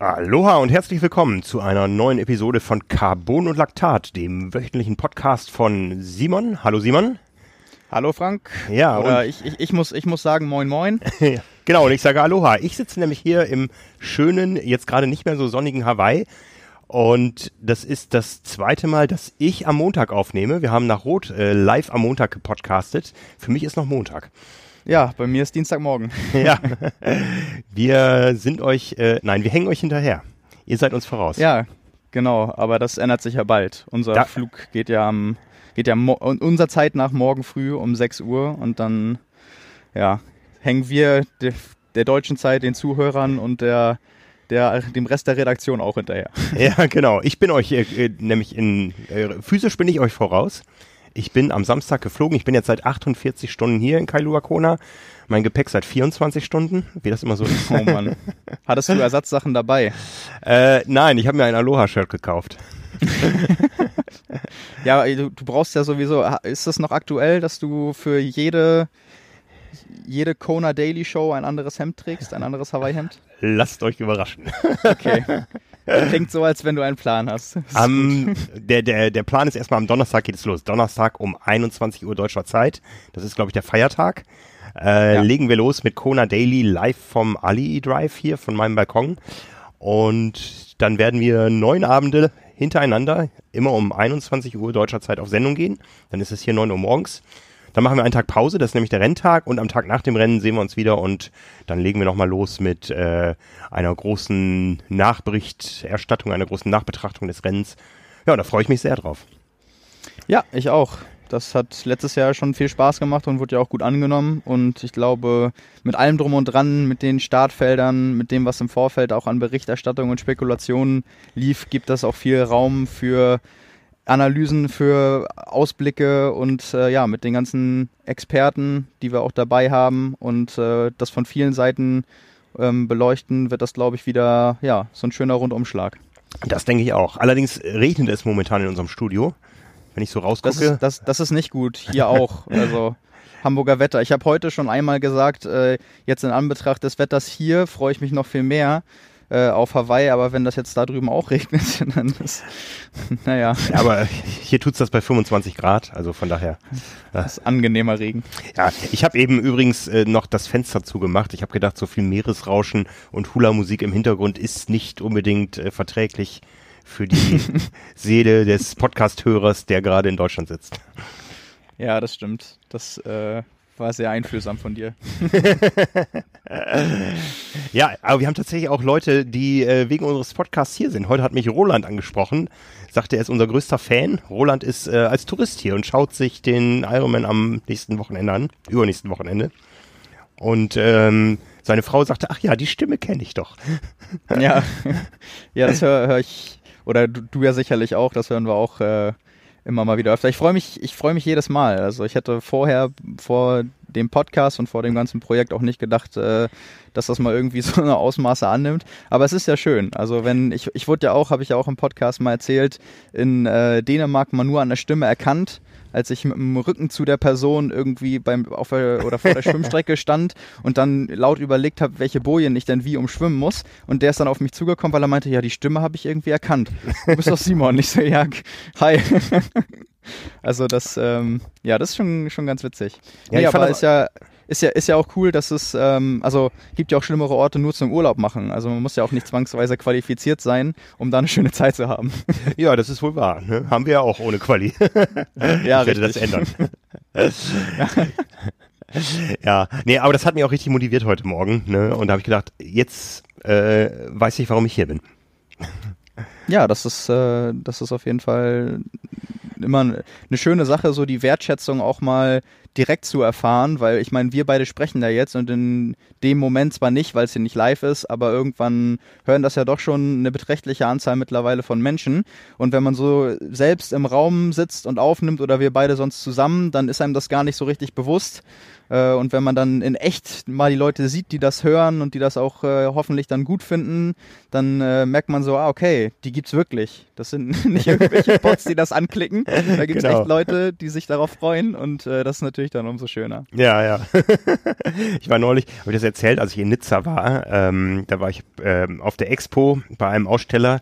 Aloha und herzlich willkommen zu einer neuen Episode von Carbon und Laktat, dem wöchentlichen Podcast von Simon. Hallo Simon. Hallo Frank. Ja, Oder ich, ich, ich, muss, ich muss sagen Moin Moin. genau, und ich sage Aloha. Ich sitze nämlich hier im schönen, jetzt gerade nicht mehr so sonnigen Hawaii. Und das ist das zweite Mal, dass ich am Montag aufnehme. Wir haben nach Rot äh, live am Montag gepodcastet. Für mich ist noch Montag. Ja, bei mir ist Dienstagmorgen. ja. Wir sind euch, äh, nein, wir hängen euch hinterher. Ihr seid uns voraus. Ja, genau, aber das ändert sich ja bald. Unser Da- Flug geht ja am, geht ja mo unserer Zeit nach morgen früh um 6 Uhr und dann, ja, hängen wir de, der deutschen Zeit den Zuhörern und der, der, dem Rest der Redaktion auch hinterher. Ja, genau. Ich bin euch äh, äh, nämlich in äh, physisch bin ich euch voraus. Ich bin am Samstag geflogen. Ich bin jetzt seit 48 Stunden hier in Kailua Kona. Mein Gepäck seit 24 Stunden, wie das immer so ist. Oh Mann. Hattest du Ersatzsachen dabei? äh, nein, ich habe mir ein Aloha-Shirt gekauft. Ja, du, du brauchst ja sowieso, ist das noch aktuell, dass du für jede, jede Kona Daily Show ein anderes Hemd trägst, ein anderes Hawaii-Hemd? Lasst euch überraschen. Okay. Klingt so, als wenn du einen Plan hast. Am, der, der, der Plan ist erstmal am Donnerstag geht es los. Donnerstag um 21 Uhr deutscher Zeit. Das ist, glaube ich, der Feiertag. Äh, Ja. Legen wir los mit Kona Daily live vom Ali Drive hier von meinem Balkon. Und dann werden wir neun Abende hintereinander immer um 21 Uhr deutscher Zeit auf Sendung gehen. Dann ist es hier 9 Uhr morgens. Dann machen wir einen Tag Pause, das ist nämlich der Renntag und am Tag nach dem Rennen sehen wir uns wieder und dann legen wir nochmal los mit äh, einer großen Nachberichterstattung, einer großen Nachbetrachtung des Rennens. Ja, da freue ich mich sehr drauf. Ja, ich auch. Das hat letztes Jahr schon viel Spaß gemacht und wurde ja auch gut angenommen. Und ich glaube, mit allem drum und dran, mit den Startfeldern, mit dem, was im Vorfeld auch an Berichterstattung und Spekulationen lief, gibt das auch viel Raum für Analysen, für Ausblicke und äh, ja, mit den ganzen Experten, die wir auch dabei haben und äh, das von vielen Seiten ähm, beleuchten, wird das, glaube ich, wieder ja, so ein schöner Rundumschlag. Das denke ich auch. Allerdings regnet es momentan in unserem Studio. Wenn ich so rausgucke. Das ist, das, das ist nicht gut. Hier auch. Also Hamburger Wetter. Ich habe heute schon einmal gesagt, äh, jetzt in Anbetracht des Wetters hier freue ich mich noch viel mehr äh, auf Hawaii, aber wenn das jetzt da drüben auch regnet, dann ist, naja, Ja, aber hier tut's das bei 25 Grad, also von daher. das ist angenehmer Regen. Ja, ich habe eben übrigens äh, noch das Fenster zugemacht. Ich habe gedacht, so viel Meeresrauschen und Hula-Musik im Hintergrund ist nicht unbedingt äh, verträglich für die Seele des Podcast-Hörers, der gerade in Deutschland sitzt. Ja, das stimmt. Das äh, war sehr einfühlsam von dir. Ja, aber wir haben tatsächlich auch Leute, die äh, wegen unseres Podcasts hier sind. Heute hat mich Roland angesprochen, sagte, er ist unser größter Fan. Roland ist äh, als Tourist hier und schaut sich den Ironman am nächsten Wochenende an, übernächsten Wochenende. Und ähm, seine Frau sagte, ach ja, die Stimme kenne ich doch. Ja, ja das höre hör ich, oder du, du ja sicherlich auch, das hören wir auch äh, immer mal wieder öfter. Ich freue mich, ich freue mich jedes Mal. Also ich hätte vorher, vor dem Podcast und vor dem ganzen Projekt auch nicht gedacht, äh, dass das mal irgendwie so eine Ausmaße annimmt. Aber es ist ja schön. Also wenn, ich, ich wurde ja auch, habe ich ja auch im Podcast mal erzählt, in äh, Dänemark mal nur an der Stimme erkannt, als ich mit dem Rücken zu der Person irgendwie beim auf der, oder vor der Schwimmstrecke stand und dann laut überlegt habe, welche Bojen ich denn wie umschwimmen muss. Und der ist dann auf mich zugekommen, weil er meinte, ja, die Stimme habe ich irgendwie erkannt. Du bist doch Simon. Ich so, ja, hi. Also das, ähm, ja, das ist schon, schon ganz witzig. Ja, nee, aber- ist ja, ist ja, ist ja auch cool, dass es, ähm, also gibt ja auch schlimmere Orte nur zum Urlaub machen. Also man muss ja auch nicht zwangsweise qualifiziert sein, um da eine schöne Zeit zu haben. Ja, das ist wohl wahr. Ne? Haben wir ja auch ohne Quali. Ja, ich werde das ändern. ja, nee, aber das hat mich auch richtig motiviert heute Morgen. Ne? Und da habe ich gedacht, jetzt äh, weiß ich, warum ich hier bin. Ja, das ist, äh, das ist auf jeden Fall immer eine schöne Sache, so die Wertschätzung auch mal direkt zu erfahren, weil ich meine, wir beide sprechen da jetzt und in dem Moment zwar nicht, weil es hier nicht live ist, aber irgendwann hören das ja doch schon eine beträchtliche Anzahl mittlerweile von Menschen. Und wenn man so selbst im Raum sitzt und aufnimmt oder wir beide sonst zusammen, dann ist einem das gar nicht so richtig bewusst. Äh, Und wenn man dann in echt mal die Leute sieht, die das hören und die das auch äh, hoffentlich dann gut finden, dann äh, merkt man so, ah, okay, die gibt's wirklich. Das sind nicht irgendwelche Bots, die das anklicken, da gibt es genau. echt Leute, die sich darauf freuen und äh, das ist natürlich dann umso schöner. Ja, ja. ich war neulich, habe ich das erzählt, als ich in Nizza war, ähm, da war ich ähm, auf der Expo bei einem Aussteller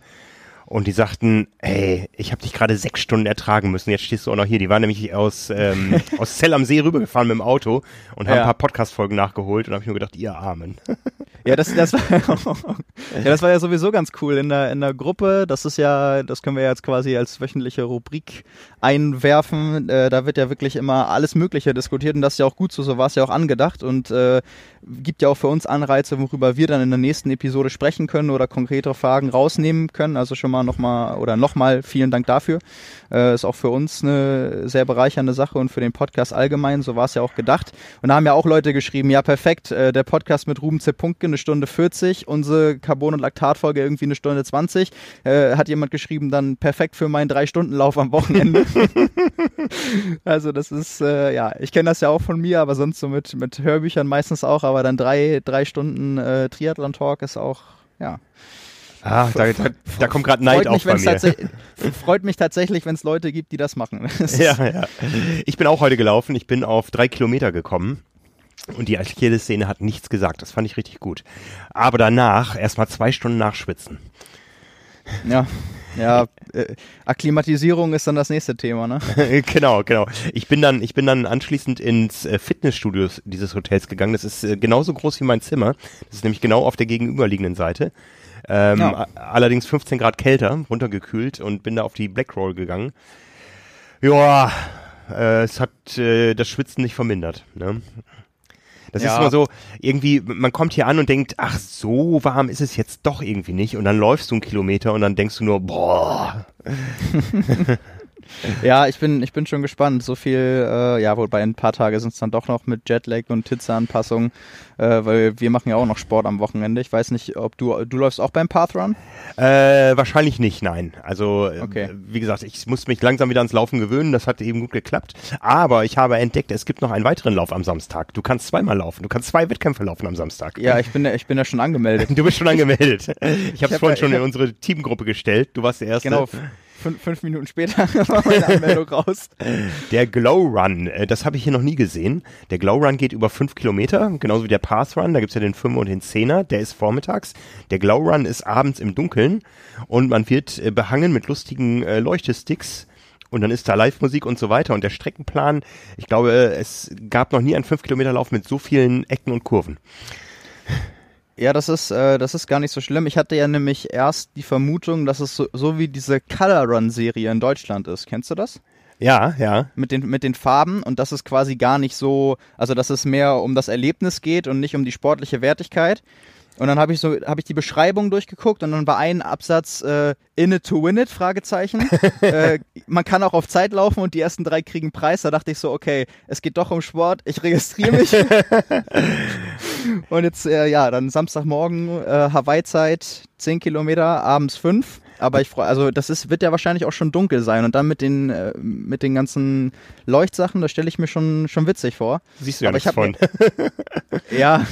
und die sagten, ey, ich habe dich gerade sechs Stunden ertragen müssen, jetzt stehst du auch noch hier. Die waren nämlich aus, ähm, aus Zell am See rübergefahren mit dem Auto und haben ja. ein paar Podcast-Folgen nachgeholt und habe ich nur gedacht, ihr Armen. Ja, das, das, war, ja, das war ja sowieso ganz cool in der, in der Gruppe. Das ist ja, das können wir jetzt quasi als wöchentliche Rubrik einwerfen. Äh, da wird ja wirklich immer alles Mögliche diskutiert und das ist ja auch gut so, so war es ja auch angedacht und äh, gibt ja auch für uns Anreize, worüber wir dann in der nächsten Episode sprechen können oder konkretere Fragen rausnehmen können. Also schon mal nochmal oder nochmal vielen Dank dafür. Äh, ist auch für uns eine sehr bereichernde Sache und für den Podcast allgemein. So war es ja auch gedacht. Und da haben ja auch Leute geschrieben, ja perfekt, äh, der Podcast mit Ruben C. Punktke eine Stunde 40, unsere Carbon- und Laktatfolge irgendwie eine Stunde 20. Äh, hat jemand geschrieben, dann perfekt für meinen Drei-Stunden-Lauf am Wochenende. also das ist, äh, ja, ich kenne das ja auch von mir, aber sonst so mit, mit Hörbüchern meistens auch, aber dann drei, drei Stunden äh, Triathlon-Talk ist auch, ja. Ah, da, da, da kommt gerade Neid auf bei mir. Freut mich tatsächlich, wenn es Leute gibt, die das machen. ja, ja. Ich bin auch heute gelaufen. Ich bin auf drei Kilometer gekommen. Und die Achilles-Szene hat nichts gesagt. Das fand ich richtig gut. Aber danach erstmal zwei Stunden nachschwitzen. Ja, ja, äh, Akklimatisierung ist dann das nächste Thema, ne? genau, genau. Ich bin dann, ich bin dann anschließend ins äh, Fitnessstudio dieses Hotels gegangen. Das ist äh, genauso groß wie mein Zimmer. Das ist nämlich genau auf der gegenüberliegenden Seite. Ähm, ja. Allerdings 15 Grad kälter, runtergekühlt und bin da auf die Black Roll gegangen. Ja, äh, es hat äh, das Schwitzen nicht vermindert. Ne? Das ja. ist immer so, irgendwie, man kommt hier an und denkt, ach, so warm ist es jetzt doch irgendwie nicht. Und dann läufst du einen Kilometer und dann denkst du nur, boah. ja, ich bin, ich bin schon gespannt. So viel, äh, ja, wobei ein paar Tage sind es dann doch noch mit Jetlag und Hitzeanpassung, äh, weil wir machen ja auch noch Sport am Wochenende. Ich weiß nicht, ob du, du läufst auch beim Pathrun? Äh, wahrscheinlich nicht, nein. Also, äh, okay. wie gesagt, ich muss mich langsam wieder ans Laufen gewöhnen. Das hat eben gut geklappt. Aber ich habe entdeckt, es gibt noch einen weiteren Lauf am Samstag. Du kannst zweimal laufen. Du kannst zwei Wettkämpfe laufen am Samstag. Ja, ich bin, ich bin ja schon angemeldet. Du bist schon angemeldet. Ich habe es vorhin schon in unsere Teamgruppe gestellt. Du warst der Erste. Genau fünf, fünf Minuten später war meine Anmeldung raus. Der Glow Run, äh, das habe ich hier noch nie gesehen. Der Glow Run geht über fünf Kilometer, genauso wie der Path Run. Da gibt's ja den Fünfer und den Zehner, der ist vormittags. Der Glow Run ist abends im Dunkeln und man wird äh, behangen mit lustigen äh, Leuchtesticks. Und dann ist da Live-Musik und so weiter. Und der Streckenplan, ich glaube, es gab noch nie einen 5-Kilometer-Lauf mit so vielen Ecken und Kurven. Ja, das ist, äh, das ist gar nicht so schlimm. Ich hatte ja nämlich erst die Vermutung, dass es so, so wie diese Color Run Serie in Deutschland ist. Kennst du das? Ja, ja. Mit den, mit den Farben und dass es quasi gar nicht so, also dass es mehr um das Erlebnis geht und nicht um die sportliche Wertigkeit. Und dann habe ich so, habe ich die Beschreibung durchgeguckt und dann war ein Absatz äh, in it to win it Fragezeichen. äh, man kann auch auf Zeit laufen und die ersten drei kriegen Preis. Da dachte ich so, okay, es geht doch um Sport. Ich registriere mich. und jetzt äh, ja, dann Samstagmorgen äh, Hawaii-Zeit, 10 Kilometer, abends 5. Aber ich freue, also das ist, wird ja wahrscheinlich auch schon dunkel sein und dann mit den, äh, mit den ganzen Leuchtsachen, das stelle ich mir schon, schon witzig vor. Siehst du ja Aber nichts von. ja,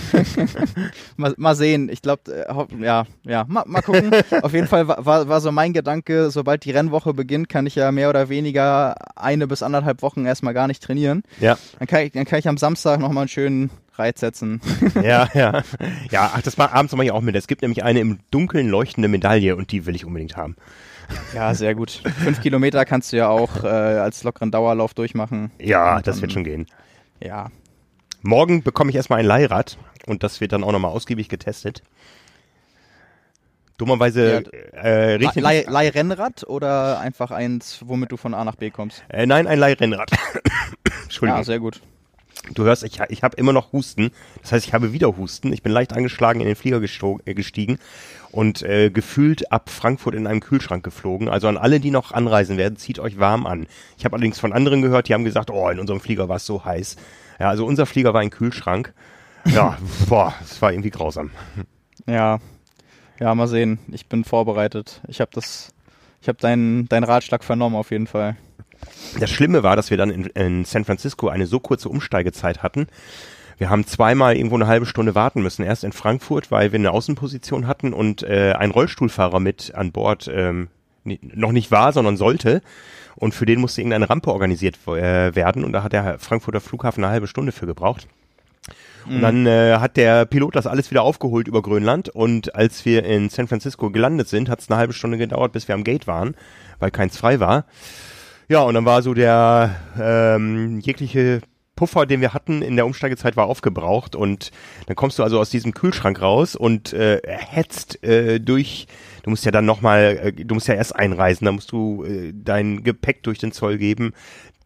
mal, mal sehen. Ich glaube, äh, ja, ja, mal, mal gucken. Auf jeden Fall war, war so mein Gedanke, sobald die Rennwoche beginnt, kann ich ja mehr oder weniger eine bis anderthalb Wochen erstmal gar nicht trainieren. Ja. Dann kann ich, dann kann ich am Samstag nochmal einen schönen Reiz setzen. ja, ja. Ja, ach, das war abends mache ich auch mit. Es gibt nämlich eine im Dunkeln leuchtende Medaille und die will ich unbedingt haben. Ja, sehr gut. Fünf Kilometer kannst du ja auch äh, als lockeren Dauerlauf durchmachen. Ja, das wird schon gehen. Ja. Morgen bekomme ich erstmal ein Leihrad und das wird dann auch nochmal ausgiebig getestet. Dummerweise ja, äh, Leih, Leihrennrad oder einfach eins, womit du von A nach B kommst? Äh, nein, ein Leihrennrad. Entschuldigung. Ja, sehr gut. Du hörst, ich, ich habe immer noch Husten. Das heißt, ich habe wieder Husten. Ich bin leicht angeschlagen in den Flieger äh, gestiegen und äh, gefühlt ab Frankfurt in einem Kühlschrank geflogen. Also an alle, die noch anreisen werden, zieht euch warm an. Ich habe allerdings von anderen gehört, die haben gesagt, oh, in unserem Flieger war es so heiß. Ja, also unser Flieger war ein Kühlschrank. Ja, boah, es war irgendwie grausam. Ja, ja, mal sehen. Ich bin vorbereitet. Ich habe das, ich habe deinen, deinen Ratschlag vernommen auf jeden Fall. Das Schlimme war, dass wir dann in, in San Francisco eine so kurze Umsteigezeit hatten. Wir haben zweimal irgendwo eine halbe Stunde warten müssen. Erst in Frankfurt, weil wir eine Außenposition hatten und äh, ein Rollstuhlfahrer mit an Bord ähm, noch nicht war, sondern sollte. Und für den musste irgendeine Rampe organisiert äh, werden. Und da hat der Frankfurter Flughafen eine halbe Stunde für gebraucht. Und dann äh, hat der Pilot das alles wieder aufgeholt über Grönland. Und als wir in San Francisco gelandet sind, hat es eine halbe Stunde gedauert, bis wir am Gate waren, weil keins frei war. Ja, und dann war so der ähm, jegliche Puffer, den wir hatten in der Umsteigezeit, war aufgebraucht. Und dann kommst du also aus diesem Kühlschrank raus und äh, hetzt äh, durch. Du musst ja dann nochmal, äh, du musst ja erst einreisen, da musst du äh, dein Gepäck durch den Zoll geben.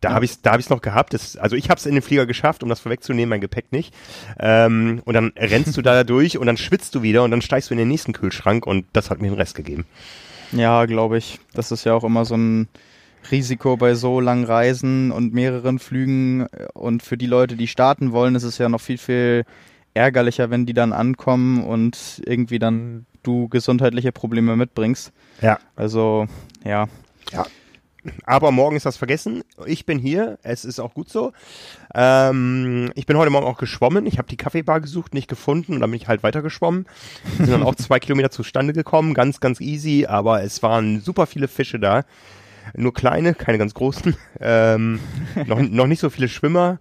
Da habe ich da habe ich noch gehabt. Das, also ich habe es in den Flieger geschafft, um das vorwegzunehmen, mein Gepäck nicht. Ähm, und dann rennst du da durch und dann schwitzt du wieder und dann steigst du in den nächsten Kühlschrank und das hat mir den Rest gegeben. Ja, glaube ich. Das ist ja auch immer so ein Risiko bei so langen Reisen und mehreren Flügen. Und für die Leute, die starten wollen, ist es ja noch viel, viel ärgerlicher, wenn die dann ankommen und irgendwie dann du gesundheitliche Probleme mitbringst. Ja. Also, ja. Ja. Aber morgen ist das vergessen. Ich bin hier. Es ist auch gut so. Ähm, ich bin heute Morgen auch geschwommen. Ich habe die Kaffeebar gesucht, nicht gefunden und dann bin ich halt weiter geschwommen. Sind dann auch zwei Kilometer zustande gekommen. Ganz, ganz easy. Aber es waren super viele Fische da. Nur kleine, keine ganz großen. Ähm, noch, noch nicht so viele Schwimmer.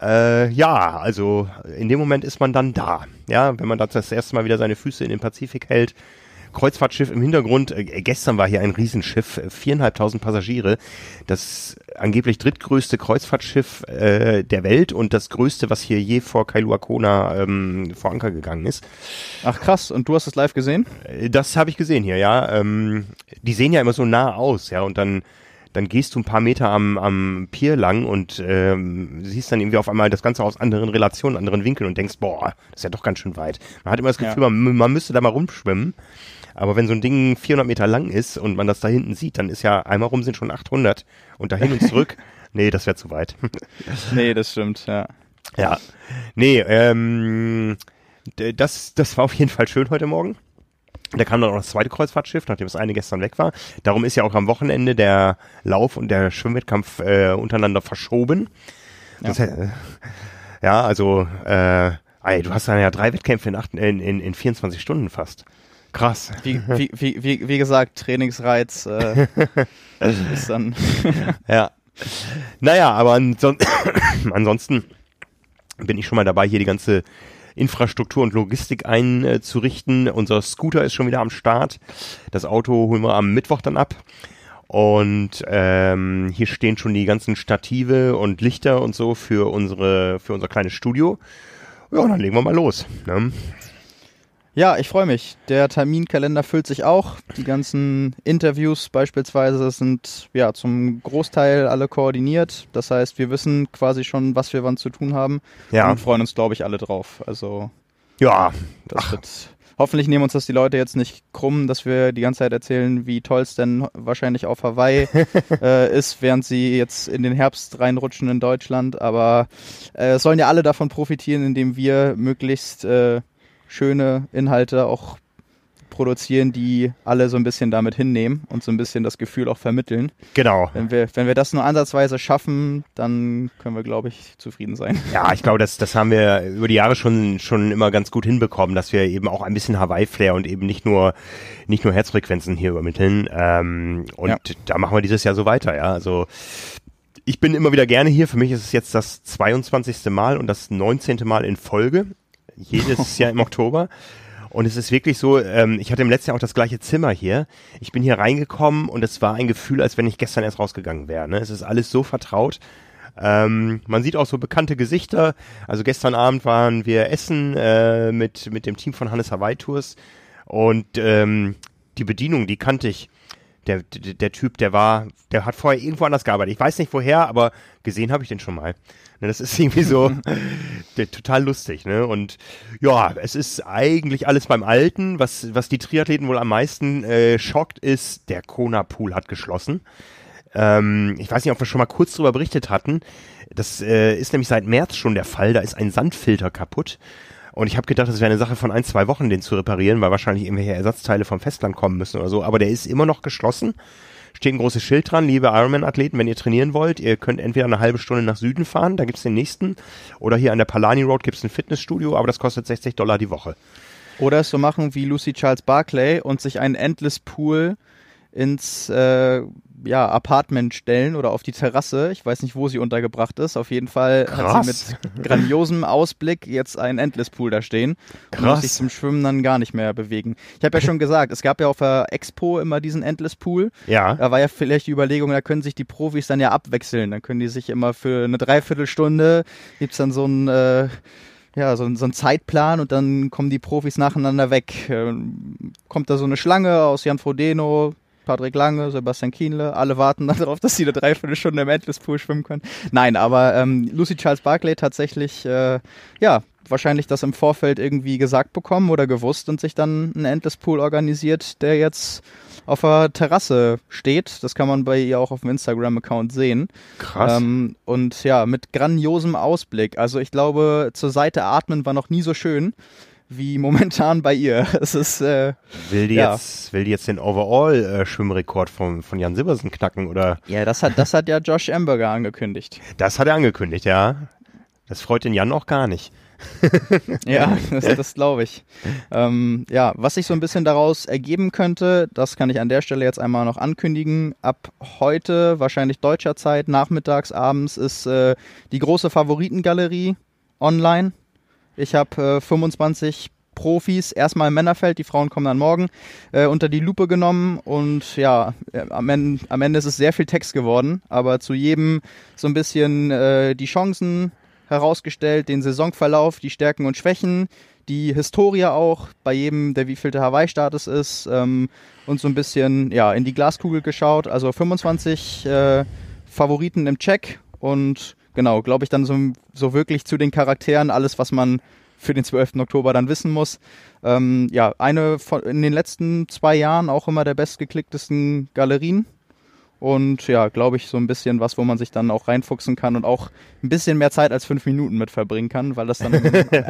Äh, ja, also in dem Moment ist man dann da. Ja, wenn man das, das erste Mal wieder seine Füße in den Pazifik hält. Kreuzfahrtschiff im Hintergrund. Äh, gestern war hier ein Riesenschiff, äh, viereinhalbtausend Passagiere. Das angeblich drittgrößte Kreuzfahrtschiff äh, der Welt und das größte, was hier je vor Kailua Kona ähm, vor Anker gegangen ist. Ach krass, und du hast es live gesehen? Äh, Das habe ich gesehen hier, ja. Ähm, die sehen ja immer so nah aus, ja, und dann dann gehst du ein paar Meter am, am Pier lang und ähm, siehst dann irgendwie auf einmal das Ganze aus anderen Relationen, anderen Winkeln und denkst, boah, das ist ja doch ganz schön weit. Man hat immer das Gefühl, Ja. man, man müsste da mal rumschwimmen. Aber wenn so ein Ding 400 Meter lang ist und man das da hinten sieht, dann ist ja einmal rum sind schon 800 und dahin und zurück, nee, das wäre zu weit. Nee, das stimmt, ja. ja, nee, ähm, das, das war auf jeden Fall schön heute Morgen. Da kam dann auch das zweite Kreuzfahrtschiff, nachdem das eine gestern weg war. Darum ist ja auch am Wochenende der Lauf und der Schwimmwettkampf äh, untereinander verschoben. Das, äh, ja, also, äh, ey, du hast dann ja drei Wettkämpfe in, acht, in, in, in 24 Stunden fast. Krass. Wie, wie, wie, wie, gesagt, Trainingsreiz äh, ist dann. Ja. Naja, aber anson ansonsten bin ich schon mal dabei, hier die ganze Infrastruktur und Logistik einzurichten. Unser Scooter ist schon wieder am Start. Das Auto holen wir am Mittwoch dann ab. Und ähm, hier stehen schon die ganzen Stative und Lichter und so für unsere für unser kleines Studio. Ja, und dann legen wir mal los. Ne? Ja, ich freue mich. Der Terminkalender füllt sich auch. Die ganzen Interviews beispielsweise sind ja zum Großteil alle koordiniert. Das heißt, wir wissen quasi schon, was wir wann zu tun haben Ja, und freuen uns, glaube ich, alle drauf. Also ja, das wird. Hoffentlich nehmen uns das die Leute jetzt nicht krumm, dass wir die ganze Zeit erzählen, wie toll es denn wahrscheinlich auf Hawaii äh, ist, während sie jetzt in den Herbst reinrutschen in Deutschland. Aber äh, es sollen ja alle davon profitieren, indem wir möglichst äh, schöne Inhalte auch produzieren, die alle so ein bisschen damit hinnehmen und so ein bisschen das Gefühl auch vermitteln. genau. Wenn wir, wenn wir das nur ansatzweise schaffen, dann können wir, glaube ich, zufrieden sein. Ja, ich glaube, das, das haben wir über die Jahre schon, schon immer ganz gut hinbekommen, dass wir eben auch ein bisschen Hawaii-Flair und eben nicht nur, nicht nur Herzfrequenzen hier übermitteln. Ähm, und Ja. da machen wir dieses Jahr so weiter, ja. Also ich bin immer wieder gerne hier. Für mich ist es jetzt das 22. Mal und das 19. Mal in Folge. Jedes Jahr im Oktober. Und es ist wirklich so, ähm, ich hatte im letzten Jahr auch das gleiche Zimmer hier. Ich bin hier reingekommen und es war ein Gefühl, als wenn ich gestern erst rausgegangen wäre. Ne? Es ist alles so vertraut. Ähm, man sieht auch so bekannte Gesichter. Also gestern Abend waren wir essen äh, mit, mit dem Team von Hannes Hawaii Tours und ähm, die Bedienung, die kannte ich. Der, der, der Typ, der war, der hat vorher irgendwo anders gearbeitet. Ich weiß nicht woher, aber gesehen habe ich den schon mal. Ne, Das ist irgendwie so der, total lustig, ne? Und ja, es ist eigentlich alles beim Alten. Was, was die Triathleten wohl am meisten äh, schockt, ist, der Kona Pool hat geschlossen. Ähm, ich weiß nicht, ob wir schon mal kurz darüber berichtet hatten. Das äh, ist nämlich seit März schon der Fall. Da ist ein Sandfilter kaputt. Und ich habe gedacht, das wäre eine Sache von ein, zwei Wochen, den zu reparieren, weil wahrscheinlich irgendwelche Ersatzteile vom Festland kommen müssen oder so. Aber der ist immer noch geschlossen. Steht ein großes Schild dran, liebe Ironman-Athleten, wenn ihr trainieren wollt, ihr könnt entweder eine halbe Stunde nach Süden fahren, da gibt's den nächsten, oder hier an der Palani Road gibt's ein Fitnessstudio, aber das kostet 60 Dollar die Woche. Oder es so machen wie Lucy Charles Barclay und sich einen Endless Pool ins äh, ja, Apartment stellen oder auf die Terrasse. Ich weiß nicht, wo sie untergebracht ist. Auf jeden Fall Krass. hat sie mit grandiosem Ausblick jetzt einen Endless Pool da stehen und muss Krass. sich zum Schwimmen dann gar nicht mehr bewegen. Ich habe ja schon gesagt, es gab ja auf der Expo immer diesen Endless Pool. Ja. Da war ja vielleicht die Überlegung, da können sich die Profis dann ja abwechseln. Dann können die sich immer für eine Dreiviertelstunde, gibt's dann so ein, äh, ja, so, ein- so einen Zeitplan und dann kommen die Profis nacheinander weg. Ähm, kommt da so eine Schlange aus Jan Frodeno, Patrick Lange, Sebastian Kienle, alle warten darauf, dass sie eine Dreiviertelstunde im Endless Pool schwimmen können. Nein, aber ähm, Lucy Charles Barclay tatsächlich, äh, ja, wahrscheinlich das im Vorfeld irgendwie gesagt bekommen oder gewusst und sich dann einen Endless Pool organisiert, der jetzt auf der Terrasse steht. Das kann man bei ihr auch auf dem Instagram-Account sehen. Krass. Ähm, und ja, mit grandiosem Ausblick. Also ich glaube, zur Seite atmen war noch nie so schön wie momentan bei ihr. Es ist äh, will, die ja. jetzt, will die jetzt den Overall-Schwimmrekord von, von Jan Silbersen knacken oder? ja, das hat das hat ja Josh Amberger angekündigt. Das hat er angekündigt, ja. Das freut den Jan auch gar nicht. Ja, das, das glaube ich. Ähm, ja, was sich so ein bisschen daraus ergeben könnte, das kann ich an der Stelle jetzt einmal noch ankündigen. Ab heute, wahrscheinlich deutscher Zeit, nachmittags, abends, ist äh, die große Favoritengalerie online. Ich habe äh, 25 Profis, erstmal im Männerfeld, die Frauen kommen dann morgen, äh, unter die Lupe genommen und ja, äh, am, Ende, am Ende ist es sehr viel Text geworden, aber zu jedem so ein bisschen äh, die Chancen herausgestellt, den Saisonverlauf, die Stärken und Schwächen, die Historie auch, bei jedem, der wievielte Hawaii-Start es ist ähm, und so ein bisschen ja, in die Glaskugel geschaut. Also 25 äh, Favoriten im Check und genau, glaube ich, dann so, so wirklich zu den Charakteren alles, was man für den 12. Oktober dann wissen muss. Ähm, ja, eine von, in den letzten zwei Jahren auch immer der bestgeklicktesten Galerien. Und ja, glaube ich, so ein bisschen was, wo man sich dann auch reinfuchsen kann und auch ein bisschen mehr Zeit als fünf Minuten mit verbringen kann, weil das dann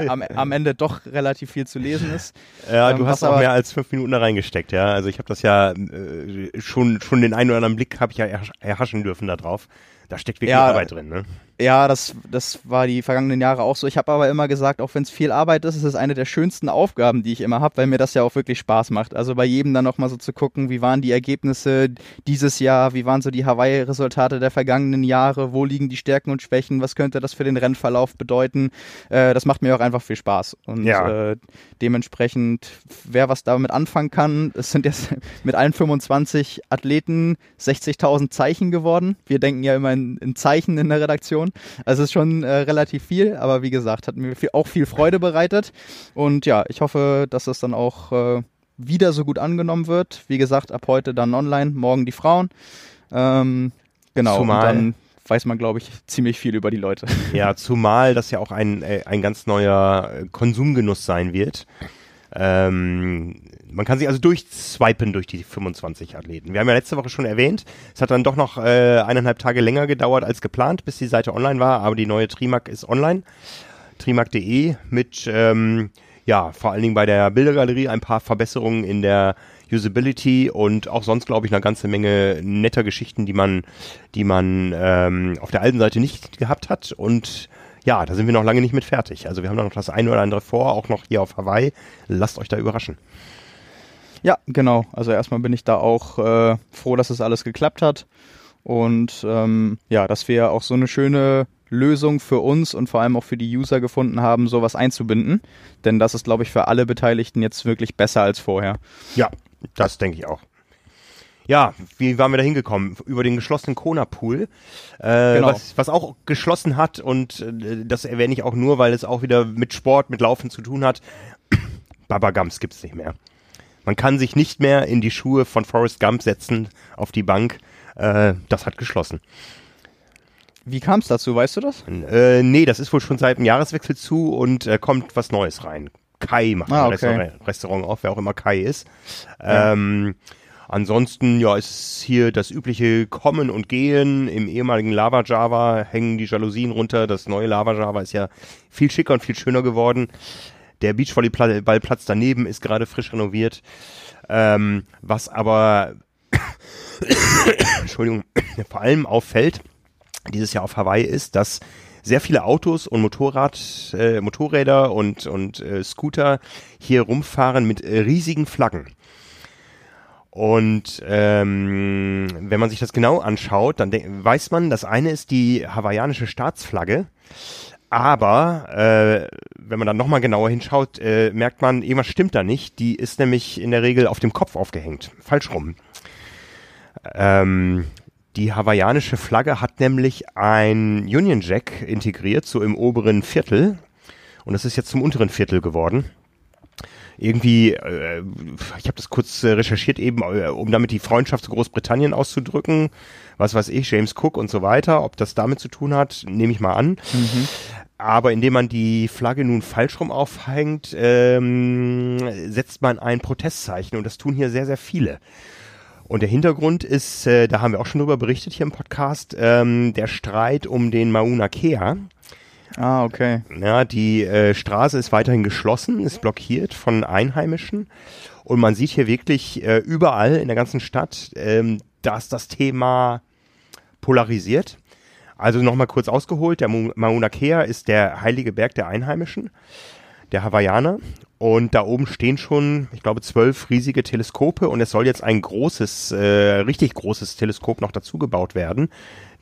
am, am Ende doch relativ viel zu lesen ist. Ja, Ähm, du hast auch aber- mehr als fünf Minuten da reingesteckt, ja. Also ich habe das ja äh, schon schon den einen oder anderen Blick habe ich ja erhasch- erhaschen dürfen da drauf. Da steckt wirklich Ja, Arbeit drin, ne? Ja, das, das war die vergangenen Jahre auch so. Ich habe aber immer gesagt, auch wenn es viel Arbeit ist, ist es eine der schönsten Aufgaben, die ich immer habe, weil mir das ja auch wirklich Spaß macht. Also bei jedem dann nochmal so zu gucken, wie waren die Ergebnisse dieses Jahr, wie waren so die Hawaii-Resultate der vergangenen Jahre, wo liegen die Stärken und Schwächen, was könnte das für den Rennverlauf bedeuten. Äh, das macht mir auch einfach viel Spaß. Und Ja. äh, dementsprechend, wer was damit anfangen kann, es sind jetzt mit allen 25 Athleten 60.000 Zeichen geworden. Wir denken ja immer in, in Zeichen in der Redaktion. Also es ist schon äh, relativ viel, aber wie gesagt, hat mir viel, auch viel Freude bereitet. Und ja, ich hoffe, dass es dann auch äh, wieder so gut angenommen wird. Wie gesagt, ab heute dann online, morgen die Frauen. Ähm, genau, Zumal- und dann weiß man, glaube ich, ziemlich viel über die Leute. Ja, zumal das ja auch ein, äh, ein ganz neuer Konsumgenuss sein wird. Ähm, man kann sich also durchswipen durch die 25 Athleten. Wir haben ja letzte Woche schon erwähnt, es hat dann doch noch äh, eineinhalb Tage länger gedauert als geplant, bis die Seite online war, aber die neue Trimac ist online. Trimac.de mit, ähm, ja, vor allen Dingen bei der Bildergalerie ein paar Verbesserungen in der Usability und auch sonst, glaube ich, eine ganze Menge netter Geschichten, die man, die man ähm, auf der alten Seite nicht gehabt hat. Und ja, da sind wir noch lange nicht mit fertig. Also wir haben da noch das eine oder andere vor, auch noch hier auf Hawaii. Lasst euch da überraschen. Ja, genau. Also erstmal bin ich da auch äh, froh, dass es alles geklappt hat. Und ähm, ja, dass wir auch so eine schöne Lösung für uns und vor allem auch für die User gefunden haben, sowas einzubinden. Denn das ist, glaube ich, für alle Beteiligten jetzt wirklich besser als vorher. Ja, das denke ich auch. Ja, wie waren wir da hingekommen? Über den geschlossenen Kona-Pool, äh, Genau. was, was auch geschlossen hat und äh, das erwähne ich auch nur, weil es auch wieder mit Sport, mit Laufen zu tun hat. Baba Gumps gibt's nicht mehr. Man kann sich nicht mehr in die Schuhe von Forrest Gump setzen auf die Bank. Äh, das hat geschlossen. Wie kam es dazu, weißt du das? Äh, nee, das ist wohl schon seit dem Jahreswechsel zu und äh, kommt was Neues rein. Kai macht Ah, ein okay. Restaurant, Restaurant auf, wer auch immer Kai ist. Ja. Ähm, ansonsten, ja, ist hier das übliche Kommen und Gehen. Im ehemaligen Lava Java hängen die Jalousien runter. Das neue Lava Java ist ja viel schicker und viel schöner geworden. Der Beachvolleyballplatz daneben ist gerade frisch renoviert. Ähm, was aber, Entschuldigung, vor allem auffällt, dieses Jahr auf Hawaii ist, dass sehr viele Autos und Motorrad, äh, Motorräder und, und äh, Scooter hier rumfahren mit äh, riesigen Flaggen. Und ähm, wenn man sich das genau anschaut, dann weiß man, das eine ist die hawaiianische Staatsflagge. Aber äh, wenn man dann nochmal genauer hinschaut, äh, merkt man, irgendwas stimmt da nicht. Die ist nämlich in der Regel auf dem Kopf aufgehängt. Falsch rum. Ähm, die hawaiianische Flagge hat nämlich ein Union Jack integriert, so im oberen Viertel. Und das ist jetzt zum unteren Viertel geworden. Irgendwie, äh, ich habe das kurz äh, recherchiert eben, äh, um damit die Freundschaft zu Großbritannien auszudrücken. Was weiß ich, James Cook und so weiter. Ob das damit zu tun hat, nehme ich mal an. Mhm. Aber indem man die Flagge nun falsch rum aufhängt, ähm, setzt man ein Protestzeichen. Und das tun hier sehr, sehr viele. Und der Hintergrund ist, äh, da haben wir auch schon drüber berichtet hier im Podcast, ähm, der Streit um den Mauna Kea. Ah, okay. Ja, die äh, Straße ist weiterhin geschlossen, ist blockiert von Einheimischen. Und man sieht hier wirklich äh, überall in der ganzen Stadt, ähm, dass das Thema polarisiert. Also nochmal kurz ausgeholt, der Mauna Kea ist der heilige Berg der Einheimischen, der Hawaiianer. Und da oben stehen schon, ich glaube, zwölf riesige Teleskope und es soll jetzt ein großes, äh, richtig großes Teleskop noch dazu gebaut werden.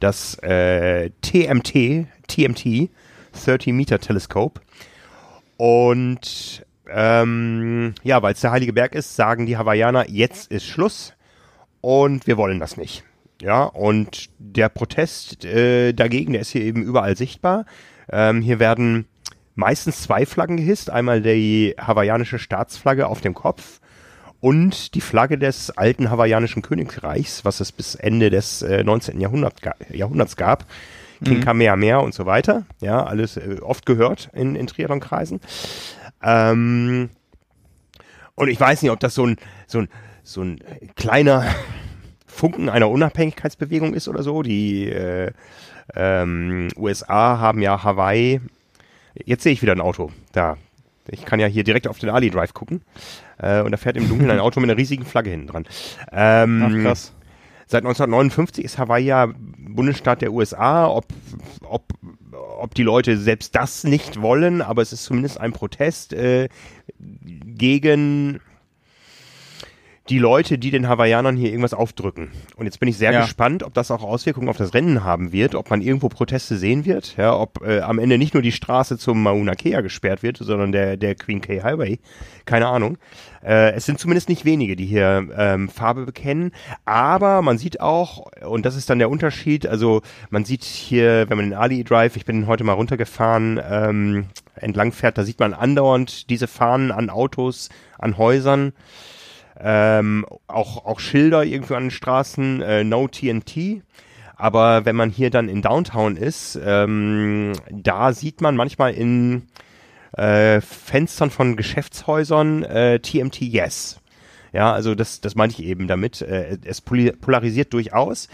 Das äh, TMT, TMT, 30 Meter Teleskop. Und ähm, ja, weil es der Heilige Berg ist, sagen die Hawaiianer, jetzt ist Schluss und wir wollen das nicht. Ja, und der Protest äh, dagegen, der ist hier eben überall sichtbar. Ähm, hier werden meistens zwei Flaggen gehisst. Einmal die hawaiianische Staatsflagge auf dem Kopf und die Flagge des alten hawaiianischen Königreichs, was es bis Ende des äh, 19. Jahrhundert, Jahrhunderts gab. King mhm. Kamehameha und so weiter. Ja, alles äh, oft gehört in, in Triathlon-Kreisen. Ähm, und ich weiß nicht, ob das so ein, so ein, so ein kleiner Funken einer Unabhängigkeitsbewegung ist oder so. Die äh, ähm, USA haben ja Hawaii Jetzt sehe ich wieder ein Auto. Da. Ich kann ja hier direkt auf den Ali Drive gucken. Äh, und da fährt im Dunkeln ein Auto mit einer riesigen Flagge hinten dran. Ähm, Ach, krass. Seit 1959 ist Hawaii ja Bundesstaat der USA. Ob, ob, ob die Leute selbst das nicht wollen, aber es ist zumindest ein Protest äh, gegen die Leute, die den Hawaiianern hier irgendwas aufdrücken. Und jetzt bin ich sehr ja. gespannt, ob das auch Auswirkungen auf das Rennen haben wird, ob man irgendwo Proteste sehen wird, ja, ob äh, am Ende nicht nur die Straße zum Mauna Kea gesperrt wird, sondern der, der Queen K Highway. Keine Ahnung. Äh, es sind zumindest nicht wenige, die hier ähm, Farbe bekennen, aber man sieht auch, und das ist dann der Unterschied, also man sieht hier, wenn man den Ali Drive, ich bin heute mal runtergefahren, ähm, entlang fährt, da sieht man andauernd diese Fahnen an Autos, an Häusern ähm, auch, auch Schilder irgendwie an den Straßen, äh, No TNT. Aber wenn man hier dann in Downtown ist, ähm, da sieht man manchmal in äh, Fenstern von Geschäftshäusern äh, TMT Yes. Ja, also das, das meine ich eben damit. Äh, es polarisiert durchaus.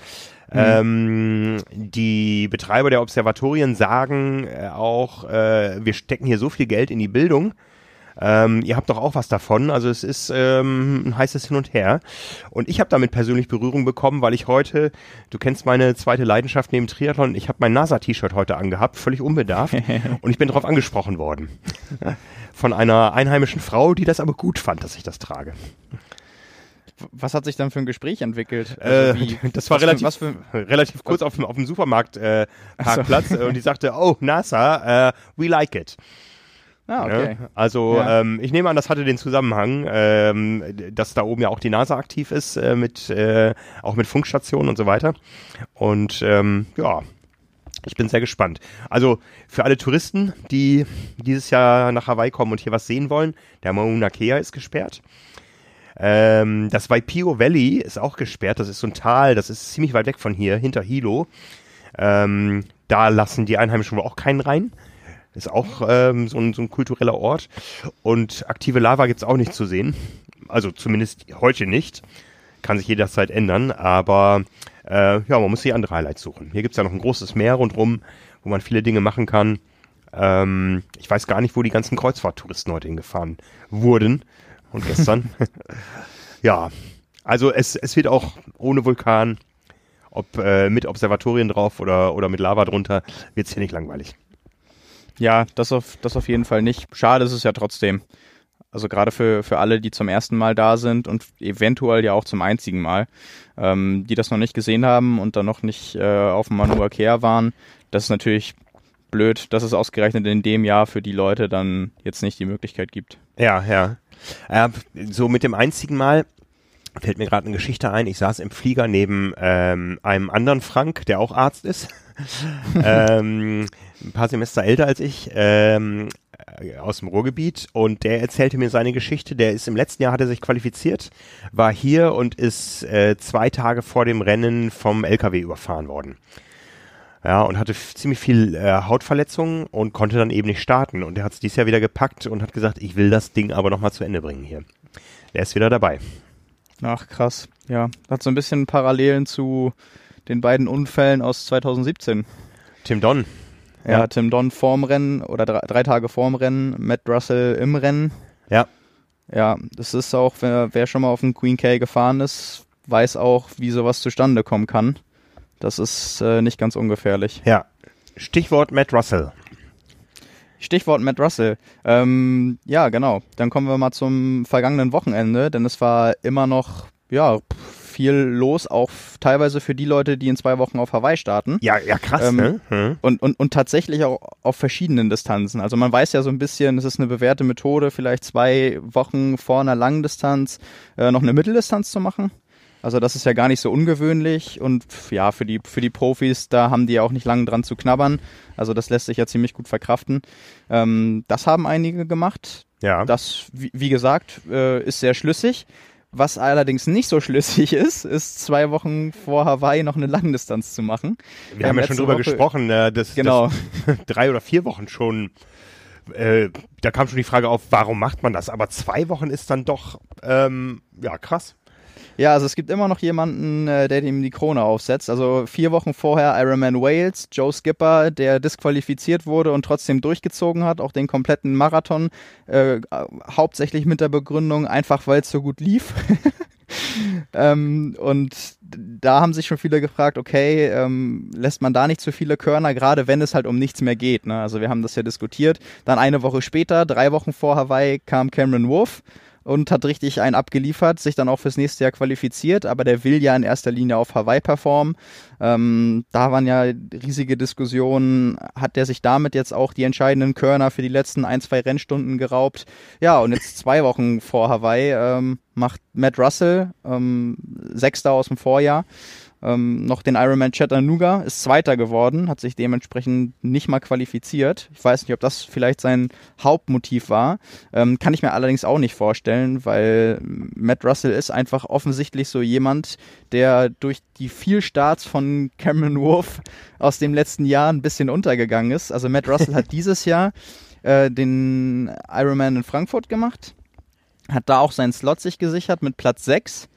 Mhm. Ähm, die Betreiber der Observatorien sagen äh, auch, äh, wir stecken hier so viel Geld in die Bildung, ähm, ihr habt doch auch was davon. Also es ist ähm, ein heißes Hin und Her. Und ich habe damit persönlich Berührung bekommen, weil ich heute, du kennst meine zweite Leidenschaft neben Triathlon, ich habe mein NASA-T-Shirt heute angehabt, völlig unbedarft. und ich bin darauf angesprochen worden. Von einer einheimischen Frau, die das aber gut fand, dass ich das trage. Was hat sich dann für ein Gespräch entwickelt? Also äh, das war relativ, für, relativ kurz auf dem, auf dem Supermarktparkplatz äh, so. und die sagte, oh, NASA, uh, we like it. Ah, okay. Ja, also ja. ähm, ich nehme an, das hatte den Zusammenhang, ähm, dass da oben ja auch die NASA aktiv ist, äh, mit äh, auch mit Funkstationen und so weiter. Und ähm, ja, ich bin sehr gespannt. Also für alle Touristen, die dieses Jahr nach Hawaii kommen und hier was sehen wollen, der Mauna Kea ist gesperrt. Ähm, das Waipio Valley ist auch gesperrt. Das ist so ein Tal, das ist ziemlich weit weg von hier, hinter Hilo. Ähm, da lassen die Einheimischen wohl auch keinen rein. Ist auch ähm, so, ein, so ein kultureller Ort. Und aktive Lava gibt's auch nicht zu sehen. Also zumindest heute nicht. Kann sich jederzeit ändern. Aber äh, ja, man muss sich andere Highlights suchen. Hier gibt's ja noch ein großes Meer rundherum, wo man viele Dinge machen kann. Ähm, ich weiß gar nicht, wo die ganzen Kreuzfahrttouristen heute hingefahren wurden. Und gestern. ja, also es, es wird auch ohne Vulkan, ob äh, mit Observatorien drauf oder, oder mit Lava drunter, wird's hier nicht langweilig. Ja, das auf, das auf jeden Fall nicht. Schade ist es ja trotzdem. Also gerade für, für alle, die zum ersten Mal da sind und eventuell ja auch zum einzigen Mal, ähm, die das noch nicht gesehen haben und dann noch nicht äh, auf dem Manua Kea waren, das ist natürlich blöd, dass es ausgerechnet in dem Jahr für die Leute dann jetzt nicht die Möglichkeit gibt. Ja, ja. Äh, so mit dem einzigen Mal fällt mir gerade eine Geschichte ein. Ich saß im Flieger neben ähm, einem anderen Frank, der auch Arzt ist. ähm, ein paar Semester älter als ich, ähm, äh, aus dem Ruhrgebiet und der erzählte mir seine Geschichte. Der ist im letzten Jahr hat er sich qualifiziert, war hier und ist äh, zwei Tage vor dem Rennen vom LKW überfahren worden. Ja, und hatte ziemlich viel äh, Hautverletzungen und konnte dann eben nicht starten. Und er hat es dieses Jahr wieder gepackt und hat gesagt, ich will das Ding aber nochmal zu Ende bringen hier. Er ist wieder dabei. Ach, krass. Ja, hat so ein bisschen Parallelen zu den beiden Unfällen aus 2017. Tim Don. Ja, ja. Tim Don vorm Rennen oder drei, drei, Tage vorm Rennen, Matt Russell im Rennen. Ja. Ja, das ist auch, wer, wer schon mal auf dem Queen K gefahren ist, weiß auch, wie sowas zustande kommen kann. Das ist äh, nicht ganz ungefährlich. Ja. Stichwort Matt Russell. Stichwort Matt Russell. Ähm, ja, genau. Dann kommen wir mal zum vergangenen Wochenende, denn es war immer noch, ja, viel los, auch teilweise für die Leute, die in zwei Wochen auf Hawaii starten. Ja, ja, krass, ähm, ne? Hm. Und, und, und tatsächlich auch auf verschiedenen Distanzen. Also man weiß ja so ein bisschen, es ist eine bewährte Methode, vielleicht zwei Wochen vor einer langen Distanz äh, noch eine Mitteldistanz zu machen. Also das ist ja gar nicht so ungewöhnlich und ja, für die, für die Profis, da haben die ja auch nicht lange dran zu knabbern. Also das lässt sich ja ziemlich gut verkraften. Ähm, das haben einige gemacht. Ja. Das, wie, wie gesagt, äh, ist sehr schlüssig. Was allerdings nicht so schlüssig ist, ist zwei Wochen vor Hawaii noch eine Langdistanz zu machen. Wir, Wir haben ja schon drüber Woche, gesprochen, äh, dass, genau. dass drei oder vier Wochen schon äh, da kam schon die Frage auf, warum macht man das? Aber zwei Wochen ist dann doch, ähm, ja, krass. Ja, also es gibt immer noch jemanden, äh, der ihm die Krone aufsetzt. Also vier Wochen vorher Ironman Wales, Joe Skipper, der disqualifiziert wurde und trotzdem durchgezogen hat, auch den kompletten Marathon, äh, hauptsächlich mit der Begründung, einfach weil es so gut lief. ähm, und da haben sich schon viele gefragt, okay, ähm, lässt man da nicht zu viele Körner, gerade wenn es halt um nichts mehr geht. Ne? Also wir haben das ja diskutiert. Dann eine Woche später, drei Wochen vor Hawaii, kam Cameron Wolf und hat richtig einen abgeliefert, sich dann auch fürs nächste Jahr qualifiziert, aber der will ja in erster Linie auf Hawaii performen. Ähm, da waren ja riesige Diskussionen, hat der sich damit jetzt auch die entscheidenden Körner für die letzten ein, zwei Rennstunden geraubt? Ja, und jetzt zwei Wochen vor Hawaii ähm, macht Matt Russell, ähm, Sechster aus dem Vorjahr, ähm, noch den Ironman Chattanooga, ist Zweiter geworden, hat sich dementsprechend nicht mal qualifiziert. Ich weiß nicht, ob das vielleicht sein Hauptmotiv war. Ähm, kann ich mir allerdings auch nicht vorstellen, weil Matt Russell ist einfach offensichtlich so jemand, der durch die viel Starts von Cameron Wolf aus dem letzten Jahr ein bisschen untergegangen ist. Also Matt Russell hat dieses Jahr äh, den Ironman in Frankfurt gemacht, hat da auch seinen Slot sich gesichert mit Platz 6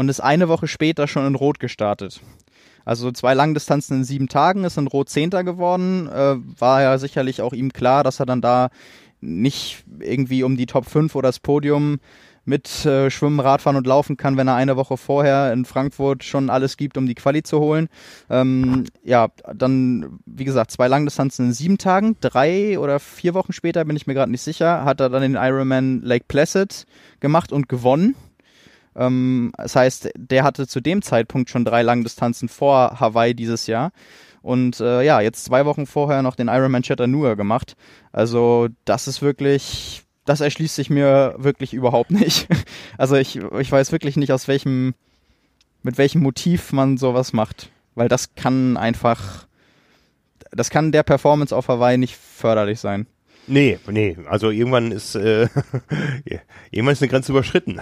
und ist eine Woche später schon in Rot gestartet. Also zwei Langdistanzen in sieben Tagen, ist in Rot Zehnter geworden. Äh, war ja sicherlich auch ihm klar, dass er dann da nicht irgendwie um die Top 5 oder das Podium mit äh, Schwimmen, Radfahren und Laufen kann, wenn er eine Woche vorher in Frankfurt schon alles gibt, um die Quali zu holen. Ähm, ja, dann, wie gesagt, zwei Langdistanzen in sieben Tagen. Drei oder vier Wochen später, bin ich mir gerade nicht sicher, hat er dann den Ironman Lake Placid gemacht und gewonnen. Ähm, das heißt, der hatte zu dem Zeitpunkt schon drei Langdistanzen vor Hawaii dieses Jahr. Und äh, ja, jetzt zwei Wochen vorher noch den Ironman Chattanooga gemacht. Also das ist wirklich, das erschließt sich mir wirklich überhaupt nicht. Also ich, ich weiß wirklich nicht, aus welchem, mit welchem Motiv man sowas macht. Weil das kann einfach, das kann der Performance auf Hawaii nicht förderlich sein. Nee, nee, also irgendwann ist, äh, irgendwann ist eine Grenze überschritten.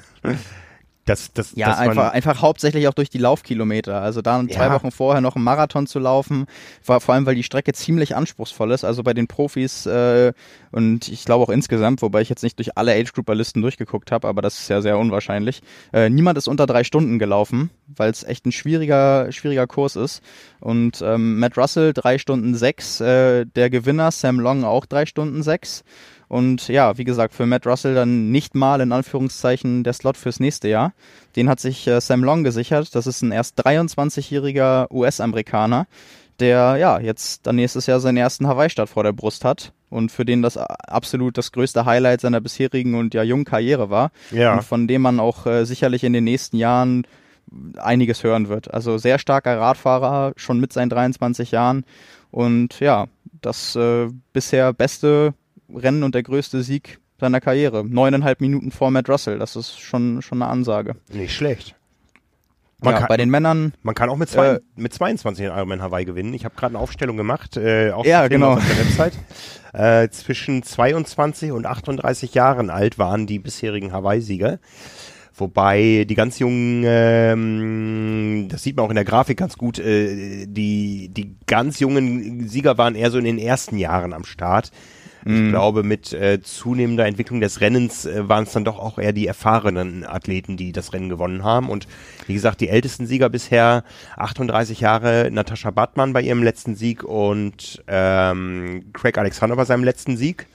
Das, das, ja, einfach, einfach hauptsächlich auch durch die Laufkilometer. Also da zwei ja. Wochen vorher noch einen Marathon zu laufen, war vor allem, weil die Strecke ziemlich anspruchsvoll ist. Also bei den Profis äh, und ich glaube auch insgesamt, wobei ich jetzt nicht durch alle Age-Grouper-Listen durchgeguckt habe, aber das ist ja sehr unwahrscheinlich. Äh, niemand ist unter drei Stunden gelaufen, weil es echt ein schwieriger, schwieriger Kurs ist. Und ähm, Matt Russell drei Stunden sechs, äh, der Gewinner Sam Long auch drei Stunden sechs. Und ja, wie gesagt, für Matt Russell dann nicht mal in Anführungszeichen der Slot fürs nächste Jahr. Den hat sich äh, Sam Long gesichert. Das ist ein erst 23-jähriger US-Amerikaner, der ja jetzt dann nächstes Jahr seinen ersten Hawaii-Start vor der Brust hat. und für den das absolut das größte Highlight seiner bisherigen und ja jungen Karriere war. Ja. Und von dem man auch äh, sicherlich in den nächsten Jahren einiges hören wird. Also sehr starker Radfahrer, schon mit seinen 23 Jahren. Und ja, das äh, bisher beste Rennen und der größte Sieg seiner Karriere. Neuneinhalb Minuten vor Matt Russell, das ist schon, schon eine Ansage. Nicht schlecht. Man, ja, kann, bei den Männern, man kann auch mit, zwei, Äh, mit 22 in Ironman Hawaii gewinnen. Ich habe gerade eine Aufstellung gemacht, äh, auch Ja, genau. auf der Website. Äh, zwischen 22 und 38 Jahren alt waren die bisherigen Hawaii-Sieger. Wobei die ganz jungen, ähm, das sieht man auch in der Grafik ganz gut, äh, die, die ganz jungen Sieger waren eher so in den ersten Jahren am Start. Ich glaube, mit äh, zunehmender Entwicklung des Rennens äh, waren es dann doch auch eher die erfahrenen Athleten, die das Rennen gewonnen haben. Und wie gesagt, die ältesten Sieger bisher, 38 Jahre, Natascha Bartmann bei ihrem letzten Sieg und ähm, Craig Alexander bei seinem letzten Sieg.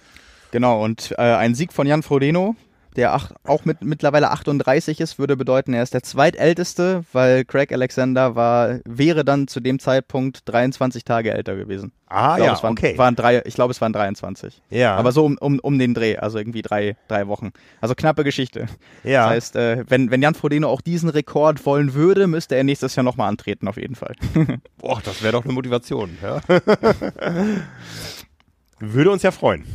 genau, und äh, ein Sieg von Jan Frodeno, der ach, auch mit mittlerweile 38 ist, würde bedeuten, er ist der zweitälteste, weil Craig Alexander war, wäre dann zu dem Zeitpunkt 23 Tage älter gewesen. Ah ich glaube, ja, es waren, okay. waren drei, ich glaube, es waren 23. ja, Aber so um, um, um den Dreh, also irgendwie drei, drei Wochen. Also knappe Geschichte. ja. Das heißt, äh, wenn, wenn Jan Frodeno auch diesen Rekord wollen würde, müsste er nächstes Jahr nochmal antreten, auf jeden Fall. Boah, das wäre doch eine Motivation. Ja. Würde uns ja freuen.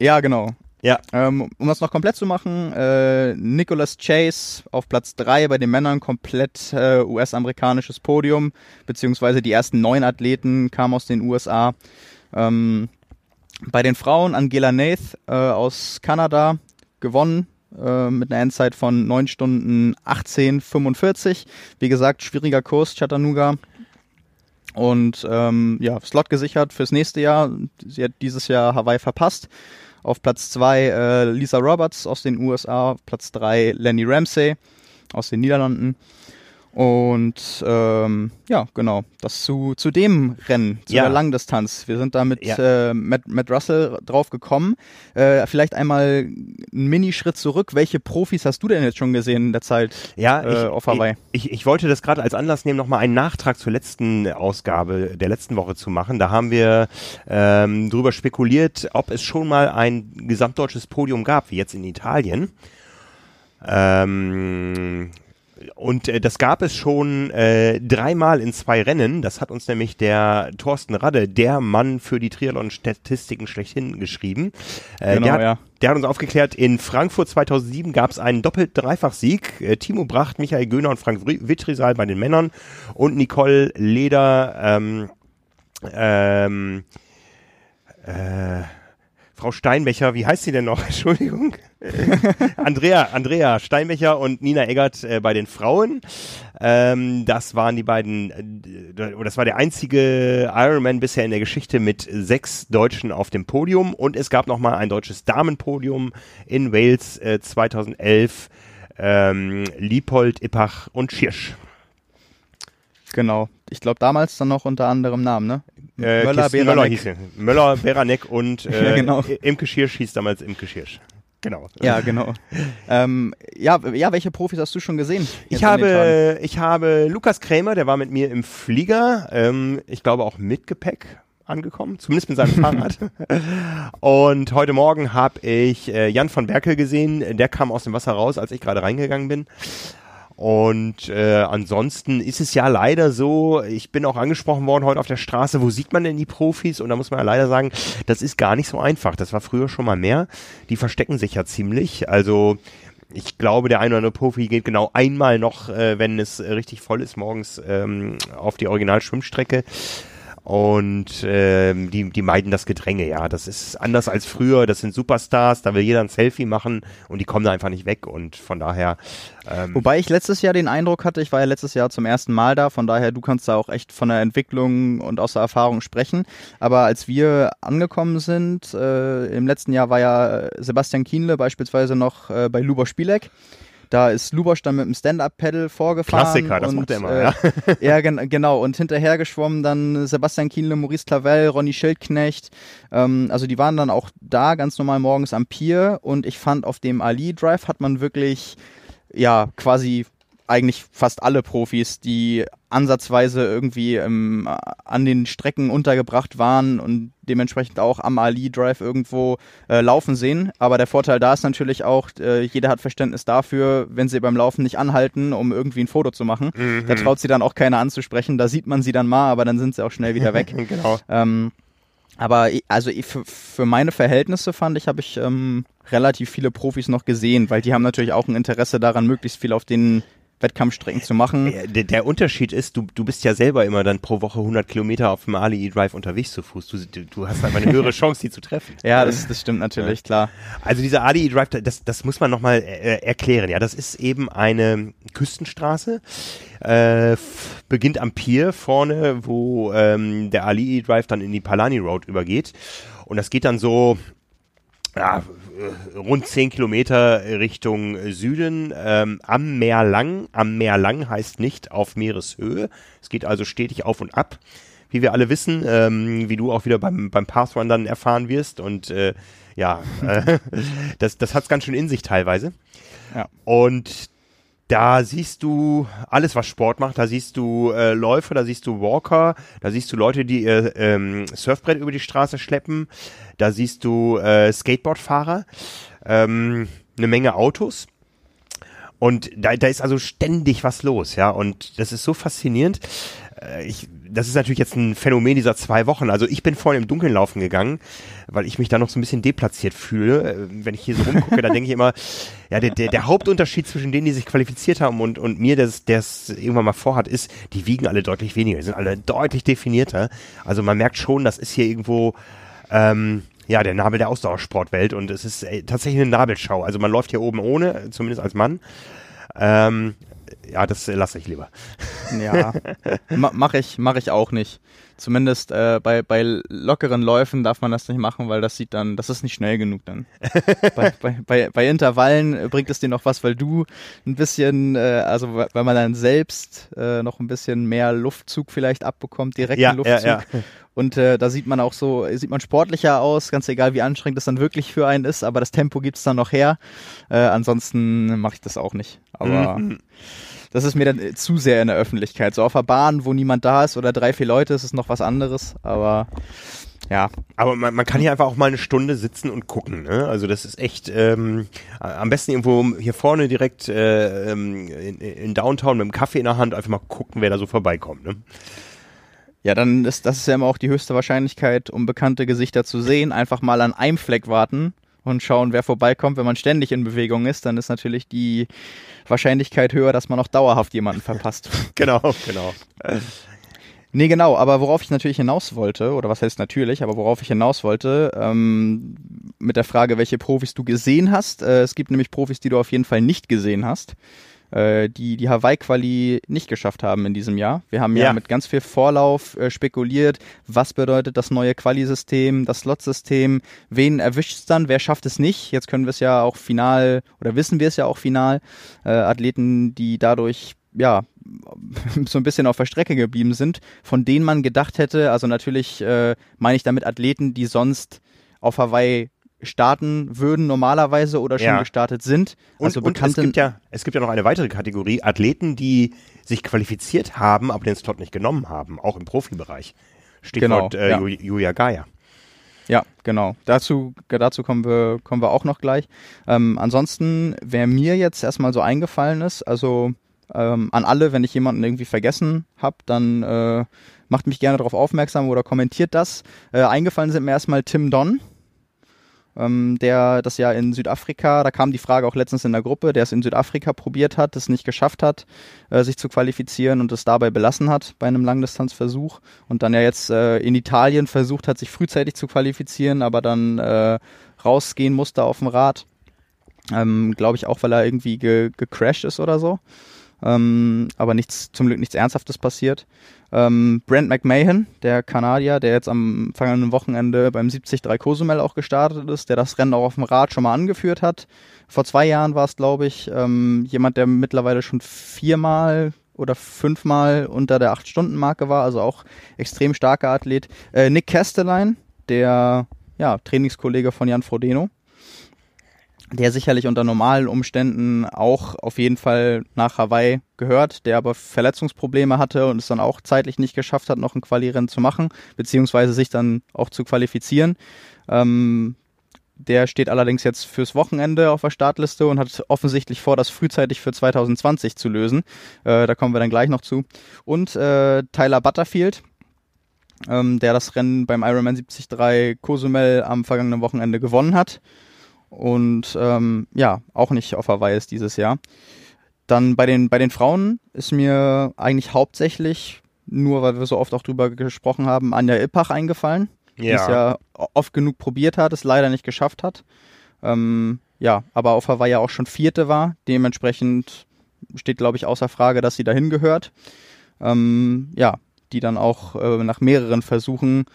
ja, genau. Ja. Ähm, um das noch komplett zu machen, äh, Nicholas Chase auf Platz 3 bei den Männern, komplett äh, US-amerikanisches Podium, beziehungsweise die ersten neun Athleten kamen aus den USA. Ähm, bei den Frauen Angela Nath äh, aus Kanada gewonnen äh, mit einer Endzeit von 9 Stunden 18,45. Wie gesagt, schwieriger Kurs, Chattanooga. Und ähm, ja, Slot gesichert fürs nächste Jahr. Sie hat dieses Jahr Hawaii verpasst. Auf Platz 2 äh, Lisa Roberts aus den USA, Platz 3 Lenny Ramsey aus den Niederlanden. Und ähm, ja, genau, das zu, zu dem Rennen, zu Ja. der Langdistanz. Wir sind da mit Ja. äh, Matt, Matt Russell drauf gekommen. Äh, vielleicht einmal einen Minischritt zurück. Welche Profis hast du denn jetzt schon gesehen in der Zeit Ja, äh, ich, auf Hawaii? ich, ich, ich wollte das gerade als Anlass nehmen, nochmal einen Nachtrag zur letzten Ausgabe der letzten Woche zu machen. Da haben wir ähm, drüber spekuliert, ob es schon mal ein gesamtdeutsches Podium gab, wie jetzt in Italien. Ähm, und äh, das gab es schon äh, dreimal in zwei Rennen. Das hat uns nämlich der Thorsten Radde, der Mann für die Triathlon-Statistiken schlechthin, geschrieben. Äh, Genau, der, hat, ja. der hat uns aufgeklärt, in Frankfurt 2007 gab es einen doppelten Dreifachsieg. Äh, Timo Bracht, Michael Göhner und Frank Wittrisal bei den Männern und Nicole Leder, ähm, ähm, äh, Frau Steinbecher, wie heißt sie denn noch? Entschuldigung. Andrea, Andrea Steinbecher und Nina Eggert äh, bei den Frauen. Ähm, das waren die beiden, äh, das war der einzige Ironman bisher in der Geschichte mit sechs Deutschen auf dem Podium und es gab nochmal ein deutsches Damenpodium in Wales äh, 2011. Ähm, Liepold, Ippach und Schirsch. Genau. Ich glaube damals dann noch unter anderem Namen, ne? Äh, Möller, Möller Beranek. hieß sie. Möller, Beranek und äh, Ja, genau. Imke Schirsch hieß damals Imke Schirsch. Genau. Ja, genau. ähm, ja, ja, welche Profis hast du schon gesehen? Ich habe, ich habe Lukas Krämer, der war mit mir im Flieger, ähm, ich glaube auch mit Gepäck angekommen, zumindest mit seinem Fahrrad. Und heute Morgen habe ich äh, Jan von Berkel gesehen, der kam aus dem Wasser raus, als ich gerade reingegangen bin. Und äh, ansonsten ist es ja leider so, ich bin auch angesprochen worden heute auf der Straße, wo sieht man denn die Profis? Und da muss man ja leider sagen, das ist gar nicht so einfach. Das war früher schon mal mehr. Die verstecken sich ja ziemlich. Also ich glaube, der ein oder andere Profi geht genau einmal noch, äh, wenn es äh, richtig voll ist, morgens ähm, auf die Originalschwimmstrecke. Und ähm, die, die meiden das Gedränge, ja. Das ist anders als früher. Das sind Superstars, da will jeder ein Selfie machen und die kommen da einfach nicht weg. Und von daher ähm, Wobei ich letztes Jahr den Eindruck hatte, ich war ja letztes Jahr zum ersten Mal da, von daher du kannst da auch echt von der Entwicklung und aus der Erfahrung sprechen. Aber als wir angekommen sind, äh, im letzten Jahr war ja Sebastian Kienle beispielsweise noch äh, bei Lubosch Spielek. Da ist Lubosch dann mit dem Stand-Up-Pedal vorgefahren. Klassiker, das und, macht er immer, äh, ja. ja, gen genau. Und hinterher geschwommen dann Sebastian Kienle, Maurice Clavel, Ronny Schildknecht. Ähm, also die waren dann auch da ganz normal morgens am Pier. Und ich fand, auf dem Ali Drive hat man wirklich, ja, quasi eigentlich fast alle Profis, die ansatzweise irgendwie ähm, an den Strecken untergebracht waren und dementsprechend auch am Ali Drive irgendwo äh, laufen sehen. Aber der Vorteil da ist natürlich auch, äh, jeder hat Verständnis dafür, wenn sie beim Laufen nicht anhalten, um irgendwie ein Foto zu machen. Mhm. Da traut sie dann auch keiner anzusprechen. Da sieht man sie dann mal, aber dann sind sie auch schnell wieder weg. genau. Ähm, aber also für, für meine Verhältnisse fand ich, habe ich ähm, relativ viele Profis noch gesehen, weil die haben natürlich auch ein Interesse daran, möglichst viel auf den Wettkampfstrecken zu machen. Der, der, Unterschied ist, du, du bist ja selber immer dann pro Woche 100 Kilometer auf dem Ali E-Drive unterwegs zu Fuß. Du, du hast einfach eine höhere Chance, die zu treffen. Ja, das, das stimmt natürlich, ja. klar. Also dieser Ali E-Drive, das, das muss man nochmal äh, erklären. Ja, das ist eben eine Küstenstraße, äh, beginnt am Pier vorne, wo ähm, der Ali E-Drive dann in die Palani Road übergeht. Und das geht dann so ja, äh, rund zehn Kilometer Richtung Süden ähm, am Meer lang. Am Meer lang heißt nicht auf Meereshöhe. Es geht also stetig auf und ab, wie wir alle wissen, ähm, wie du auch wieder beim, beim Pathrun dann erfahren wirst. Und äh, ja, äh, das, das hat es ganz schön in sich teilweise. Ja. Und da siehst du alles, was Sport macht. Da siehst du äh, Läufer, da siehst du Walker, da siehst du Leute, die ihr ähm, Surfbrett über die Straße schleppen. Da siehst du äh, Skateboardfahrer, ähm, eine Menge Autos. Und da, da ist also ständig was los, ja. Und das ist so faszinierend. Äh, ich, das ist natürlich jetzt ein Phänomen dieser zwei Wochen. Also ich bin vorhin im Dunkeln laufen gegangen, weil ich mich da noch so ein bisschen deplatziert fühle. Äh, wenn ich hier so rumgucke, dann denke ich immer, ja, der, der, der Hauptunterschied zwischen denen, die sich qualifiziert haben und, und mir, der es irgendwann mal vorhat, ist, die wiegen alle deutlich weniger, die sind alle deutlich definierter. Also man merkt schon, das ist hier irgendwo ähm, ja, der Nabel der Ausdauersportwelt und es ist äh, tatsächlich eine Nabelschau. Also man läuft hier oben ohne, zumindest als Mann. Ähm, ja, das äh, lasse ich lieber. Ja, mache ich, mach ich auch nicht. Zumindest äh, bei, bei lockeren Läufen darf man das nicht machen, weil das sieht dann, das ist nicht schnell genug dann. bei, bei, bei, bei Intervallen bringt es dir noch was, weil du ein bisschen, äh, also weil man dann selbst äh, noch ein bisschen mehr Luftzug vielleicht abbekommt, direkten ja, Luftzug. Ja, ja. Und äh, da sieht man auch so, sieht man sportlicher aus, ganz egal wie anstrengend das dann wirklich für einen ist, aber das Tempo gibt's dann noch her. Äh, ansonsten mache ich das auch nicht. Aber mhm das ist mir dann äh, zu sehr in der Öffentlichkeit. So auf der Bahn, wo niemand da ist oder drei, vier Leute, ist es noch was anderes. Aber ja. Aber man, man kann hier einfach auch mal eine Stunde sitzen und gucken. Ne? Also das ist echt ähm, am besten irgendwo hier vorne direkt äh, ähm, in, in Downtown mit dem Kaffee in der Hand einfach mal gucken, wer da so vorbeikommt. Ne? Ja, dann ist das ist ja immer auch die höchste Wahrscheinlichkeit, um bekannte Gesichter zu sehen. Einfach mal an einem Fleck warten und schauen, wer vorbeikommt. Wenn man ständig in Bewegung ist, dann ist natürlich die Wahrscheinlichkeit höher, dass man auch dauerhaft jemanden verpasst. genau, genau. Nee, genau, aber worauf ich natürlich hinaus wollte, oder was heißt natürlich, aber worauf ich hinaus wollte, ähm, mit der Frage, welche Profis du gesehen hast. Äh, es gibt nämlich Profis, die du auf jeden Fall nicht gesehen hast äh, die die Hawaii-Quali nicht geschafft haben in diesem Jahr. Wir haben ja, ja mit ganz viel Vorlauf äh, spekuliert, was bedeutet das neue Quali-System, das Slot-System, wen erwischt es dann, wer schafft es nicht. Jetzt können wir es ja auch final, oder wissen wir es ja auch final, äh, Athleten, die dadurch ja, so ein bisschen auf der Strecke geblieben sind, von denen man gedacht hätte, also natürlich äh, meine ich damit Athleten, die sonst auf Hawaii starten würden normalerweise oder schon ja. gestartet sind. Also und, und es gibt ja es gibt ja noch eine weitere Kategorie Athleten, die sich qualifiziert haben, aber den Slot nicht genommen haben, auch im Profibereich. Stichwort genau, äh, ja. Julia Geier. Ja, genau. Dazu, dazu kommen wir, kommen wir auch noch gleich. Ähm, ansonsten, wer mir jetzt erstmal so eingefallen ist, also ähm, an alle, wenn ich jemanden irgendwie vergessen habe, dann äh, macht mich gerne darauf aufmerksam oder kommentiert das. Äh, eingefallen sind mir erstmal Tim Don, ähm, der das ja in Südafrika, da kam die Frage auch letztens in der Gruppe, der es in Südafrika probiert hat, es nicht geschafft hat, äh, sich zu qualifizieren und es dabei belassen hat bei einem Langdistanzversuch und dann ja jetzt äh, in Italien versucht hat, sich frühzeitig zu qualifizieren, aber dann äh, rausgehen musste auf dem Rad. Ähm, Glaube ich auch, weil er irgendwie ge gecrashed ist oder so. Ähm, aber nichts, zum Glück nichts Ernsthaftes passiert. Ähm, Brent McMahon, der Kanadier, der jetzt am vergangenen Wochenende beim 73 Cozumel auch gestartet ist, der das Rennen auch auf dem Rad schon mal angeführt hat. Vor zwei Jahren war es, glaube ich, ähm, jemand, der mittlerweile schon viermal oder fünfmal unter der 8-Stunden-Marke war, also auch extrem starker Athlet. Äh, Nick Kastelein, der ja, Trainingskollege von Jan Frodeno. Der sicherlich unter normalen Umständen auch auf jeden Fall nach Hawaii gehört, der aber Verletzungsprobleme hatte und es dann auch zeitlich nicht geschafft hat, noch ein Quali-Rennen zu machen, beziehungsweise sich dann auch zu qualifizieren. Ähm, der steht allerdings jetzt fürs Wochenende auf der Startliste und hat offensichtlich vor, das frühzeitig für 2020 zu lösen. Äh, da kommen wir dann gleich noch zu. Und äh, Tyler Butterfield, ähm, der das Rennen beim Ironman 73 Cozumel am vergangenen Wochenende gewonnen hat. Und ähm, ja, auch nicht auf Hawaii ist dieses Jahr. Dann bei den, bei den Frauen ist mir eigentlich hauptsächlich, nur weil wir so oft auch drüber gesprochen haben, Anja Ippach eingefallen die es ja oft genug probiert hat, es leider nicht geschafft hat. Ähm, ja, aber auf Hawaii ja auch schon Vierte war. Dementsprechend steht, glaube ich, außer Frage, dass sie dahin gehört. Ähm, ja, die dann auch äh, nach mehreren Versuchen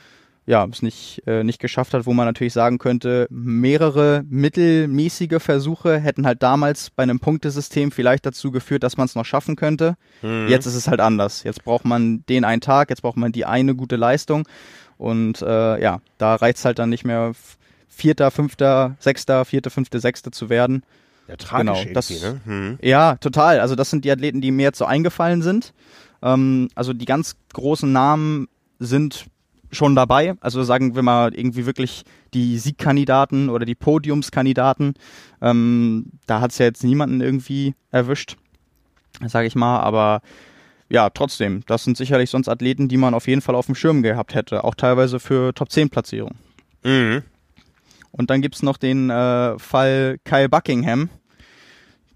ja, es nicht, äh, nicht geschafft hat, wo man natürlich sagen könnte, mehrere mittelmäßige Versuche hätten halt damals bei einem Punktesystem vielleicht dazu geführt, dass man es noch schaffen könnte. Mhm. Jetzt ist es halt anders. Jetzt braucht man den einen Tag, jetzt braucht man die eine gute Leistung und äh, ja, da reizt halt dann nicht mehr Vierter, Fünfter, Sechster, Vierter, Fünfte, Sechste zu werden. Ja, tragisch genau, das, ne? Hm. Ja, total. Also das sind die Athleten, die mir jetzt so eingefallen sind. Ähm, also die ganz großen Namen sind schon dabei. Also sagen wir mal irgendwie wirklich die Siegkandidaten oder die Podiumskandidaten. Ähm, da hat es ja jetzt niemanden irgendwie erwischt, sage ich mal. Aber ja, trotzdem, das sind sicherlich sonst Athleten, die man auf jeden Fall auf dem Schirm gehabt hätte, auch teilweise für Top 10 Platzierung. Mhm. Und dann gibt's noch den äh, Fall Kyle Buckingham.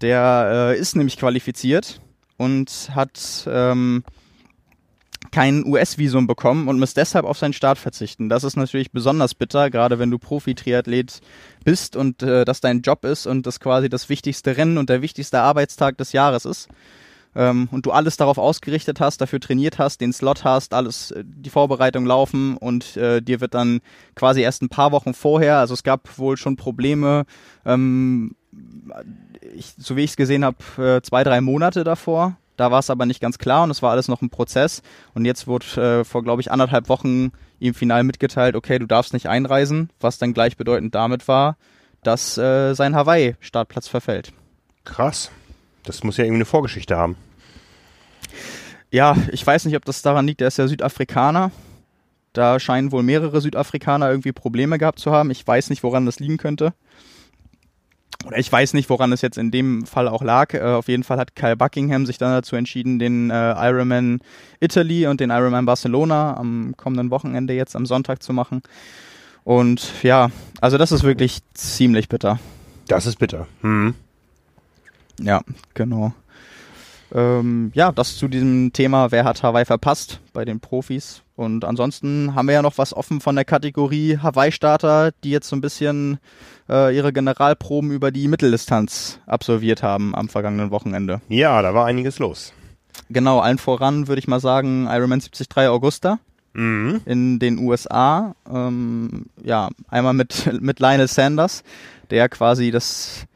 Der äh, ist nämlich qualifiziert und hat ähm, kein US-Visum bekommen und muss deshalb auf seinen Start verzichten. Das ist natürlich besonders bitter, gerade wenn du Profi-Triathlet bist und äh, das dein Job ist und das quasi das wichtigste Rennen und der wichtigste Arbeitstag des Jahres ist ähm, und du alles darauf ausgerichtet hast, dafür trainiert hast, den Slot hast, alles, äh, die Vorbereitung laufen und äh, dir wird dann quasi erst ein paar Wochen vorher, also es gab wohl schon Probleme, ähm, ich, so wie ich es gesehen habe, äh, zwei, drei Monate davor. Da war es aber nicht ganz klar und es war alles noch ein Prozess. Und jetzt wurde äh, vor, glaube ich, anderthalb Wochen ihm final mitgeteilt, okay, du darfst nicht einreisen, was dann gleichbedeutend damit war, dass äh, sein Hawaii-Startplatz verfällt. Krass. Das muss ja irgendwie eine Vorgeschichte haben. Ja, ich weiß nicht, ob das daran liegt, er ist ja Südafrikaner. Da scheinen wohl mehrere Südafrikaner irgendwie Probleme gehabt zu haben. Ich weiß nicht, woran das liegen könnte. Oder ich weiß nicht, woran es jetzt in dem Fall auch lag. Äh, auf jeden Fall hat Kyle Buckingham sich dann dazu entschieden, den äh, Ironman Italy und den Ironman Barcelona am kommenden Wochenende jetzt am Sonntag zu machen. Und ja, also das ist wirklich ziemlich bitter. Das ist bitter. Hm. Ja, genau. Ähm, ja, das zu diesem Thema, wer hat Hawaii verpasst bei den Profis. Und ansonsten haben wir ja noch was offen von der Kategorie Hawaii-Starter, die jetzt so ein bisschen äh, ihre Generalproben über die Mitteldistanz absolviert haben am vergangenen Wochenende. Ja, da war einiges los. Genau, allen voran würde ich mal sagen Ironman 73 Augusta. Mhm. In den USA, ähm, ja, einmal mit, mit Lionel Sanders, der quasi das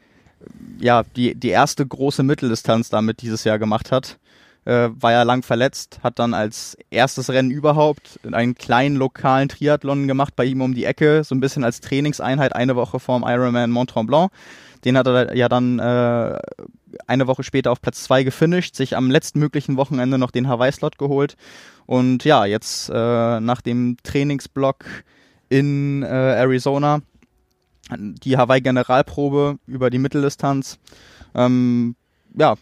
ja, die, die erste große Mitteldistanz damit dieses Jahr gemacht hat. Äh, war ja lang verletzt, hat dann als erstes Rennen überhaupt einen kleinen lokalen Triathlon gemacht bei ihm um die Ecke, so ein bisschen als Trainingseinheit eine Woche vorm Ironman Mont Tremblant. Den hat er ja dann äh, eine Woche später auf Platz zwei gefinisht, sich am letzten möglichen Wochenende noch den Hawaii-Slot geholt. Und ja, jetzt äh, nach dem Trainingsblock in äh, Arizona die Hawaii-Generalprobe über die Mitteldistanz. Ähm, ja,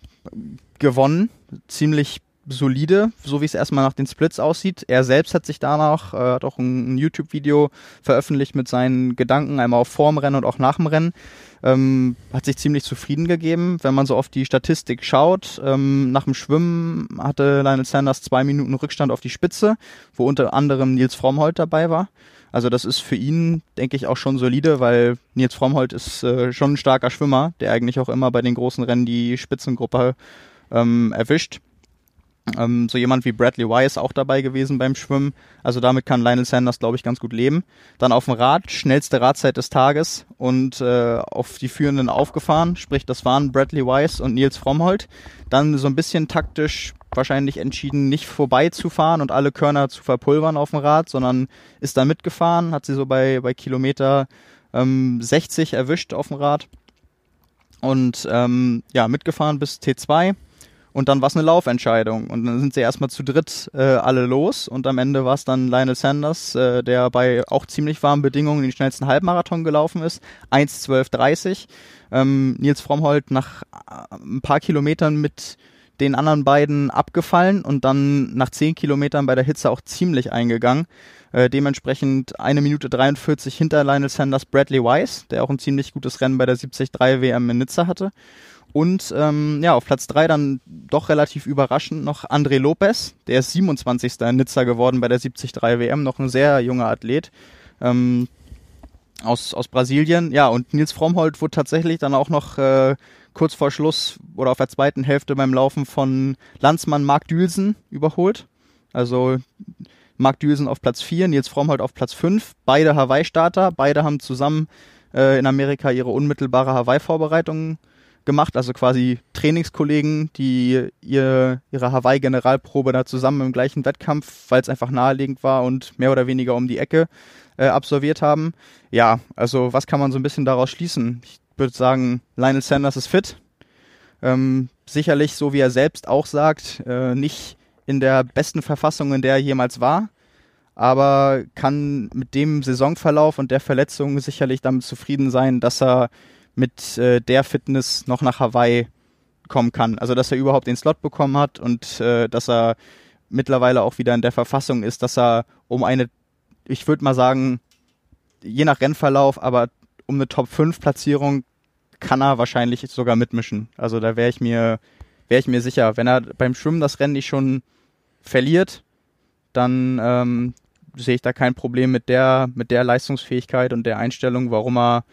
gewonnen, ziemlich solide, so wie es erstmal nach den Splits aussieht. Er selbst hat sich danach, äh, hat auch ein, ein YouTube-Video veröffentlicht mit seinen Gedanken, einmal auf vorm Rennen und auch nach dem Rennen. Ähm, hat sich ziemlich zufrieden gegeben. Wenn man so auf die Statistik schaut, ähm, nach dem Schwimmen hatte Lionel Sanders zwei Minuten Rückstand auf die Spitze, wo unter anderem Nils Frommholt dabei war. Also das ist für ihn, denke ich, auch schon solide, weil Nils Frommholt ist äh, schon ein starker Schwimmer, der eigentlich auch immer bei den großen Rennen die Spitzengruppe ähm, erwischt. Ähm, so jemand wie Bradley Wise auch dabei gewesen beim Schwimmen. Also damit kann Lionel Sanders, glaube ich, ganz gut leben. Dann auf dem Rad, schnellste Radzeit des Tages und äh, auf die Führenden aufgefahren. Sprich, das waren Bradley Wise und Nils Frommholt. Dann so ein bisschen taktisch wahrscheinlich entschieden, nicht vorbeizufahren und alle Körner zu verpulvern auf dem Rad, sondern ist da mitgefahren, hat sie so bei, bei Kilometer ähm, 60 erwischt auf dem Rad und ähm, ja, mitgefahren bis T2 und dann war es eine Laufentscheidung und dann sind sie erstmal zu dritt äh, alle los und am Ende war es dann Lionel Sanders, äh, der bei auch ziemlich warmen Bedingungen den schnellsten Halbmarathon gelaufen ist, 1.12.30. Ähm, Nils Frommholt nach äh, ein paar Kilometern mit den anderen beiden abgefallen und dann nach 10 Kilometern bei der Hitze auch ziemlich eingegangen. Äh, dementsprechend eine Minute 43 hinter Lionel Sanders Bradley Weiss, der auch ein ziemlich gutes Rennen bei der 73 WM in Nizza hatte. Und ähm, ja, auf Platz 3 dann doch relativ überraschend noch André Lopez, der ist 27. in Nizza geworden bei der 73 WM, noch ein sehr junger Athlet. Ähm, aus, aus Brasilien. Ja, und Nils Frommholt wurde tatsächlich dann auch noch äh, kurz vor Schluss oder auf der zweiten Hälfte beim Laufen von Landsmann Mark Dülsen überholt. Also Mark Dülsen auf Platz 4, Nils Frommholt auf Platz 5. Beide Hawaii-Starter, beide haben zusammen äh, in Amerika ihre unmittelbare Hawaii-Vorbereitung gemacht, also quasi Trainingskollegen, die ihr, ihre Hawaii-Generalprobe da zusammen im gleichen Wettkampf, weil es einfach naheliegend war und mehr oder weniger um die Ecke äh, absolviert haben. Ja, also was kann man so ein bisschen daraus schließen? Ich würde sagen, Lionel Sanders ist fit. Ähm, sicherlich, so wie er selbst auch sagt, äh, nicht in der besten Verfassung, in der er jemals war, aber kann mit dem Saisonverlauf und der Verletzung sicherlich damit zufrieden sein, dass er mit äh, der Fitness noch nach Hawaii kommen kann. Also dass er überhaupt den Slot bekommen hat und äh, dass er mittlerweile auch wieder in der Verfassung ist, dass er um eine, ich würde mal sagen, je nach Rennverlauf, aber um eine Top 5 Platzierung kann er wahrscheinlich sogar mitmischen. Also da wäre ich mir, ich mir sicher, wenn er beim Schwimmen das Rennen nicht schon verliert, dann ähm, sehe ich da kein Problem mit der, mit der Leistungsfähigkeit und der Einstellung, warum er,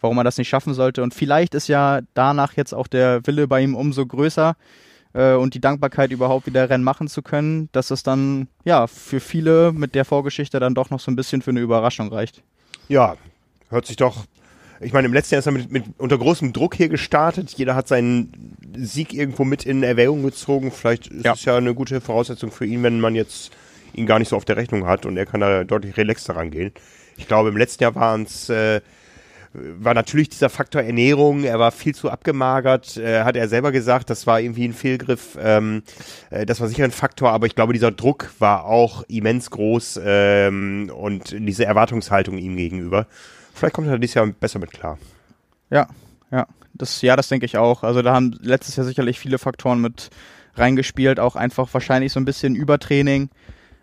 warum er das nicht schaffen sollte. Und vielleicht ist ja danach jetzt auch der Wille bei ihm umso größer äh, und die Dankbarkeit überhaupt wieder Rennen machen zu können, dass es dann ja für viele mit der Vorgeschichte dann doch noch so ein bisschen für eine Überraschung reicht. Ja, hört sich doch ich meine, im letzten Jahr ist er mit, mit, unter großem Druck hier gestartet. Jeder hat seinen Sieg irgendwo mit in Erwägung gezogen. Vielleicht ist ja. es ja eine gute Voraussetzung für ihn, wenn man jetzt ihn gar nicht so auf der Rechnung hat und er kann da deutlich relaxter rangehen. Ich glaube, im letzten Jahr waren es äh, war natürlich dieser Faktor Ernährung, er war viel zu abgemagert, äh, hat er selber gesagt, das war irgendwie ein Fehlgriff, ähm, äh, das war sicher ein Faktor, aber ich glaube, dieser Druck war auch immens groß ähm, und diese Erwartungshaltung ihm gegenüber. Vielleicht kommt er dieses Jahr besser mit klar. Ja, ja. Das, ja, das denke ich auch. Also da haben letztes Jahr sicherlich viele Faktoren mit reingespielt, auch einfach wahrscheinlich so ein bisschen Übertraining.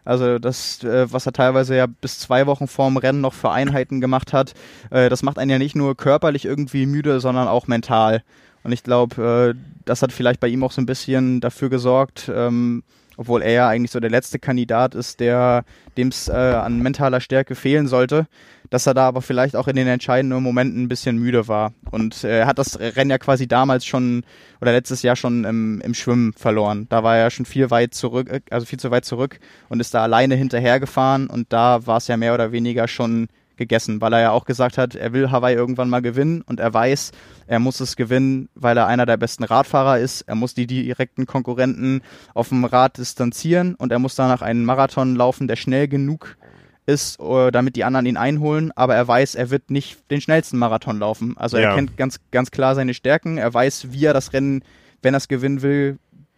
Also das, äh, was er teilweise ja bis zwei Wochen vorm Rennen noch für Einheiten gemacht hat, äh, das macht einen ja nicht nur körperlich irgendwie müde, sondern auch mental. Und ich glaube, äh, das hat vielleicht bei ihm auch so ein bisschen dafür gesorgt, ähm, obwohl er ja eigentlich so der letzte Kandidat ist, der dem es äh, an mentaler Stärke fehlen sollte, dass er da aber vielleicht auch in den entscheidenden Momenten ein bisschen müde war. Und äh, er hat das Rennen ja quasi damals schon oder letztes Jahr schon im, im Schwimmen verloren. Da war er schon viel weit zurück, äh, also viel zu weit zurück und ist da alleine hinterhergefahren und da war es ja mehr oder weniger schon gegessen, weil er ja auch gesagt hat, er will Hawaii irgendwann mal gewinnen und er weiß, er muss es gewinnen, weil er einer der besten Radfahrer ist. Er muss die direkten Konkurrenten auf dem Rad distanzieren und er muss danach einen Marathon laufen, der schnell genug ist, äh, damit die anderen ihn einholen, aber er weiß, er wird nicht den schnellsten Marathon laufen. Also ja. er kennt ganz, ganz klar seine Stärken, er weiß, wie er das Rennen, wenn er es gewinnen will,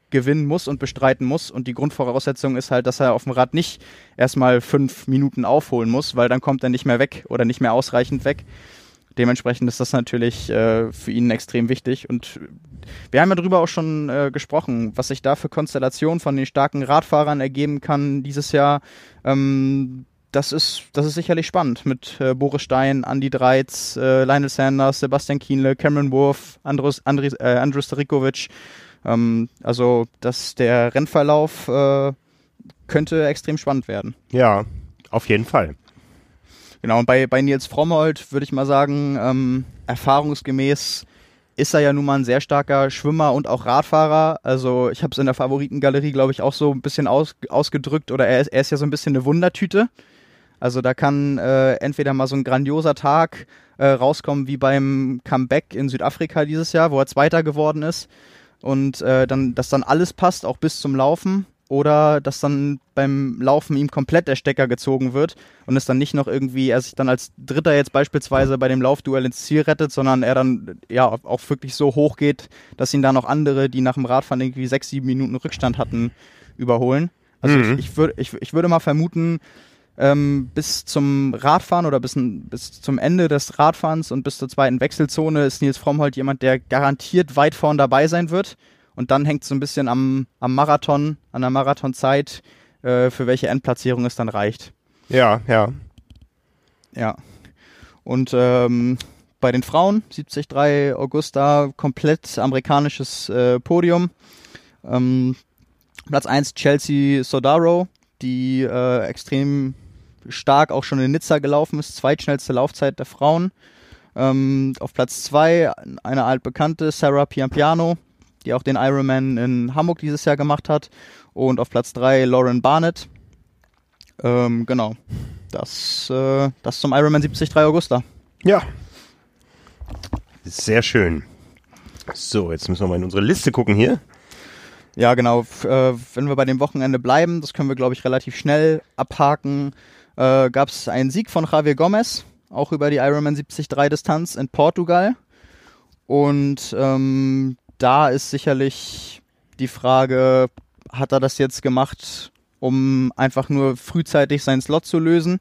gewinnen muss und bestreiten muss. Und die Grundvoraussetzung ist halt, dass er auf dem Rad nicht erstmal fünf Minuten aufholen muss, weil dann kommt er nicht mehr weg oder nicht mehr ausreichend weg. Dementsprechend ist das natürlich äh, für ihn extrem wichtig. Und wir haben ja darüber auch schon äh, gesprochen, was sich da für Konstellationen von den starken Radfahrern ergeben kann dieses Jahr. Ähm, das ist, das ist sicherlich spannend mit äh, Boris Stein, Andy Dreiz, äh, Lionel Sanders, Sebastian Kienle, Cameron Wolf, Andrus, Andri, äh, Andrus Starikovic. Ähm, also, dass der Rennverlauf äh, könnte extrem spannend werden. Ja, auf jeden Fall. Genau, und bei, bei Nils Frommold würde ich mal sagen, ähm, erfahrungsgemäß ist er ja nun mal ein sehr starker Schwimmer und auch Radfahrer. Also ich habe es in der Favoritengalerie, glaube ich, auch so ein bisschen aus, ausgedrückt. Oder er ist, er ist ja so ein bisschen eine Wundertüte. Also da kann äh, entweder mal so ein grandioser Tag äh, rauskommen wie beim Comeback in Südafrika dieses Jahr, wo er Zweiter geworden ist. Und äh, dann, dass dann alles passt, auch bis zum Laufen. oder dass dann beim Laufen ihm komplett der Stecker gezogen wird und es dann nicht noch irgendwie, er sich dann als Dritter jetzt beispielsweise bei dem Laufduell ins Ziel rettet, sondern er dann ja auch wirklich so hoch geht, dass ihn da noch andere, die nach dem Radfahren irgendwie sechs, sieben Minuten Rückstand hatten, überholen. Also mhm. ich, ich, würd, ich, ich würde mal vermuten, ähm, bis zum Radfahren oder bis, bis zum Ende des Radfahrens und bis zur zweiten Wechselzone ist Nils Frommholt jemand, der garantiert weit vorn dabei sein wird. Und dann hängt es so ein bisschen am, am Marathon, an der Marathonzeit, äh, für welche Endplatzierung es dann reicht. Ja, ja. Ja. Und ähm, bei den Frauen 73 Augusta komplett amerikanisches äh, Podium. Ähm, Platz 1 Chelsea Sodaro, die äh, extrem stark auch schon in Nizza gelaufen ist, zweitschnellste Laufzeit der Frauen. Ähm, auf Platz 2 eine altbekannte Sarah Piampiano, die auch den Ironman in Hamburg dieses Jahr gemacht hat. Und auf Platz 3 Lauren Barnett. Ähm, genau. Das, äh, das zum Ironman 73 Augusta. Ja. Sehr schön. So, jetzt müssen wir mal in unsere Liste gucken hier. Ja, genau. F äh, wenn wir bei dem Wochenende bleiben, das können wir, glaube ich, relativ schnell abhaken, äh, gab es einen Sieg von Javier Gomez, auch über die Ironman 73 Distanz in Portugal. Und ähm, da ist sicherlich die Frage, hat er das jetzt gemacht, um einfach nur frühzeitig seinen Slot zu lösen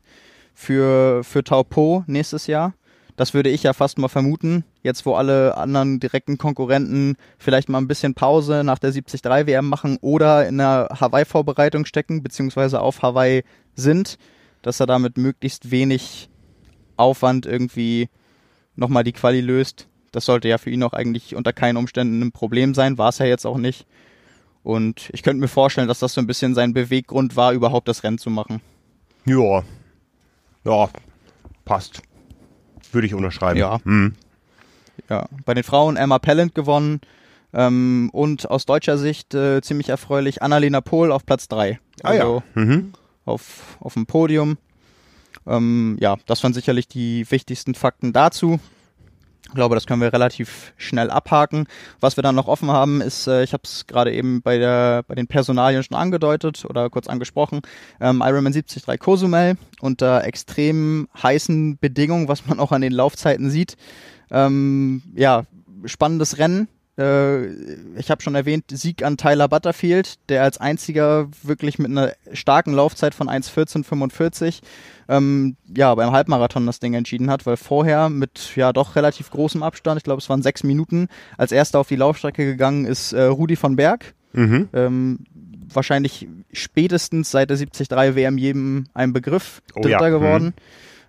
für, für Taupo nächstes Jahr? Das würde ich ja fast mal vermuten. Jetzt, wo alle anderen direkten Konkurrenten vielleicht mal ein bisschen Pause nach der 73 WM machen oder in der Hawaii-Vorbereitung stecken, beziehungsweise auf Hawaii sind, dass er damit möglichst wenig Aufwand irgendwie nochmal die Quali löst. Das sollte ja für ihn auch eigentlich unter keinen Umständen ein Problem sein, war es ja jetzt auch nicht. Und ich könnte mir vorstellen, dass das so ein bisschen sein Beweggrund war, überhaupt das Rennen zu machen. Ja. Ja, passt. Würde ich unterschreiben. Ja. Hm. Ja. Bei den Frauen Emma Pellant gewonnen. Ähm, und aus deutscher Sicht äh, ziemlich erfreulich Annalena Pohl auf Platz 3. Also ah, ja. Mhm. Auf, auf dem Podium. Ähm, ja, das waren sicherlich die wichtigsten Fakten dazu. Ich glaube, das können wir relativ schnell abhaken. Was wir dann noch offen haben, ist, äh, ich habe es gerade eben bei, der, bei den Personalien schon angedeutet oder kurz angesprochen, ähm, Ironman 73 Cozumel unter extrem heißen Bedingungen, was man auch an den Laufzeiten sieht. Ähm, ja, spannendes Rennen. Äh, ich habe schon erwähnt, Sieg an Tyler Butterfield, der als einziger wirklich mit einer starken Laufzeit von 1.14.45 ähm, ja, beim Halbmarathon das Ding entschieden hat, weil vorher mit ja doch relativ großem Abstand, ich glaube es waren sechs Minuten, als erster auf die Laufstrecke gegangen ist äh, Rudi von Berg. Mhm. Ähm, wahrscheinlich spätestens seit der 73 WM jedem ein Begriff, Dritter oh, ja. geworden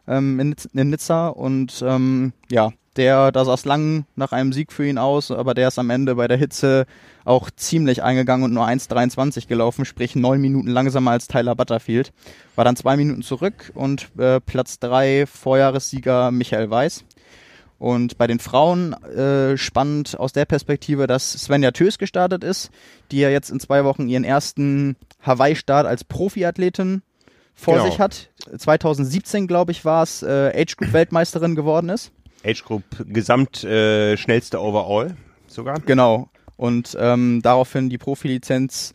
mhm. ähm, in, in, Nizza und ähm, ja, der, da sah es lang nach einem Sieg für ihn aus, aber der ist am Ende bei der Hitze auch ziemlich eingegangen und nur 1,23 gelaufen, sprich neun Minuten langsamer als Tyler Butterfield. War dann zwei Minuten zurück und äh, Platz drei Vorjahressieger Michael Weiß. Und bei den Frauen äh, spannend aus der Perspektive, dass Svenja Tös gestartet ist, die ja jetzt in zwei Wochen ihren ersten Hawaii-Start als Profiathletin vor genau. sich hat. 2017, glaube ich, war es, äh, Age Group Weltmeisterin geworden ist. Age Group Gesamt äh, schnellste Overall sogar. Genau. Und ähm, daraufhin die Profilizenz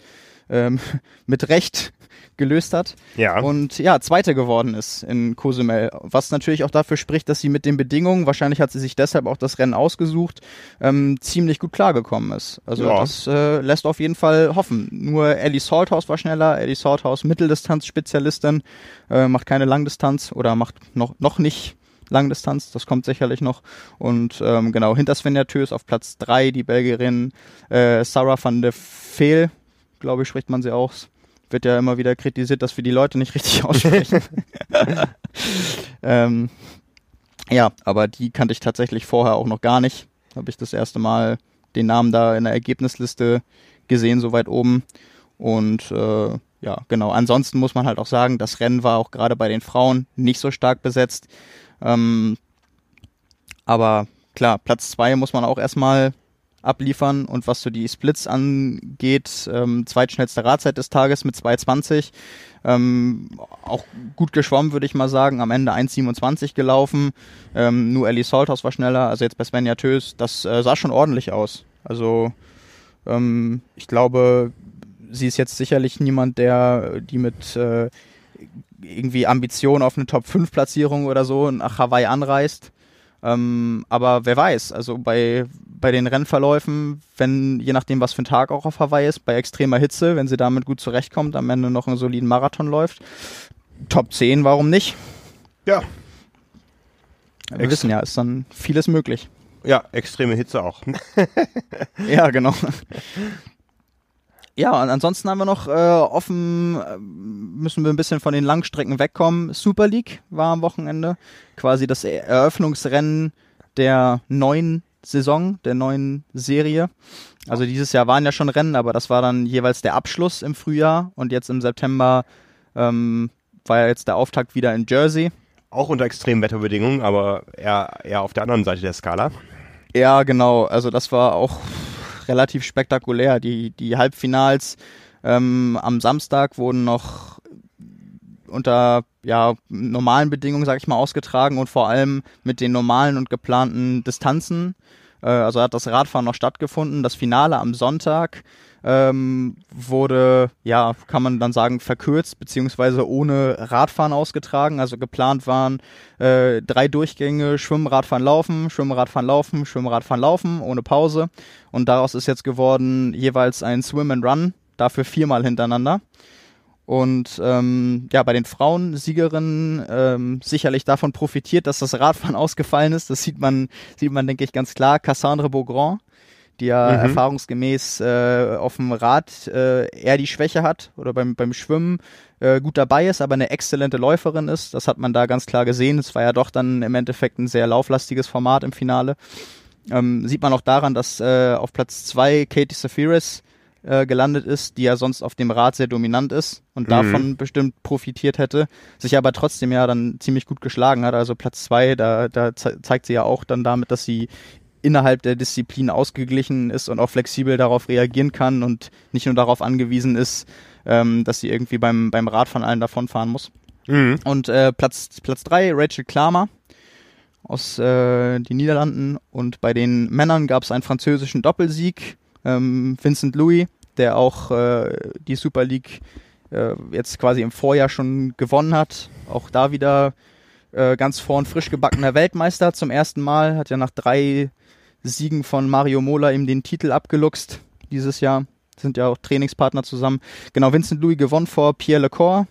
ähm, mit Recht gelöst hat. Ja. Und ja, Zweite geworden ist in Cozumel. Was natürlich auch dafür spricht, dass sie mit den Bedingungen, wahrscheinlich hat sie sich deshalb auch das Rennen ausgesucht, ähm, ziemlich gut klargekommen ist. Also ja. das äh, lässt auf jeden Fall hoffen. Nur Ellie Salthouse war schneller. Ellie Salthouse Mitteldistanz-Spezialistin, äh, macht keine Langdistanz oder macht noch, noch nicht Langdistanz, das kommt sicherlich noch. Und ähm, genau, hinter Svenja Tös auf Platz 3 die Belgierin äh, Sarah van de Veel, glaube ich, spricht man sie aus. Wird ja immer wieder kritisiert, dass wir die Leute nicht richtig aussprechen. ähm, ja, aber die kannte ich tatsächlich vorher auch noch gar nicht. Habe ich das erste Mal den Namen da in der Ergebnisliste gesehen, so weit oben. Und äh, ja, genau. Ansonsten muss man halt auch sagen, das Rennen war auch gerade bei den Frauen nicht so stark besetzt. Ähm, aber klar, Platz zwei muss man auch erstmal abliefern und was so die Splits angeht, ähm, zweitschnellste Radzeit des Tages mit 2,20. Ähm, auch gut geschwommen, würde ich mal sagen. Am Ende 1,27 gelaufen. Ähm, nur Ellie Salthaus war schneller. Also jetzt bei Svenja Tös, das äh, sah schon ordentlich aus. Also ähm, ich glaube, sie ist jetzt sicherlich niemand, der die mit äh, irgendwie Ambitionen auf eine Top-5-Platzierung oder so nach Hawaii anreist. Ähm, aber wer weiß, also bei, bei den Rennverläufen, wenn, je nachdem, was für ein Tag auch auf Hawaii ist, bei extremer Hitze, wenn sie damit gut zurechtkommt, am Ende noch einen soliden Marathon läuft, Top 10, warum nicht? Ja. Wir Ex wissen ja, ist dann vieles möglich. Ja, extreme Hitze auch. ja, genau. Ja, und ansonsten haben wir noch äh, offen, äh, müssen wir ein bisschen von den Langstrecken wegkommen. Super League war am Wochenende quasi das Eröffnungsrennen der neuen Saison, der neuen Serie. Also dieses Jahr waren ja schon Rennen, aber das war dann jeweils der Abschluss im Frühjahr und jetzt im September ähm, war ja jetzt der Auftakt wieder in Jersey. Auch unter extremen Wetterbedingungen, aber eher, eher auf der anderen Seite der Skala. Ja, genau. Also das war auch relativ spektakulär. Die, die Halbfinals ähm, am Samstag wurden noch unter ja, normalen Bedingungen, sag ich mal, ausgetragen und vor allem mit den normalen und geplanten Distanzen. Äh, also hat das Radfahren noch stattgefunden. Das Finale am Sonntag ähm, wurde, ja, kann man dann sagen, verkürzt, beziehungsweise ohne Radfahren ausgetragen. Also geplant waren äh, drei Durchgänge, Schwimmen, Radfahren, Laufen, Schwimmen, Radfahren, Laufen, Schwimmen, Radfahren, Laufen, ohne Pause. Und daraus ist jetzt geworden jeweils ein Swim and Run, dafür viermal hintereinander. Und ähm, ja, bei den Frauen Siegerinnen ähm, sicherlich davon profitiert, dass das Radfahren ausgefallen ist. Das sieht man, sieht man, denke ich, ganz klar. Cassandre Beaugrand, die ja mhm. erfahrungsgemäß äh, auf dem Rad äh, eher die Schwäche hat oder beim, beim Schwimmen äh, gut dabei ist, aber eine exzellente Läuferin ist. Das hat man da ganz klar gesehen. Es war ja doch dann im Endeffekt ein sehr lauflastiges Format im Finale. Ähm, sieht man auch daran, dass äh, auf Platz zwei Katie Safiris äh, gelandet ist, die ja sonst auf dem Rad sehr dominant ist und mhm. davon bestimmt profitiert hätte, sich aber trotzdem ja dann ziemlich gut geschlagen hat. Also Platz zwei, da, da ze zeigt sie ja auch dann damit, dass sie innerhalb der Disziplin ausgeglichen ist und auch flexibel darauf reagieren kann und nicht nur darauf angewiesen ist, ähm, dass sie irgendwie beim, beim Radfahren allen davonfahren muss. Mhm. Und äh, Platz, Platz drei Rachel Klamer aus äh, den Niederlanden und bei den Männern gab es einen französischen Doppelsieg. Ähm, Vincent Louis, der auch äh, die Super League äh, jetzt quasi im Vorjahr schon gewonnen hat, auch da wieder äh, ganz vorn frisch gebackener Weltmeister zum ersten Mal, hat ja nach drei Siegen von Mario Mola ihm den Titel abgeluchst dieses Jahr. Sind ja auch Trainingspartner zusammen. Genau, Vincent Louis gewonnen vor Pierre Lecor,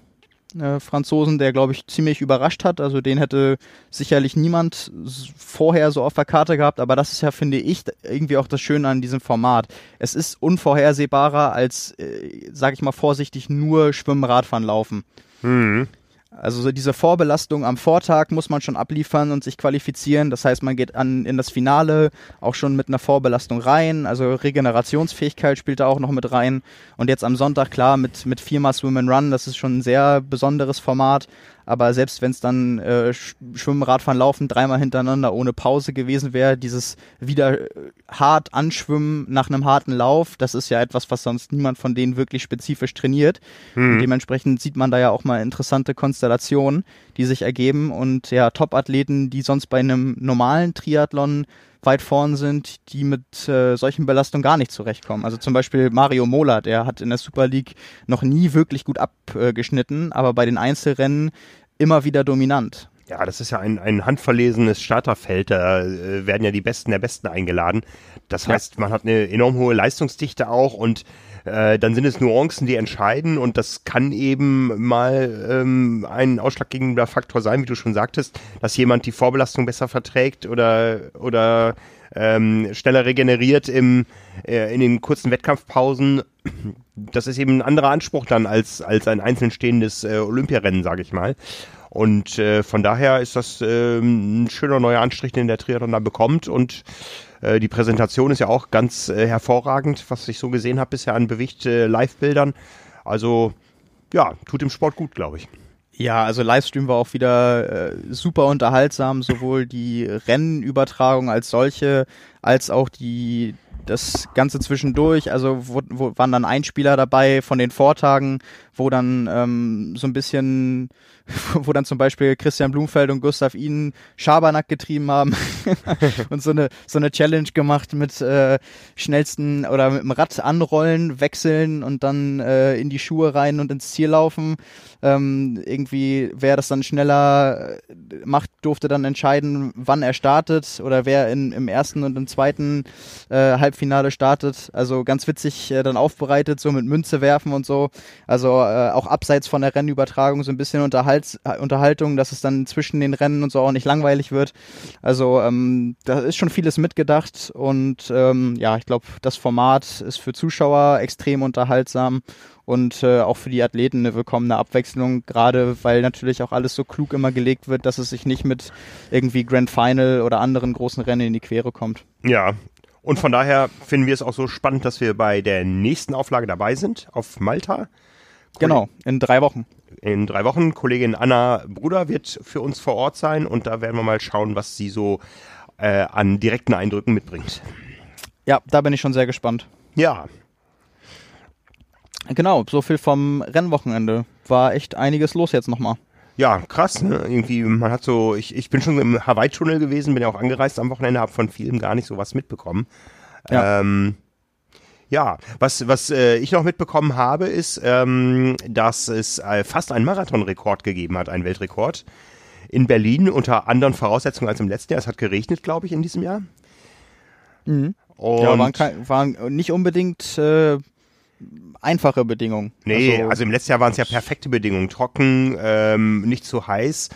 äh, Franzosen, der, glaube ich, ziemlich überrascht hat. Also den hätte sicherlich niemand vorher so auf der Karte gehabt, aber das ist ja, finde ich, irgendwie auch das Schöne an diesem Format. Es ist unvorhersehbarer als, äh, sage ich mal vorsichtig, nur Schwimmen, Radfahren, Laufen. Mhm. Also so diese Vorbelastung am Vortag muss man schon abliefern und sich qualifizieren. Das heißt, man geht an, in das Finale auch schon mit einer Vorbelastung rein. Also Regenerationsfähigkeit spielt da auch noch mit rein. Und jetzt am Sonntag, klar, mit, mit viermal Swim and Run, das ist schon ein sehr besonderes Format. Aber selbst wenn es dann äh, Schwimmen, Radfahren, Laufen dreimal hintereinander ohne Pause gewesen wäre, dieses wieder äh, hart anschwimmen nach einem harten Lauf, das ist ja etwas, was sonst niemand von denen wirklich spezifisch trainiert. Mhm. dementsprechend sieht man da ja auch mal interessante Konstellationen, die sich ergeben und ja, Top-Athleten, die sonst bei einem normalen Triathlon weit vorn sind, die mit äh, solchen Belastungen gar nicht zurechtkommen. Also zum Beispiel Mario Mola, der hat in der Super League noch nie wirklich gut abgeschnitten, aber bei den Einzelrennen immer wieder dominant. Ja, das ist ja ein, ein handverlesenes Starterfeld. Da äh, werden ja die Besten der Besten eingeladen. Das heißt, ja. man hat eine enorm hohe Leistungsdichte auch und äh, dann sind es Nuancen, die entscheiden und das kann eben mal ähm, ein ausschlaggebender Faktor sein, wie du schon sagtest, dass jemand die Vorbelastung besser verträgt oder, oder ähm, schneller regeneriert im, in den kurzen Wettkampfpausen. Das ist eben ein anderer Anspruch dann als, als ein einzeln stehendes äh, Olympiarennen, sage ich mal. Und äh, von daher ist das äh, ein schöner neuer Anstrich, den der Triathlon da bekommt. Und äh, die Präsentation ist ja auch ganz äh, hervorragend, was ich so gesehen habe bisher an Bewicht-Live-Bildern. Also ja, tut dem Sport gut, glaube ich. Ja, also Livestream war auch wieder äh, super unterhaltsam, sowohl die Rennenübertragung als solche, als auch die das Ganze zwischendurch, also wo, wo waren dann Einspieler dabei von den Vortagen, wo dann ähm, so ein bisschen, wo dann zum Beispiel Christian Blumfeld und Gustav Ihnen Schabernack getrieben haben und so eine so eine Challenge gemacht mit äh, schnellsten oder mit dem Rad anrollen, wechseln und dann äh, in die Schuhe rein und ins Ziel laufen. Ähm, irgendwie, wer das dann schneller äh, macht, durfte dann entscheiden, wann er startet oder wer in, im ersten und im zweiten äh, Halbfinale startet. Also ganz witzig äh, dann aufbereitet, so mit Münze werfen und so. Also äh, auch abseits von der Rennübertragung so ein bisschen Unterhalt, Unterhaltung, dass es dann zwischen den Rennen und so auch nicht langweilig wird. Also ähm, da ist schon vieles mitgedacht und ähm, ja, ich glaube, das Format ist für Zuschauer extrem unterhaltsam und äh, auch für die Athleten eine willkommene Abwechslung, gerade weil natürlich auch alles so klug immer gelegt wird, dass es sich nicht mit irgendwie Grand Final oder anderen großen Rennen in die Quere kommt. Ja, und von daher finden wir es auch so spannend, dass wir bei der nächsten Auflage dabei sind auf Malta. Genau, in drei Wochen. In drei Wochen. Kollegin Anna Bruder wird für uns vor Ort sein und da werden wir mal schauen, was sie so äh, an direkten Eindrücken mitbringt. Ja, da bin ich schon sehr gespannt. Ja, Genau, so viel vom Rennwochenende. War echt einiges los jetzt nochmal. Ja, krass, ne? Irgendwie, man hat so, ich, ich bin schon im Hawaii-Tunnel gewesen, bin ja auch angereist am Wochenende, habe von vielem gar nicht so was mitbekommen. Ja. Ähm, ja, was, was äh, ich noch mitbekommen habe, ist, ähm, dass es äh, fast einen Marathonrekord gegeben hat, einen Weltrekord. In Berlin unter anderen Voraussetzungen als im letzten Jahr. Es hat geregnet, glaube ich, in diesem Jahr. Mhm. Und Ja, waren, kein, waren nicht unbedingt äh, einfache Bedingungen. Nee, also, Also, im letzten Jahr waren es ja perfekte Bedingungen. Trocken, ähm, nicht zu heiß.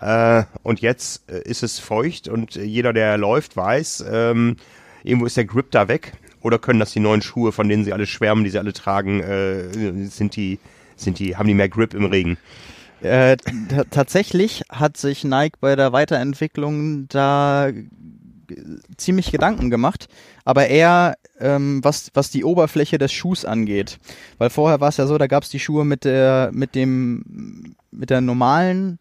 Äh, und jetzt äh, ist es feucht und äh, jeder, der läuft, weiß, ähm, irgendwo ist der Grip da weg. Oder können das die neuen Schuhe, von denen sie alle schwärmen, die sie alle tragen, äh, sind die, sind die, haben die mehr Grip im Regen? äh, tatsächlich hat sich Nike bei der Weiterentwicklung da g- ziemlich Gedanken gemacht, aber eher ähm, was, was die Oberfläche des Schuhs angeht. Weil vorher war es ja so, da gab es die Schuhe mit der, mit dem, mit der normalen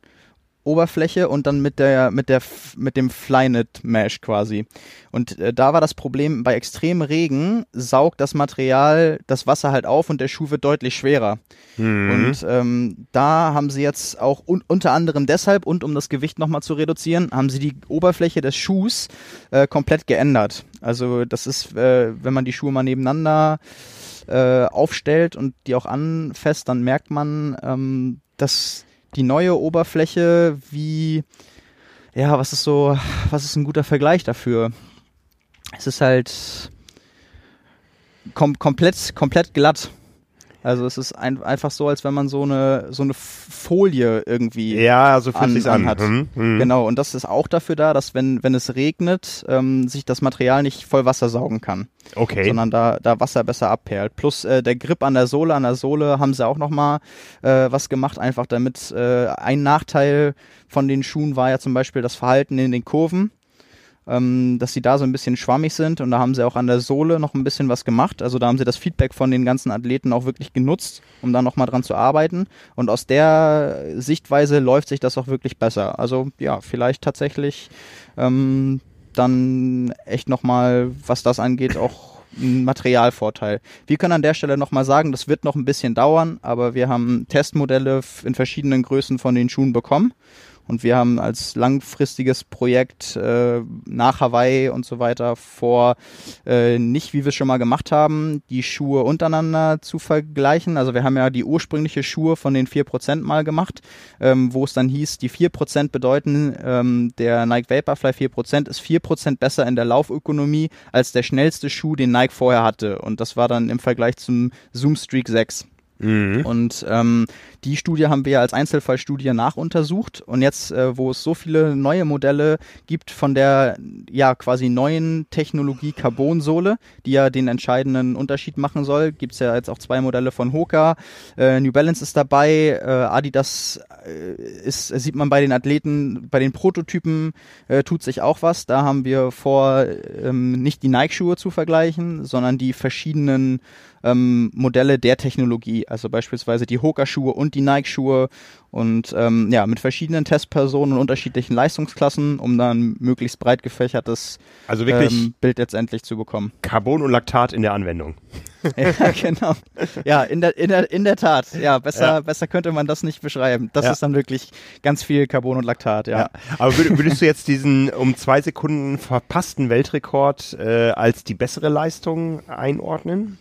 Oberfläche und dann mit der mit der mit dem Flyknit Mesh quasi. Und äh, da war das Problem bei extremem Regen saugt das Material das Wasser halt auf und der Schuh wird deutlich schwerer. Und ähm, da haben sie jetzt auch un unter anderem deshalb und um das Gewicht nochmal zu reduzieren, haben sie die Oberfläche des Schuhs äh, komplett geändert. Also das ist, äh, wenn man die Schuhe mal nebeneinander äh, aufstellt und die auch anfasst, dann merkt man, ähm, dass die neue Oberfläche wie, ja, was ist so, was ist ein guter Vergleich dafür? Es ist halt kom komplett, komplett glatt. Also es ist ein, einfach so, als wenn man so eine so eine Folie irgendwie Ja, so an- an. anhat. Hm, hm. Genau, und das ist auch dafür da, dass wenn, wenn es regnet, ähm, sich das Material nicht voll Wasser saugen kann, Okay. sondern da, da Wasser besser abperlt. Plus äh, der Grip an der Sohle, an der Sohle haben sie auch nochmal äh, was gemacht, einfach damit äh, ein Nachteil von den Schuhen war ja zum Beispiel das Verhalten in den Kurven. Ähm, dass sie da so ein bisschen schwammig sind und da haben sie auch an der Sohle noch ein bisschen was gemacht. Also da haben sie das Feedback von den ganzen Athleten auch wirklich genutzt, um da nochmal dran zu arbeiten. Und aus der Sichtweise läuft sich das auch wirklich besser. Also ja, vielleicht tatsächlich ähm, dann echt nochmal, was das angeht, auch ein Materialvorteil. Wir können an der Stelle nochmal sagen, das wird noch ein bisschen dauern, aber wir haben Testmodelle in verschiedenen Größen von den Schuhen bekommen. Und wir haben als langfristiges Projekt äh, nach Hawaii und so weiter vor, äh, nicht wie wir es schon mal gemacht haben, die Schuhe untereinander zu vergleichen. Also wir haben ja die ursprüngliche Schuhe von den 4% mal gemacht, ähm, wo es dann hieß, die 4% bedeuten, ähm, der Nike Vaporfly 4% ist 4% besser in der Laufökonomie als der schnellste Schuh, den Nike vorher hatte. Und das war dann im Vergleich zum Zoom Streak 6. Mhm. Und ähm, die Studie haben wir als Einzelfallstudie nachuntersucht. Und jetzt, äh, wo es so viele neue Modelle gibt von der ja quasi neuen Technologie Carbonsohle, die ja den entscheidenden Unterschied machen soll, gibt es ja jetzt auch zwei Modelle von Hoka. Äh, New Balance ist dabei, äh, Adidas äh, ist, sieht man bei den Athleten, bei den Prototypen äh, tut sich auch was. Da haben wir vor, ähm, nicht die Nike-Schuhe zu vergleichen, sondern die verschiedenen ähm, Modelle der Technologie, also beispielsweise die Hoka-Schuhe und die Nike-Schuhe und ähm, ja, mit verschiedenen Testpersonen und unterschiedlichen Leistungsklassen, um dann möglichst breit gefächertes also ähm, Bild letztendlich zu bekommen. Carbon und Laktat in der Anwendung. ja, genau. Ja, in der, in der, in der Tat. Ja, besser, ja. besser könnte man das nicht beschreiben. Das ja. ist dann wirklich ganz viel Carbon und Laktat, ja. ja. Aber würdest du jetzt diesen um zwei Sekunden verpassten Weltrekord äh, als die bessere Leistung einordnen?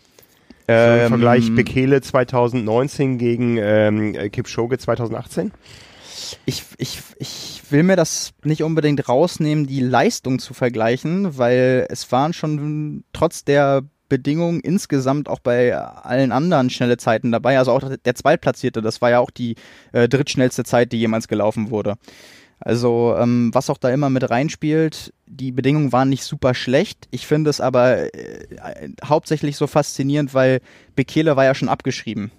Ähm, so Im Vergleich Bekele 2019 gegen ähm, Kipchoge 2018? Ich, ich, ich will mir das nicht unbedingt rausnehmen, die Leistung zu vergleichen, weil es waren schon trotz der Bedingungen insgesamt auch bei allen anderen schnelle Zeiten dabei. Also auch der Zweitplatzierte, das war ja auch die äh, drittschnellste Zeit, die jemals gelaufen wurde. Also ähm, was auch da immer mit reinspielt, die Bedingungen waren nicht super schlecht. Ich finde es aber äh, hauptsächlich so faszinierend, weil Bekele war ja schon abgeschrieben.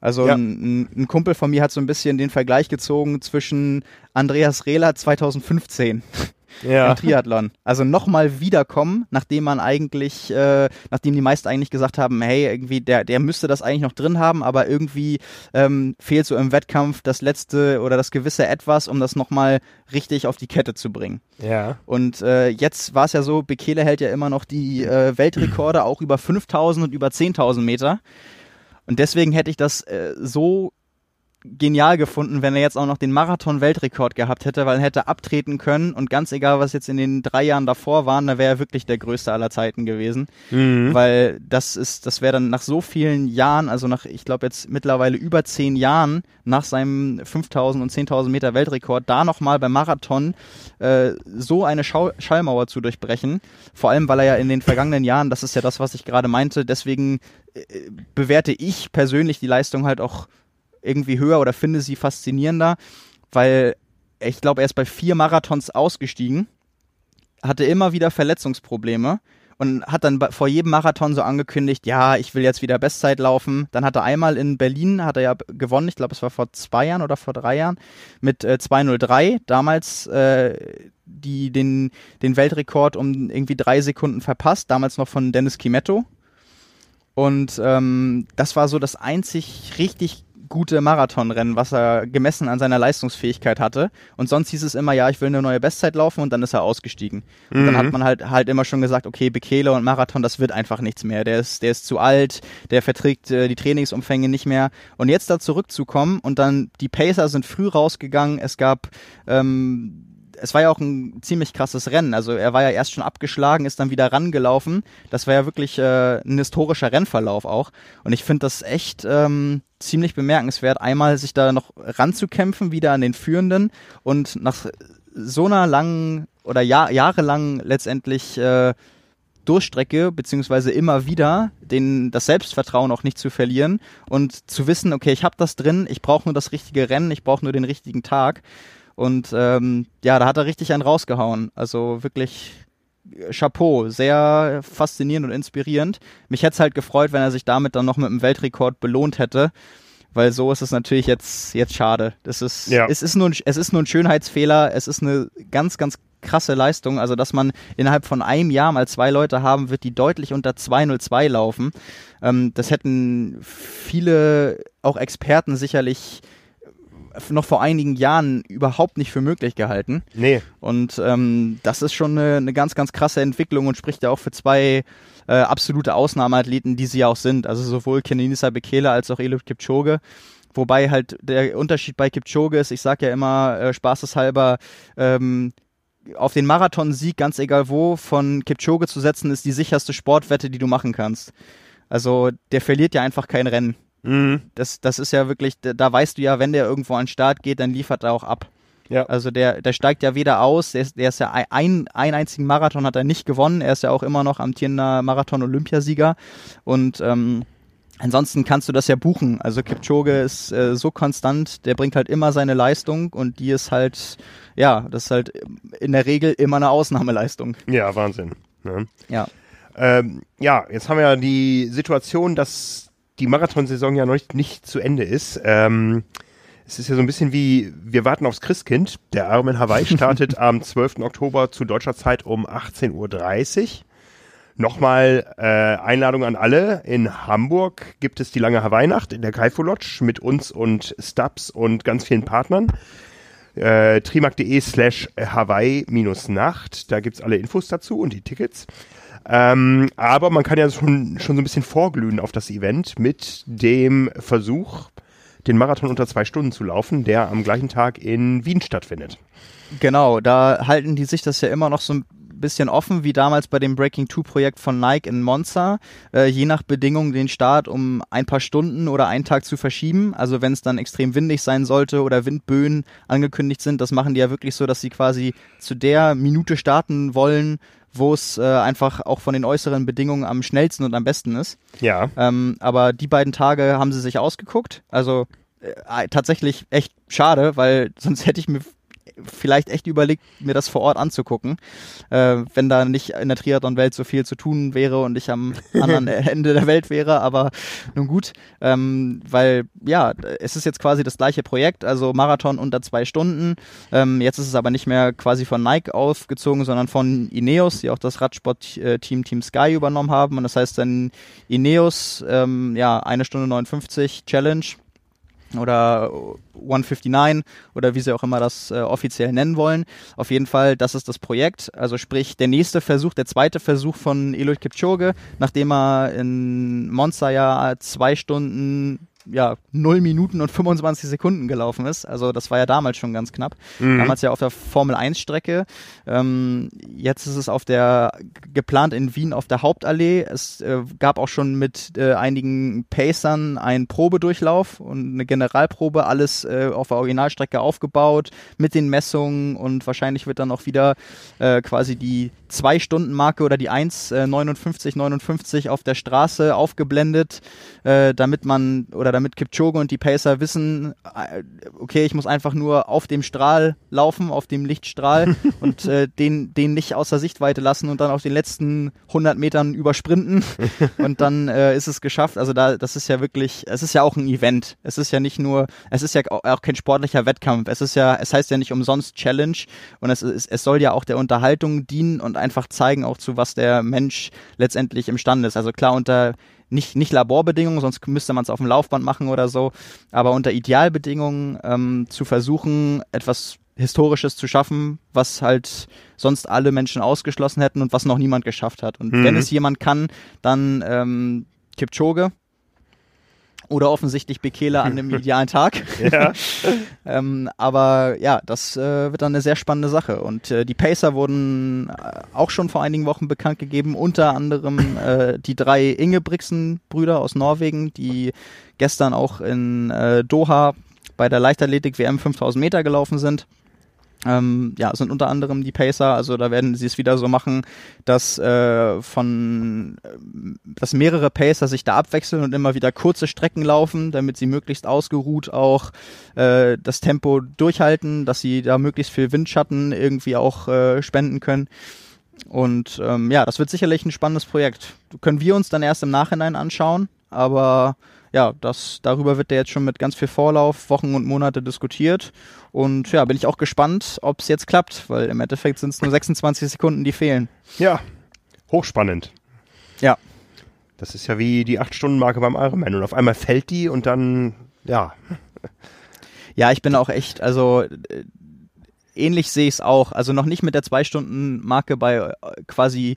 Also ja. ein, ein, Kumpel von mir hat so ein bisschen den Vergleich gezogen zwischen Andreas Rehler 2015 ja. im Triathlon. Also nochmal wiederkommen, nachdem man eigentlich, äh, nachdem die meisten eigentlich gesagt haben, hey, irgendwie, der, der müsste das eigentlich noch drin haben, aber irgendwie ähm, fehlt so im Wettkampf das letzte oder das gewisse Etwas, um das nochmal richtig auf die Kette zu bringen. Ja. Und äh, jetzt war es ja so, Bekele hält ja immer noch die äh, Weltrekorde auch über 5000 und über 10.000 Meter. Und deswegen hätte ich das äh, so genial gefunden, wenn er jetzt auch noch den Marathon-Weltrekord gehabt hätte, weil er hätte abtreten können und ganz egal, was jetzt in den drei Jahren davor waren, da wäre er wirklich der größte aller Zeiten gewesen. Mhm. Weil das ist, das wäre dann nach so vielen Jahren, also nach, ich glaube jetzt mittlerweile über zehn Jahren nach seinem 5000 und 10.000 Meter Weltrekord, da nochmal beim Marathon äh, so eine Schau Schallmauer zu durchbrechen. Vor allem, weil er ja in den vergangenen Jahren, das ist ja das, was ich gerade meinte, deswegen äh, bewerte ich persönlich die Leistung halt auch irgendwie höher oder finde sie faszinierender, weil ich glaube, er ist bei vier Marathons ausgestiegen, hatte immer wieder Verletzungsprobleme und hat dann vor jedem Marathon so angekündigt, ja, ich will jetzt wieder Bestzeit laufen. Dann hat er einmal in Berlin, hat er ja gewonnen, ich glaube, es war vor zwei Jahren oder vor drei Jahren, mit äh, 203, damals äh, die, den, den Weltrekord um irgendwie drei Sekunden verpasst, damals noch von Dennis Kimetto. Und ähm, das war so das einzig richtig gute Marathonrennen, was er gemessen an seiner Leistungsfähigkeit hatte. Und sonst hieß es immer, ja, ich will eine neue Bestzeit laufen und dann ist er ausgestiegen. Und mhm. dann hat man halt halt immer schon gesagt, okay, Bekele und Marathon, das wird einfach nichts mehr. Der ist, der ist zu alt, der verträgt äh, die Trainingsumfänge nicht mehr. Und jetzt da zurückzukommen und dann die Pacer sind früh rausgegangen. Es gab ähm, es war ja auch ein ziemlich krasses Rennen. Also er war ja erst schon abgeschlagen, ist dann wieder rangelaufen. Das war ja wirklich äh, ein historischer Rennverlauf auch. Und ich finde das echt ähm, ziemlich bemerkenswert, einmal sich da noch ranzukämpfen, wieder an den Führenden und nach so einer langen oder Jahr, jahrelang letztendlich äh, Durchstrecke, beziehungsweise immer wieder den, das Selbstvertrauen auch nicht zu verlieren und zu wissen, okay, ich habe das drin, ich brauche nur das richtige Rennen, ich brauche nur den richtigen Tag. Und ähm, ja, da hat er richtig einen rausgehauen. Also wirklich Chapeau, sehr faszinierend und inspirierend. Mich hätte es halt gefreut, wenn er sich damit dann noch mit einem Weltrekord belohnt hätte. Weil so ist es natürlich jetzt, jetzt schade. Das ist, ja. es, ist nur ein, es ist nur ein Schönheitsfehler. Es ist eine ganz, ganz krasse Leistung. Also, dass man innerhalb von einem Jahr mal zwei Leute haben wird, die deutlich unter 202 laufen. Ähm, das hätten viele, auch Experten sicherlich noch vor einigen Jahren überhaupt nicht für möglich gehalten. Nee. Und ähm, das ist schon eine, eine, ganz, ganz krasse Entwicklung und spricht ja auch für zwei äh, absolute Ausnahmeathleten, die sie ja auch sind. Also sowohl Kenenisa Bekele als auch Eliud Kipchoge. Wobei halt der Unterschied bei Kipchoge ist, ich sage ja immer äh, spaßeshalber, ähm, auf den Marathonsieg, ganz egal wo, von Kipchoge zu setzen, ist die sicherste Sportwette, die du machen kannst. Also der verliert ja einfach kein Rennen. Mhm. Das, das ist ja wirklich, da weißt du ja, wenn der irgendwo an den Start geht, dann liefert er auch ab. Ja. Also der, der steigt ja weder aus, der ist, der ist ja ein, ein einzigen Marathon hat er nicht gewonnen, er ist ja auch immer noch amtierender Marathon-Olympiasieger und ähm, ansonsten kannst du das ja buchen. Also Kipchoge ist äh, so konstant, der bringt halt immer seine Leistung und die ist halt, ja, das ist halt in der Regel immer eine Ausnahmeleistung. Ja, Wahnsinn. Ne? Ja. Ähm, ja, jetzt haben wir ja die Situation, dass die Marathonsaison ja noch nicht, nicht zu Ende ist. Ähm, es ist ja so ein bisschen wie, wir warten aufs Christkind. Der Arm in Hawaii startet am 12. Oktober zu deutscher Zeit um 18.30 Uhr. Nochmal äh, Einladung an alle. In Hamburg gibt es die lange Hawaii-Nacht in der Kaifo Lodge mit uns und Stubbs und ganz vielen Partnern. Äh, trimark.de slash Hawaii-Nacht. Da gibt's alle Infos dazu und die Tickets. Ähm, aber man kann ja schon, schon so ein bisschen vorglühen auf das Event mit dem Versuch, den Marathon unter zwei Stunden zu laufen, der am gleichen Tag in Wien stattfindet. Genau, da halten die sich das ja immer noch so bisschen offen, wie damals bei dem Breaking Two Projekt von Nike in Monza, äh, je nach Bedingungen den Start um ein paar Stunden oder einen Tag zu verschieben. Also wenn es dann extrem windig sein sollte oder Windböen angekündigt sind, das machen die ja wirklich so, dass sie quasi zu der Minute starten wollen, wo es äh, einfach auch von den äußeren Bedingungen am schnellsten und am besten ist. Ja. Ähm, aber die beiden Tage haben sie sich ausgeguckt. Also äh, tatsächlich echt schade, weil sonst hätte ich mir vielleicht echt überlegt, mir das vor Ort anzugucken, äh, wenn da nicht in der Triathlon-Welt so viel zu tun wäre und ich am anderen Ende der Welt wäre, aber nun gut, ähm, weil ja, es ist jetzt quasi das gleiche Projekt, also Marathon unter zwei Stunden, ähm, jetzt ist es aber nicht mehr quasi von Nike aufgezogen, sondern von Ineos, die auch das Radsport-Team Team Sky übernommen haben. Und das heißt dann Ineos, ähm, ja, eine Stunde 59 Challenge oder 159 oder wie sie auch immer das äh, offiziell nennen wollen. Auf jeden Fall, das ist das Projekt. Also sprich, der nächste Versuch, der zweite Versuch von Eliud Kipchoge, nachdem er in Monza ja zwei Stunden ja, 0 Minuten und 25 Sekunden gelaufen ist. Also das war ja damals schon ganz knapp. Mhm. Damals ja auf der Formel 1 Strecke. Ähm, jetzt ist es auf der, geplant in Wien auf der Hauptallee. Es äh, gab auch schon mit äh, einigen Pacern einen Probedurchlauf und eine Generalprobe, alles äh, auf der Originalstrecke aufgebaut, mit den Messungen und wahrscheinlich wird dann auch wieder äh, quasi die zwei Stunden Marke oder die 1,59, 59 auf der Straße aufgeblendet, äh, damit man oder damit Kipchoge und die Pacer wissen, äh, okay, ich muss einfach nur auf dem Strahl laufen, auf dem Lichtstrahl und äh, den, den nicht außer Sichtweite lassen und dann auf den letzten 100 Metern übersprinten und dann äh, ist es geschafft. Also da, das ist ja wirklich, es ist ja auch ein Event. Es ist ja nicht nur, es ist ja auch kein sportlicher Wettkampf. Es ist ja, es heißt ja nicht umsonst Challenge und es, ist, es soll ja auch der Unterhaltung dienen und einfach zeigen auch zu, was der Mensch letztendlich imstande ist. Also klar unter nicht, nicht Laborbedingungen, sonst müsste man es auf dem Laufband machen oder so, aber unter Idealbedingungen ähm, zu versuchen, etwas Historisches zu schaffen, was halt sonst alle Menschen ausgeschlossen hätten und was noch niemand geschafft hat. Und mhm. wenn es jemand kann, dann ähm, Kipchoge, oder offensichtlich Bekele an einem idealen Tag. Ja. ähm, aber ja, das äh, wird dann eine sehr spannende Sache. Und äh, die Pacer wurden äh, auch schon vor einigen Wochen bekannt gegeben, unter anderem äh, die drei Ingebrigtsen-Brüder aus Norwegen, die gestern auch in äh, Doha bei der Leichtathletik WM 5000 Meter gelaufen sind. Ähm, ja, sind unter anderem die Pacer, also da werden sie es wieder so machen, dass äh, von äh, dass mehrere Pacer sich da abwechseln und immer wieder kurze Strecken laufen, damit sie möglichst ausgeruht auch äh, das Tempo durchhalten, dass sie da möglichst viel Windschatten irgendwie auch äh, spenden können. Und ähm, ja, das wird sicherlich ein spannendes Projekt. Können wir uns dann erst im Nachhinein anschauen, aber ja, das, darüber wird ja jetzt schon mit ganz viel Vorlauf, Wochen und Monate diskutiert. Und ja, bin ich auch gespannt, ob es jetzt klappt, weil im Endeffekt sind es nur 26 Sekunden, die fehlen. Ja, hochspannend. Ja. Das ist ja wie die 8-Stunden-Marke beim Ironman. Und auf einmal fällt die und dann, ja. Ja, ich bin auch echt, also äh, ähnlich sehe ich es auch. Also noch nicht mit der 2-Stunden-Marke bei äh, quasi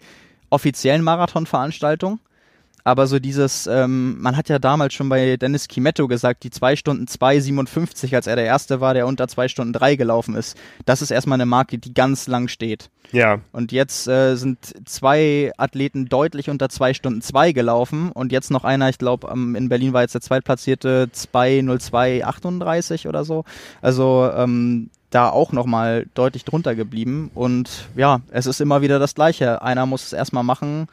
offiziellen Marathonveranstaltungen aber so dieses, ähm, man hat ja damals schon bei Dennis Kimetto gesagt, die 2 Stunden 2,57, als er der Erste war, der unter 2 Stunden 3 gelaufen ist. Das ist erstmal eine Marke, die ganz lang steht. Ja. Und jetzt äh, sind zwei Athleten deutlich unter 2 Stunden 2 gelaufen und jetzt noch einer, ich glaube, in Berlin war jetzt der Zweitplatzierte 2,02,38 oder so. Also, ähm, da auch nochmal deutlich drunter geblieben. Und ja, es ist immer wieder das Gleiche. Einer muss es erstmal machen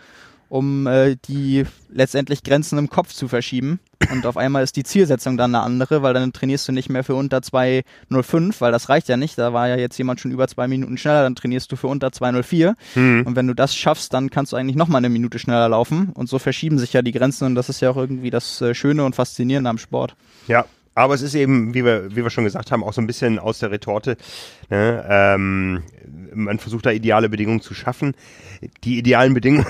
um äh, die letztendlich Grenzen im Kopf zu verschieben. Und auf einmal ist die Zielsetzung dann eine andere, weil dann trainierst du nicht mehr für unter 2.05, weil das reicht ja nicht. Da war ja jetzt jemand schon über zwei Minuten schneller, dann trainierst du für unter 2.04. Mhm. Und wenn du das schaffst, dann kannst du eigentlich nochmal eine Minute schneller laufen. Und so verschieben sich ja die Grenzen und das ist ja auch irgendwie das äh, Schöne und Faszinierende am Sport. Ja, aber es ist eben, wie wir, wie wir schon gesagt haben, auch so ein bisschen aus der Retorte. Ne? Ähm, man versucht da ideale Bedingungen zu schaffen. Die idealen Bedingungen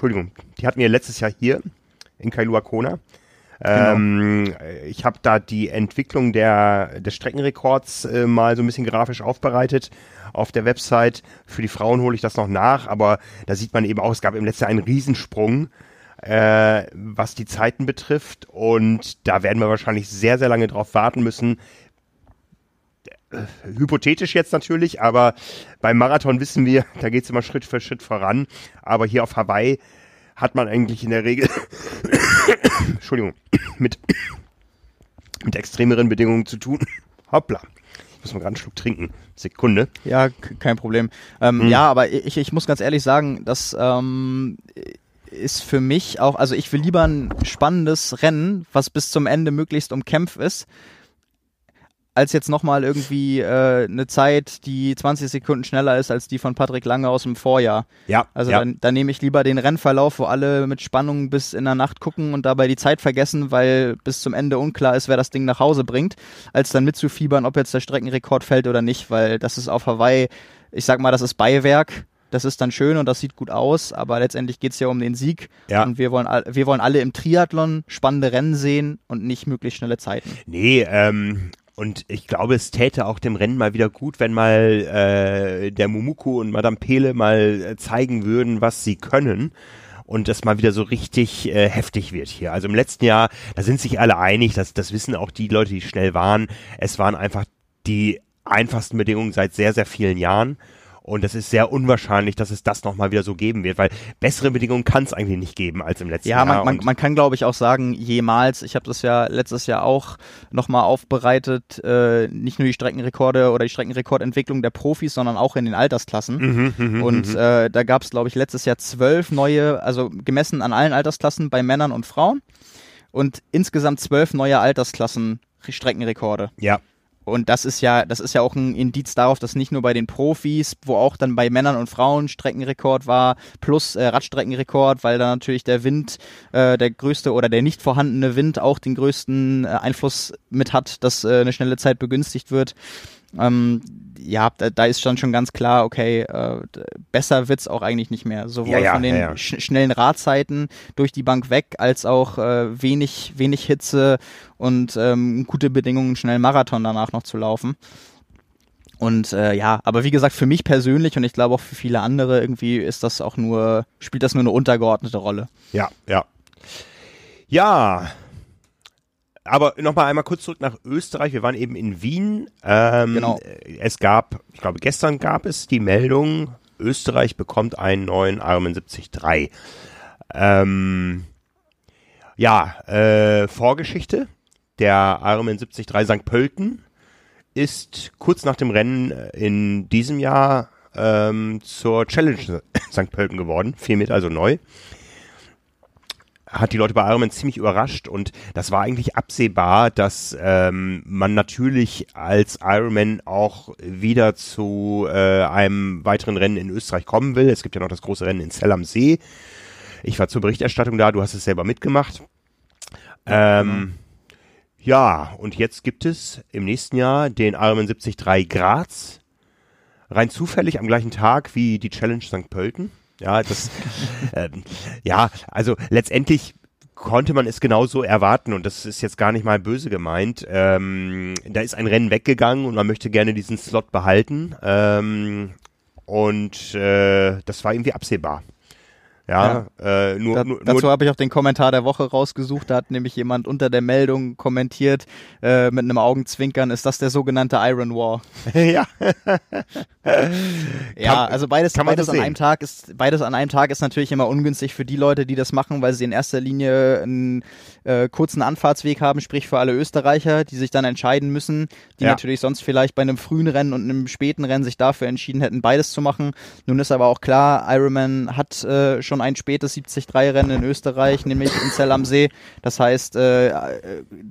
Entschuldigung, die hatten wir letztes Jahr hier in Kailua Kona. Genau. Ähm, ich habe da die Entwicklung der, des Streckenrekords äh, mal so ein bisschen grafisch aufbereitet auf der Website. Für die Frauen hole ich das noch nach, aber da sieht man eben auch, es gab im letzten Jahr einen Riesensprung, äh, was die Zeiten betrifft. Und da werden wir wahrscheinlich sehr, sehr lange drauf warten müssen. Äh, hypothetisch jetzt natürlich, aber beim Marathon wissen wir, da geht es immer Schritt für Schritt voran. Aber hier auf Hawaii hat man eigentlich in der Regel, Entschuldigung, mit, mit extremeren Bedingungen zu tun. Hoppla. Ich muss mal gerade einen Schluck trinken. Sekunde. Ja, kein Problem. Ähm, hm. Ja, aber ich, ich muss ganz ehrlich sagen, das ähm, ist für mich auch, also ich will lieber ein spannendes Rennen, was bis zum Ende möglichst umkämpft ist, als jetzt nochmal irgendwie äh, eine Zeit, die 20 Sekunden schneller ist als die von Patrick Lange aus dem Vorjahr. Ja. Also ja. dann, dann nehme ich lieber den Rennverlauf, wo alle mit Spannung bis in der Nacht gucken und dabei die Zeit vergessen, weil bis zum Ende unklar ist, wer das Ding nach Hause bringt, als dann mitzufiebern, ob jetzt der Streckenrekord fällt oder nicht, weil das ist auf Hawaii, ich sag mal, das ist Beiwerk. Das ist dann schön und das sieht gut aus, aber letztendlich geht es ja um den Sieg. Ja. Und wir wollen, wir wollen alle im Triathlon spannende Rennen sehen und nicht möglichst schnelle Zeiten. Nee, ähm, und ich glaube, es täte auch dem Rennen mal wieder gut, wenn mal äh, der Mumuku und Madame Pele mal äh, zeigen würden, was sie können und das mal wieder so richtig äh, heftig wird hier. Also im letzten Jahr, da sind sich alle einig, das, das wissen auch die Leute, die schnell waren. Es waren einfach die einfachsten Bedingungen seit sehr, sehr vielen Jahren. Und es ist sehr unwahrscheinlich, dass es das nochmal wieder so geben wird, weil bessere Bedingungen kann es eigentlich nicht geben als im letzten ja, Jahr. Ja, man, man, man, kann glaube ich auch sagen, jemals, ich habe das ja letztes Jahr auch nochmal aufbereitet, äh, nicht nur die Streckenrekorde oder die Streckenrekordentwicklung der Profis, sondern auch in den Altersklassen. Mhm, mh, und mh. äh, da gab es glaube ich letztes Jahr zwölf neue, also gemessen an allen Altersklassen bei Männern und Frauen und insgesamt zwölf neue Altersklassen Streckenrekorde. Ja. Und das ist ja, das ist ja auch ein Indiz darauf, dass nicht nur bei den Profis, wo auch dann bei Männern und Frauen Streckenrekord war, plus äh, Radstreckenrekord, weil da natürlich der Wind, äh, der größte oder der nicht vorhandene Wind auch den größten äh, Einfluss mit hat, dass äh, eine schnelle Zeit begünstigt wird. Ähm, ja, da, da, ist dann schon ganz klar, okay, äh, besser wird's auch eigentlich nicht mehr. Sowohl ja, ja, von den ja, sch schnellen Radzeiten durch die Bank weg, als auch äh, wenig, wenig Hitze und ähm, gute Bedingungen, einen schnellen Marathon danach noch zu laufen. Und äh, ja, aber wie gesagt, für mich persönlich und ich glaube auch für viele andere irgendwie ist das auch nur, spielt das nur eine untergeordnete Rolle. Ja, ja. Ja, aber nochmal einmal kurz zurück nach Österreich. Wir waren eben in Wien. Ähm, genau. Es gab, ich glaube, gestern gab es die Meldung, Österreich bekommt einen neuen Ironman 73. Ähm, ja, äh, Vorgeschichte. Der Ironman 73 St. Pölten ist kurz nach dem Rennen in diesem Jahr ähm, zur Challenge St. Pölten geworden. Vier Meter also neu hat die Leute bei Ironman ziemlich überrascht und das war eigentlich absehbar, dass ähm, man natürlich als Ironman auch wieder zu äh, einem weiteren Rennen in Österreich kommen will. Es gibt ja noch das große Rennen in Zell am See. Ich war zur Berichterstattung da, du hast es selber mitgemacht. Ähm, ja, und jetzt gibt es im nächsten Jahr den Ironman 73 Graz. Rein zufällig am gleichen Tag wie die Challenge St. Pölten. Ja, das, ähm, ja, also letztendlich konnte man es genauso erwarten und das ist jetzt gar nicht mal böse gemeint. Ähm, da ist ein Rennen weggegangen und man möchte gerne diesen Slot behalten ähm, und äh, das war irgendwie absehbar. Ja, ja. Äh, nur, da, nur, dazu habe ich auch den Kommentar der Woche rausgesucht. Da hat nämlich jemand unter der Meldung kommentiert äh, mit einem Augenzwinkern: Ist das der sogenannte Iron War? ja. ja, also beides, beides an einem Tag ist beides an einem Tag ist natürlich immer ungünstig für die Leute, die das machen, weil sie in erster Linie einen äh, kurzen Anfahrtsweg haben, sprich für alle Österreicher, die sich dann entscheiden müssen, die Ja. natürlich sonst vielleicht bei einem frühen Rennen und einem späten Rennen sich dafür entschieden hätten, beides zu machen. Nun ist aber auch klar, Ironman hat äh, schon ein spätes 73-Rennen in Österreich, nämlich in Zell am See. Das heißt, äh,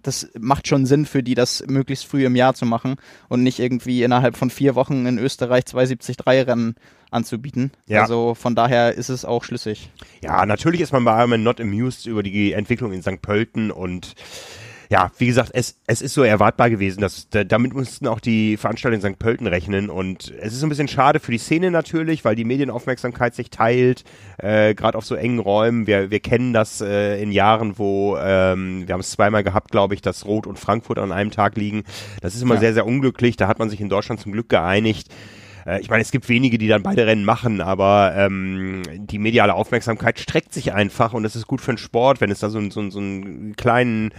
das macht schon Sinn für die, das möglichst früh im Jahr zu machen und nicht irgendwie innerhalb von vier Wochen in Österreich zwei 73-Rennen anzubieten. Ja. Also von daher ist es auch schlüssig. Ja, natürlich ist man bei Ironman not amused über die Entwicklung in St. Pölten und ja, wie gesagt, es, es ist so erwartbar gewesen, dass da, damit mussten auch die Veranstalter in St. Pölten rechnen und es ist ein bisschen schade für die Szene natürlich, weil die Medienaufmerksamkeit sich teilt, äh, gerade auf so engen Räumen. Wir, wir kennen das äh, in Jahren, wo ähm, wir haben es zweimal gehabt, glaube ich, dass Rot und Frankfurt an einem Tag liegen. Das ist immer ja. sehr, sehr unglücklich. Da hat man sich in Deutschland zum Glück geeinigt äh, ich meine, es gibt wenige, die dann beide Rennen machen, aber ähm, die mediale Aufmerksamkeit streckt sich einfach und das ist gut für den Sport, wenn es da so, so, so einen kleinen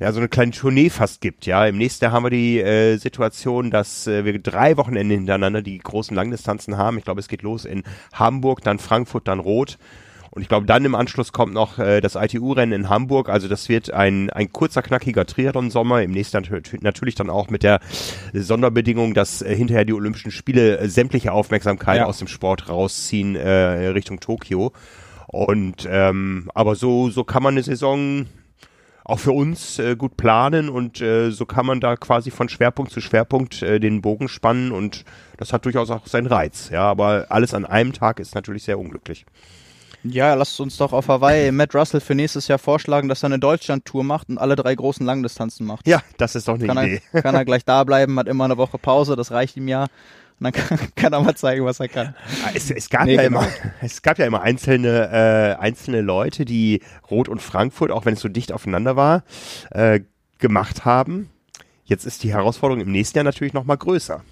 ja, so eine kleine Tournee fast gibt, ja. Im nächsten Jahr haben wir die äh, Situation, dass äh, wir drei Wochenende hintereinander die großen Langdistanzen haben. Ich glaube, es geht los in Hamburg, dann Frankfurt, dann Rot. Und ich glaube, dann im Anschluss kommt noch äh, das ITU-Rennen in Hamburg. Also das wird ein, ein kurzer, knackiger Triathlon-Sommer. Im nächsten Jahr natürlich dann auch mit der Sonderbedingung, dass äh, hinterher die Olympischen Spiele äh, sämtliche Aufmerksamkeit ja. aus dem Sport rausziehen äh, Richtung Tokio. Und ähm, aber so, so kann man eine Saison auch für uns äh, gut planen und äh, so kann man da quasi von Schwerpunkt zu Schwerpunkt äh, den Bogen spannen und das hat durchaus auch seinen Reiz. Ja, aber alles an einem Tag ist natürlich sehr unglücklich. Ja, lasst uns doch auf Hawaii Matt Russell für nächstes Jahr vorschlagen, dass er eine Deutschland-Tour macht und alle drei großen Langdistanzen macht. Ja, das ist doch eine kann Idee. Er, kann er gleich da bleiben, hat immer eine Woche Pause, das reicht ihm ja. Und dann kann, kann, er mal zeigen, was er kann. Ah, es, es gab, nee, ja genau. immer, es gab ja immer einzelne, äh, einzelne Leute, die Rot und Frankfurt, auch wenn es so dicht aufeinander war, äh, gemacht haben. Jetzt ist die Herausforderung im nächsten Jahr natürlich noch mal größer.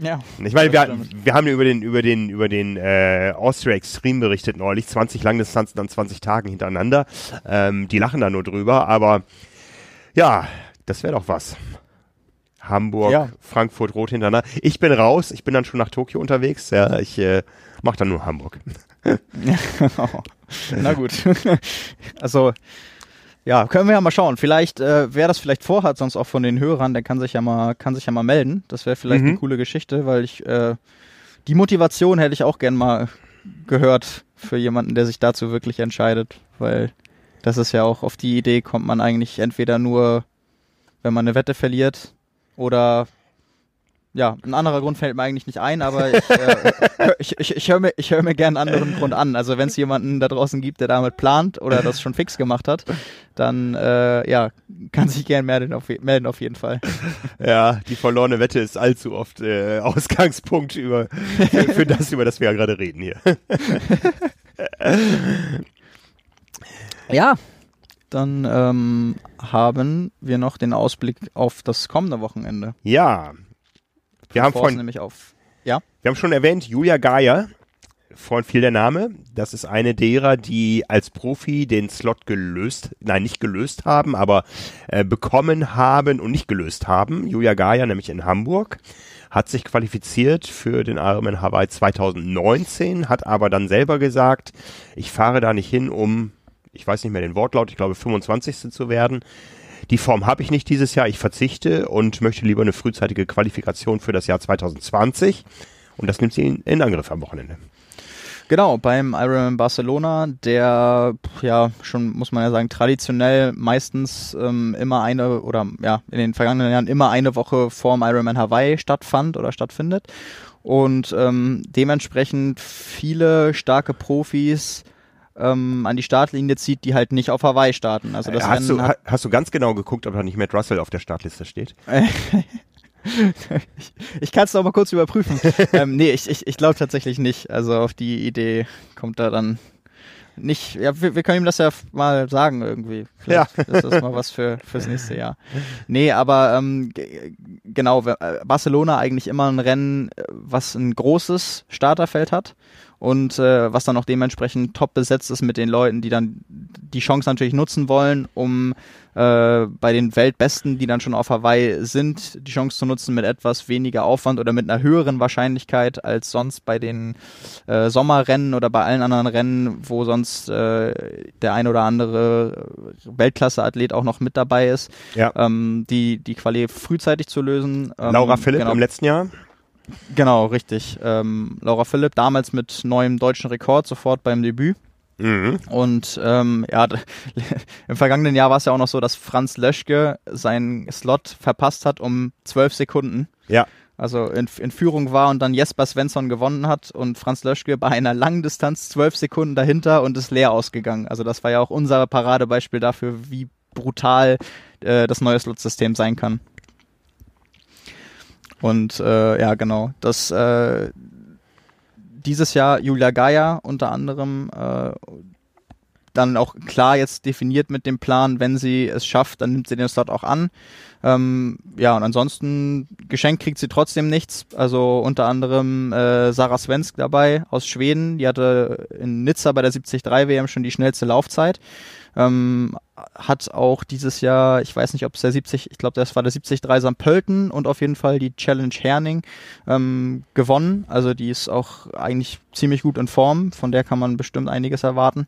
Ja. Ich meine, wir, wir haben über den, über den, über den äh, Austria Extreme berichtet neulich, 20 Langdistanzen an 20 Tagen hintereinander. Ähm, die lachen da nur drüber, aber ja, das wäre doch was. Hamburg, ja. Frankfurt, Rot hintereinander. Ich bin raus, ich bin dann schon nach Tokio unterwegs. Ja, ich äh, mache dann nur Hamburg. Na gut. also ja, können wir ja mal schauen. Vielleicht, äh, wer das vielleicht vorhat, sonst auch von den Hörern, der kann sich ja mal, kann sich ja mal melden. Das wäre vielleicht mhm. eine coole Geschichte, weil ich äh, die Motivation hätte ich auch gern mal gehört für jemanden, der sich dazu wirklich entscheidet, weil das ist ja auch auf die Idee kommt man eigentlich entweder nur, wenn man eine Wette verliert oder ja, ein anderer Grund fällt mir eigentlich nicht ein, aber ich, äh, ich, ich, ich höre mir, ich hör mir gerne einen anderen Grund an. Also wenn es jemanden da draußen gibt, der damit plant oder das schon fix gemacht hat, dann äh, ja, kann sich gerne melden auf, melden auf jeden Fall. Ja, die verlorene Wette ist allzu oft äh, Ausgangspunkt über, für, für das, über das wir ja gerade reden hier. ja, dann ähm, haben wir noch den Ausblick auf das kommende Wochenende. Ja, wir haben vorhin nämlich auf. Ja. Wir haben schon erwähnt, Julia Geier. Vorhin fiel der Name. Das ist eine derer, die als Profi den Slot gelöst, nein, nicht gelöst haben, aber äh, bekommen haben und nicht gelöst haben. Julia Geier, nämlich in Hamburg, hat sich qualifiziert für den Ironman Hawaii 2019, hat aber dann selber gesagt, ich fahre da nicht hin, um, ich weiß nicht mehr den Wortlaut, ich glaube 25. zu werden, die Form habe ich nicht dieses Jahr, ich verzichte und möchte lieber eine frühzeitige Qualifikation für das Jahr 2020. Und das nimmt sie in, in Angriff am Wochenende. Genau, beim Ironman Barcelona, der ja schon, muss man ja sagen, traditionell meistens ähm, immer eine oder ja, in den vergangenen Jahren immer eine Woche vorm Ironman Hawaii stattfand oder stattfindet. Und ähm, dementsprechend viele starke Profis ähm, an die Startlinie zieht, die halt nicht auf Hawaii starten. Also das hast, du, hast du ganz genau geguckt, ob da nicht Matt Russell auf der Startliste steht? ich, ich kann es noch mal kurz überprüfen. ähm, nee, ich, ich, ich glaube tatsächlich nicht. Also auf die Idee kommt da dann nicht. Ja, wir, wir können ihm das ja mal sagen irgendwie. Vielleicht ja. ist das mal was für fürs nächste Jahr. Nee, aber ähm, genau, äh, Barcelona eigentlich immer ein Rennen, äh, was ein großes Starterfeld hat und äh, was dann auch dementsprechend top besetzt ist mit den Leuten, die dann die Chance natürlich nutzen wollen, um äh, bei den Weltbesten, die dann schon auf Hawaii sind, die Chance zu nutzen mit etwas weniger Aufwand oder mit einer höheren Wahrscheinlichkeit als sonst bei den äh, Sommerrennen oder bei allen anderen Rennen, wo sonst äh, der ein oder andere Weltklasse-Athlet auch noch mit dabei ist, ja. ähm, die, die Quali frühzeitig zu lösen. Ähm, Laura Philipp genau. im letzten Jahr? Genau, richtig. Ähm, Laura Philipp damals mit neuem deutschen Rekord sofort beim Debüt. Mhm. Und ähm, ja, im vergangenen Jahr war es ja auch noch so, dass Franz Löschke seinen Slot verpasst hat um zwölf Sekunden. Ja. Also in, in, Führung war und dann Jesper Svensson gewonnen hat und Franz Löschke bei einer langen Distanz zwölf Sekunden dahinter und ist leer ausgegangen. Also das war ja auch unser Paradebeispiel dafür, wie brutal äh, das neue Slot-System sein kann. Und äh, ja, genau. Das äh, dieses Jahr Julia Geier unter anderem äh, dann auch klar jetzt definiert mit dem Plan, wenn sie es schafft, dann nimmt sie den Slot auch an. Ähm, ja, und ansonsten geschenkt kriegt sie trotzdem nichts. Also unter anderem äh, Sarah Svensk dabei aus Schweden. Die hatte in Nizza bei der 73 WM schon die schnellste Laufzeit. Ähm, hat auch dieses Jahr, ich weiß nicht, ob es der 70, ich glaube, das war der 73 St. Pölten und auf jeden Fall die Challenge Herning ähm, gewonnen. Also die ist auch eigentlich ziemlich gut in Form, von der kann man bestimmt einiges erwarten.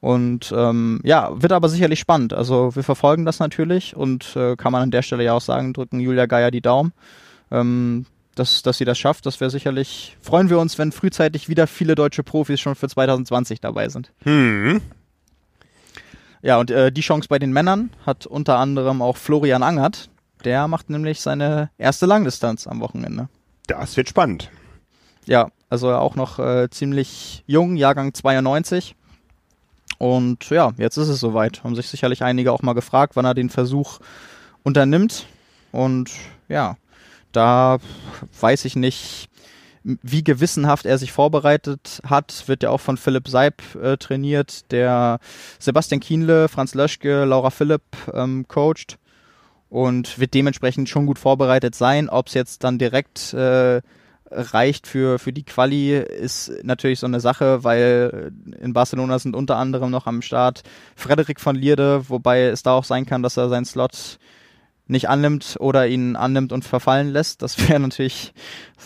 Und ähm, ja, wird aber sicherlich spannend. Also wir verfolgen das natürlich und äh, kann man an der Stelle ja auch sagen, drücken Julia Geier die Daumen. Ähm, dass, dass sie das schafft, das wäre sicherlich, freuen wir uns, wenn frühzeitig wieder viele deutsche Profis schon für 2020 dabei sind. Hm. Ja, und äh, die Chance bei den Männern hat unter anderem auch Florian Angert. Der macht nämlich seine erste Langdistanz am Wochenende. Das wird spannend. Ja, also auch noch äh, ziemlich jung, Jahrgang 92. Und ja, jetzt ist es soweit. Haben sich sicherlich einige auch mal gefragt, wann er den Versuch unternimmt. Und ja, da weiß ich nicht, wie gewissenhaft er sich vorbereitet hat, wird ja auch von Philipp Seib äh, trainiert, der Sebastian Kienle, Franz Löschke, Laura Philipp ähm, coacht und wird dementsprechend schon gut vorbereitet sein. Ob es jetzt dann direkt äh, reicht für, für die Quali, ist natürlich so eine Sache, weil in Barcelona sind unter anderem noch am Start Frederik von Lierde, wobei es da auch sein kann, dass er seinen Slot nicht annimmt oder ihn annimmt und verfallen lässt. Das wäre natürlich,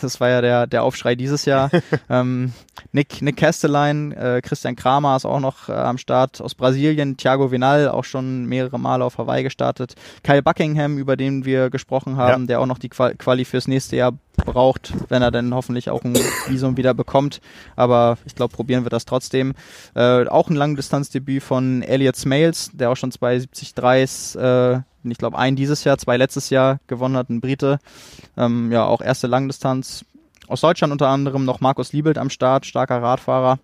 das war ja der, der Aufschrei dieses Jahr. ähm, Nick, Nick Castelline, äh, Christian Kramer ist auch noch äh, am Start aus Brasilien, Thiago Vinal auch schon mehrere Male auf Hawaii gestartet, Kyle Buckingham, über den wir gesprochen haben, ja. der auch noch die Quali fürs nächste Jahr braucht, wenn er dann hoffentlich auch ein Visum wieder bekommt. Aber ich glaube, probieren wir das trotzdem. Äh, auch ein Langdistanzdebüt von Elliot Smales, der auch schon 273s ich glaube ein dieses Jahr, zwei letztes Jahr gewonnen hat, ein Brite. Ähm, ja, auch erste Langdistanz aus Deutschland unter anderem, noch Markus Liebelt am Start, starker Radfahrer.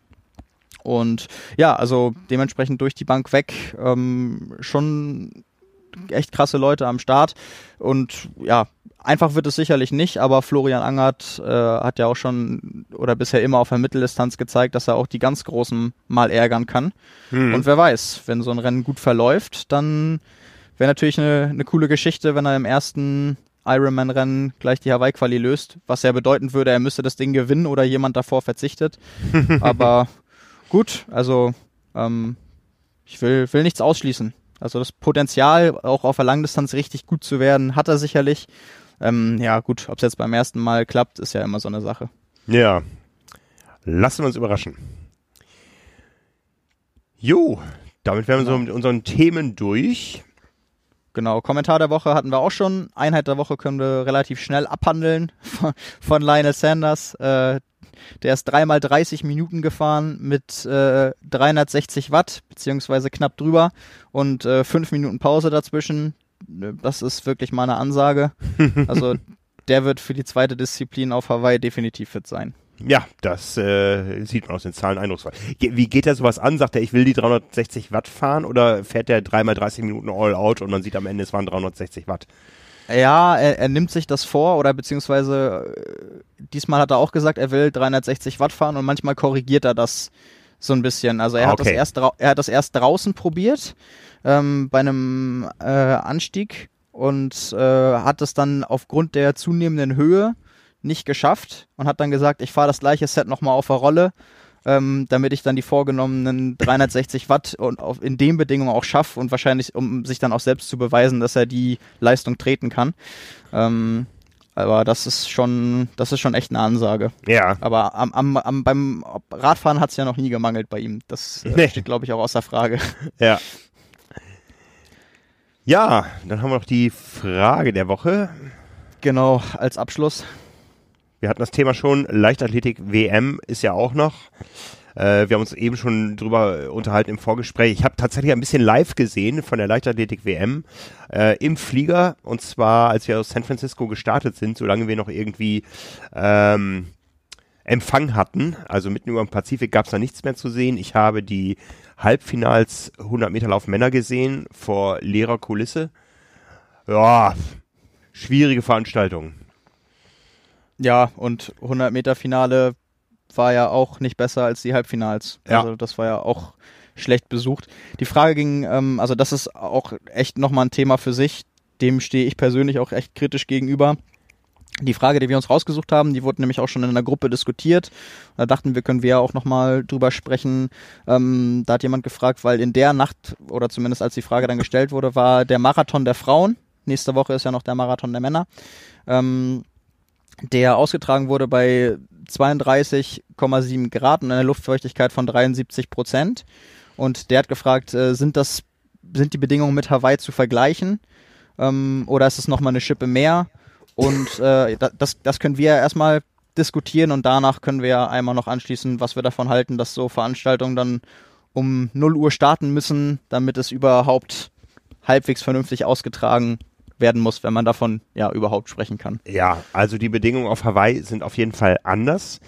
Und ja, also dementsprechend durch die Bank weg ähm, schon echt krasse Leute am Start. Und ja, einfach wird es sicherlich nicht, aber Florian Angert äh, hat ja auch schon oder bisher immer auf der Mitteldistanz gezeigt, dass er auch die ganz Großen mal ärgern kann. Hm. Und wer weiß, wenn so ein Rennen gut verläuft, dann wäre natürlich eine, eine coole Geschichte, wenn er im ersten Ironman-Rennen gleich die Hawaii-Quali löst, was ja bedeuten würde, er müsste das Ding gewinnen oder jemand davor verzichtet. aber gut, also ähm, ich will, will nichts ausschließen. Also das Potenzial, auch auf der Langdistanz richtig gut zu werden, hat er sicherlich. Ähm, ja, gut, ob es jetzt beim ersten Mal klappt, ist ja immer so eine Sache. Ja. Lassen wir uns überraschen. Jo, damit wären wir so mit unseren Themen durch. Genau, Kommentar der Woche hatten wir auch schon. Einheit der Woche können wir relativ schnell abhandeln von, von Lionel Sanders. Äh, der ist dreimal 30 Minuten gefahren mit äh, 360 Watt, beziehungsweise knapp drüber und äh, fünf Minuten Pause dazwischen. Das ist wirklich mal eine Ansage. Also der wird für die zweite Disziplin auf Hawaii definitiv fit sein. Ja, das äh, sieht man aus den Zahlen eindrucksvoll. Ge wie geht er sowas an? Sagt er, ich will die 360 Watt fahren oder fährt er dreimal 30 Minuten all out und man sieht am Ende, es waren 360 Watt? Ja, er, er nimmt sich das vor oder beziehungsweise äh, diesmal hat er auch gesagt, er will 360 Watt fahren und manchmal korrigiert er das so ein bisschen. Also er, okay. hat, das erst er hat das erst draußen probiert ähm, bei einem äh, Anstieg und äh, hat es dann aufgrund der zunehmenden Höhe nicht geschafft und hat dann gesagt, ich fahre das gleiche Set nochmal auf der Rolle ähm, damit ich dann die vorgenommenen 360 Watt und auf, in den Bedingungen auch schaffe und wahrscheinlich, um sich dann auch selbst zu beweisen, dass er die Leistung treten kann. Ähm, aber das ist schon, das ist schon echt eine Ansage. Ja. Aber am, am, am beim Radfahren hat es ja noch nie gemangelt bei ihm. Das äh, nee. steht, glaube ich, auch außer Frage. Ja. Ja, dann haben wir noch die Frage der Woche. Genau, als Abschluss. Wir hatten das Thema schon, Leichtathletik WM ist ja auch noch. Äh, wir haben uns eben schon drüber unterhalten im Vorgespräch. Ich habe tatsächlich ein bisschen live gesehen von der Leichtathletik WM äh, im Flieger und zwar als wir aus San Francisco gestartet sind, solange wir noch irgendwie ähm, Empfang hatten. Also mitten über dem Pazifik gab es da nichts mehr zu sehen. Ich habe die Halbfinals 100 Meter Lauf Männer gesehen vor leerer Kulisse. Ja, schwierige Veranstaltung. Ja, und 100 Meter Finale war ja auch nicht besser als die Halbfinals. Ja. Also das war ja auch schlecht besucht. Die Frage ging, ähm, also das ist auch echt nochmal ein Thema für sich. Dem stehe ich persönlich auch echt kritisch gegenüber. Die Frage, die wir uns rausgesucht haben, die wurde nämlich auch schon in einer Gruppe diskutiert. Da dachten wir, können wir ja auch nochmal drüber sprechen. Ähm, da hat jemand gefragt, weil in der Nacht, oder zumindest als die Frage dann gestellt wurde, war der Marathon der Frauen. Nächste Woche ist ja noch der Marathon der Männer. Ähm, der ausgetragen wurde bei 32,7 Grad und einer Luftfeuchtigkeit von 73 Prozent. Und der hat gefragt, äh, sind das, sind die Bedingungen mit Hawaii zu vergleichen? Ähm, oder ist es nochmal eine Schippe mehr? Und äh, da- das, das können wir erstmal diskutieren und danach können wir einmal noch anschließen, was wir davon halten, dass so Veranstaltungen dann um 0 Uhr starten müssen, damit es überhaupt halbwegs vernünftig ausgetragen werden muss, wenn man davon ja überhaupt sprechen kann. Ja, also die Bedingungen auf Hawaii sind auf jeden Fall anders.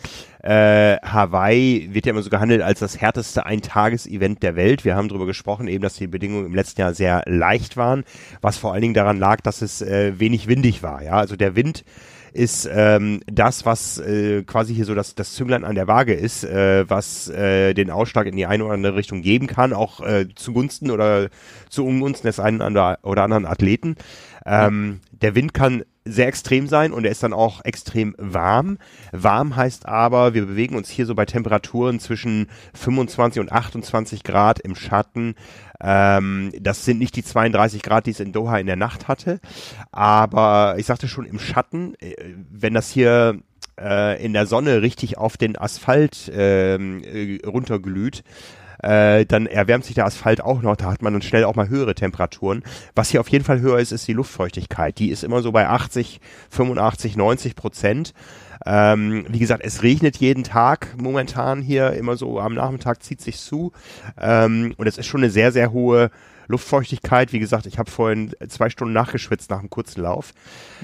Äh, Hawaii wird ja immer so gehandelt als das härteste Eintages-Event der Welt. Wir haben darüber gesprochen, eben, dass die Bedingungen im letzten Jahr sehr leicht waren, was vor allen Dingen daran lag, dass es äh, wenig windig war. Ja, also der Wind ist ähm, das, was äh, quasi hier so das, das Zünglein an der Waage ist, äh, was äh, den Ausschlag in die eine oder andere Richtung geben kann, auch äh, zugunsten oder zu Ungunsten des einen oder anderen Athleten. Ähm, der Wind kann sehr extrem sein und er ist dann auch extrem warm. Warm heißt aber, wir bewegen uns hier so bei Temperaturen zwischen 25 und 28 Grad im Schatten. Ähm, das sind nicht die 32 Grad, die es in Doha in der Nacht hatte. Aber ich sagte schon im Schatten, äh, wenn das hier äh, in der Sonne richtig auf den Asphalt ähm, äh, runterglüht, äh, dann erwärmt sich der Asphalt auch noch, da hat man dann schnell auch mal höhere Temperaturen. Was hier auf jeden Fall höher ist, ist die Luftfeuchtigkeit. Die ist immer so bei 80, 85, 90 Prozent. Ähm, wie gesagt, es regnet jeden Tag momentan hier, immer so am Nachmittag zieht sich zu. Ähm, und es ist schon eine sehr, sehr hohe Luftfeuchtigkeit. Wie gesagt, ich habe vorhin zwei Stunden nachgeschwitzt nach einem kurzen Lauf.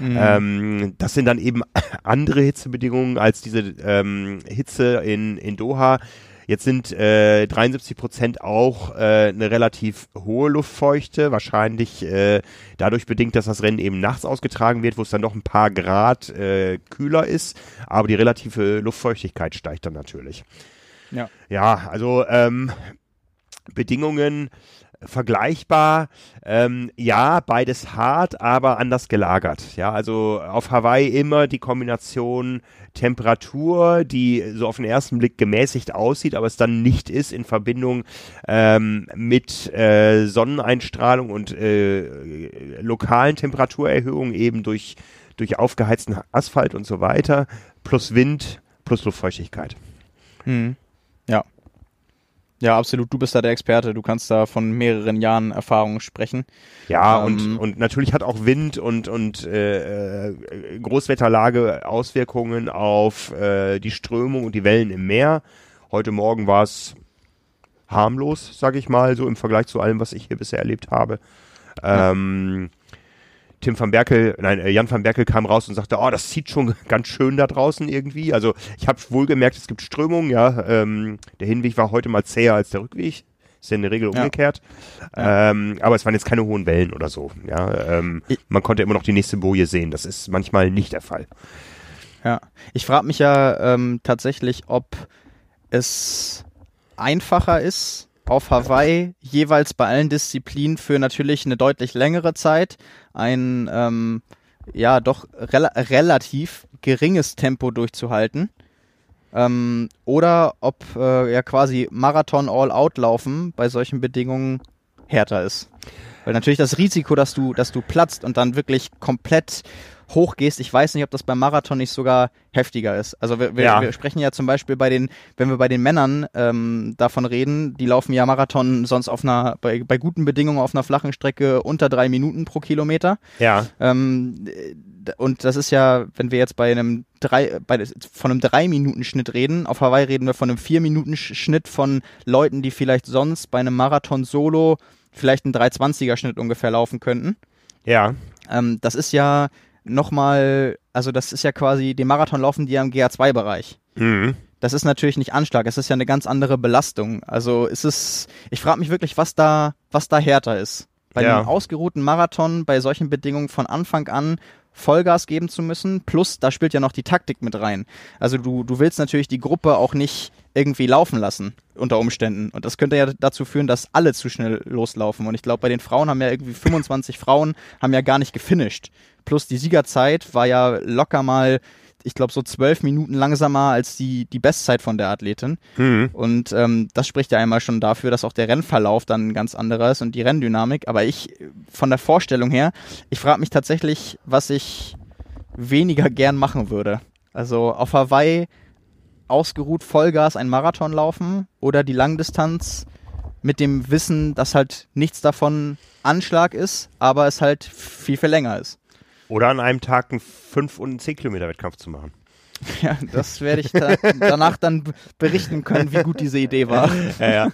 Ähm, das sind dann eben andere Hitzebedingungen als diese ähm, Hitze in, in Doha. Jetzt sind äh, 73 Prozent auch äh, eine relativ hohe Luftfeuchte, wahrscheinlich äh, dadurch bedingt, dass das Rennen eben nachts ausgetragen wird, wo es dann noch ein paar Grad äh, kühler ist, aber die relative Luftfeuchtigkeit steigt dann natürlich. Ja. Ja, also ähm, Bedingungen vergleichbar. Ähm, ja, beides hart, aber anders gelagert. Ja, also auf Hawaii immer die Kombination Temperatur, die so auf den ersten Blick gemäßigt aussieht, aber es dann nicht ist in Verbindung ähm, mit äh, Sonneneinstrahlung und äh, lokalen Temperaturerhöhungen eben durch, durch aufgeheizten Asphalt und so weiter, plus Wind, plus Luftfeuchtigkeit. Mhm. Ja. Ja, absolut. Du bist da der Experte. Du kannst da von mehreren Jahren Erfahrung sprechen. Ja, Ähm, und, und natürlich hat auch Wind und, und äh, äh, Großwetterlage Auswirkungen auf äh, die Strömung und die Wellen im Meer. Heute Morgen war es harmlos, sag ich mal, so im Vergleich zu allem, was ich hier bisher erlebt habe. Ähm, Tim van Berkel, nein, äh, Jan van Berkel kam raus und sagte, oh, das zieht schon ganz schön da draußen irgendwie. Also ich habe wohl gemerkt, es gibt Strömungen, ja. Ähm, der Hinweg war heute mal zäher als der Rückweg. Ist ja in der Regel Ja. umgekehrt. Ähm, aber es waren jetzt keine hohen Wellen oder so. Ja, ähm, man konnte immer noch die nächste Boje sehen. Das ist manchmal nicht der Fall. Ja. Ich frage mich ja ähm, tatsächlich, ob es einfacher ist, auf Hawaii jeweils bei allen Disziplinen für natürlich eine deutlich längere Zeit ein ähm, ja doch rela relativ geringes Tempo durchzuhalten. Ähm, oder ob äh, ja quasi Marathon All-Out laufen bei solchen Bedingungen härter ist. Weil natürlich das Risiko, dass du, dass du platzt und dann wirklich komplett hochgehst, ich weiß nicht, ob das beim Marathon nicht sogar heftiger ist. Also wir, wir, Ja. wir sprechen ja zum Beispiel bei den, wenn wir bei den Männern ähm, davon reden, die laufen ja Marathon sonst auf einer, bei, bei guten Bedingungen auf einer flachen Strecke unter drei Minuten pro Kilometer. Ja, Ähm, und das ist ja, wenn wir jetzt bei einem drei, bei, von einem drei Minuten Schnitt reden, auf Hawaii reden wir von einem vier Minuten Schnitt von Leuten, die vielleicht sonst bei einem Marathon Solo vielleicht einen 320er Schnitt ungefähr laufen könnten. ja, Ähm, das ist ja nochmal, also das ist ja quasi, den Marathon laufen die ja im GA2-Bereich. mhm. Das ist natürlich nicht Anschlag, es ist ja eine ganz andere Belastung. Also ist es, ich frage mich wirklich, was da, was da härter ist. bei Ja. einem ausgeruhten Marathon bei solchen Bedingungen von Anfang an Vollgas geben zu müssen. Plus, da spielt ja noch die Taktik mit rein. Also du, du willst natürlich die Gruppe auch nicht irgendwie laufen lassen unter Umständen. Und das könnte ja dazu führen, dass alle zu schnell loslaufen. Und ich glaube, bei den Frauen haben ja irgendwie 25 Frauen haben ja gar nicht gefinisht. Plus die Siegerzeit war ja locker mal, ich glaube, so zwölf Minuten langsamer als die, die Bestzeit von der Athletin. Mhm. Und ähm, das spricht ja einmal schon dafür, dass auch der Rennverlauf dann ein ganz anderer ist und die Renndynamik. Aber ich, von der Vorstellung her, ich frage mich tatsächlich, was ich weniger gern machen würde. Also auf Hawaii ausgeruht Vollgas ein Marathon laufen oder die Langdistanz mit dem Wissen, dass halt nichts davon Anschlag ist, aber es halt viel, viel länger ist. Oder an einem Tag einen 5 und 10 Kilometer Wettkampf zu machen. Ja, das werde ich da, danach dann berichten können, wie gut diese Idee war. ja, ja.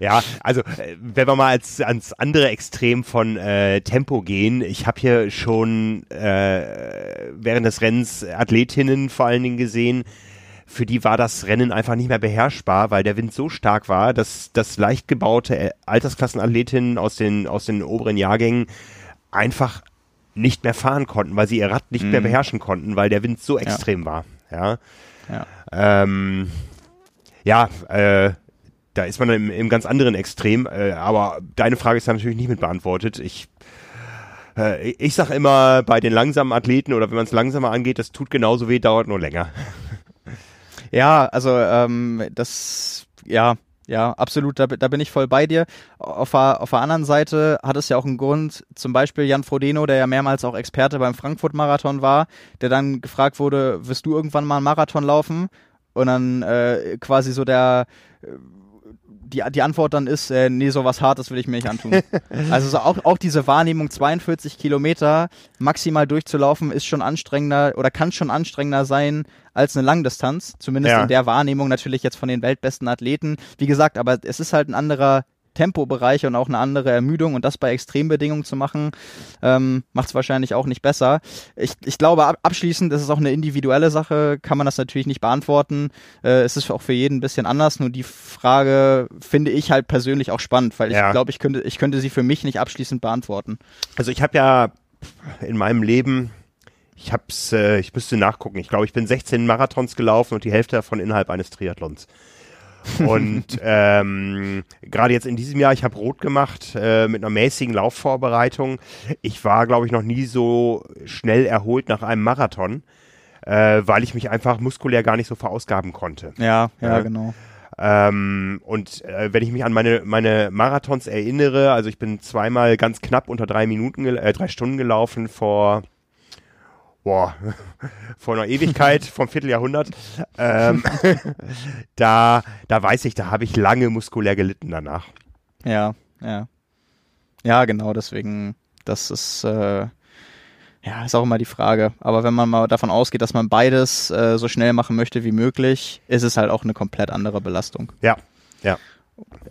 ja, also äh, wenn wir mal als, ans andere Extrem von äh, Tempo gehen, ich habe hier schon äh, während des Rennens Athletinnen vor allen Dingen gesehen, für die war das Rennen einfach nicht mehr beherrschbar, weil der Wind so stark war, dass, dass leicht gebaute Altersklassenathletinnen aus den, aus den oberen Jahrgängen einfach nicht mehr fahren konnten, weil sie ihr Rad nicht mehr Mhm. beherrschen konnten, weil der Wind so extrem war. Ja. Ja. Ähm, ja, äh, da ist man im, im ganz anderen Extrem, äh, aber deine Frage ist ja natürlich nicht mit beantwortet. Ich, äh, ich sag immer, bei den langsamen Athleten oder wenn man es langsamer angeht, das tut genauso weh, dauert nur länger. Ja, also ähm, das, ja, ja, absolut, da, da bin ich voll bei dir. Auf der, auf der anderen Seite hat es ja auch einen Grund, zum Beispiel Jan Frodeno, der ja mehrmals auch Experte beim Frankfurt-Marathon war, der dann gefragt wurde, wirst du irgendwann mal einen Marathon laufen? Und dann äh, quasi so der, äh, die, die Antwort dann ist, äh, nee, so was Hartes will ich mir nicht antun. also so auch, auch diese Wahrnehmung, 42 Kilometer maximal durchzulaufen, ist schon anstrengender oder kann schon anstrengender sein als eine Langdistanz. Zumindest Ja. in der Wahrnehmung natürlich jetzt von den weltbesten Athleten. Wie gesagt, aber es ist halt ein anderer Tempobereich und auch eine andere Ermüdung und das bei Extrembedingungen zu machen, ähm, macht es wahrscheinlich auch nicht besser. Ich, ich glaube ab, abschließend, das ist auch eine individuelle Sache, kann man das natürlich nicht beantworten. Äh, es ist auch für jeden ein bisschen anders, nur die Frage finde ich halt persönlich auch spannend, weil Ja. ich glaube, ich könnte, ich könnte sie für mich nicht abschließend beantworten. Also ich habe ja in meinem Leben, ich hab's, äh, ich müsste nachgucken, ich glaube, ich bin 16 Marathons gelaufen und die Hälfte davon innerhalb eines Triathlons. Und ähm, gerade jetzt in diesem Jahr, ich habe rot gemacht äh, mit einer mäßigen Laufvorbereitung. Ich war, glaube ich, noch nie so schnell erholt nach einem Marathon, äh, weil ich mich einfach muskulär gar nicht so verausgaben konnte. Ja, ja, Ja. genau. Ähm, und äh, wenn ich mich an meine, meine Marathons erinnere, also ich bin zweimal ganz knapp unter drei Minuten, äh, drei Stunden gelaufen vor, boah, vor einer Ewigkeit, vom Vierteljahrhundert. Ähm, da, da weiß ich, da habe ich lange muskulär gelitten danach. Ja, ja. Ja, genau, deswegen, das ist, äh, ja, ist auch immer die Frage. Aber wenn man mal davon ausgeht, dass man beides äh, so schnell machen möchte wie möglich, ist es halt auch eine komplett andere Belastung. Ja, ja.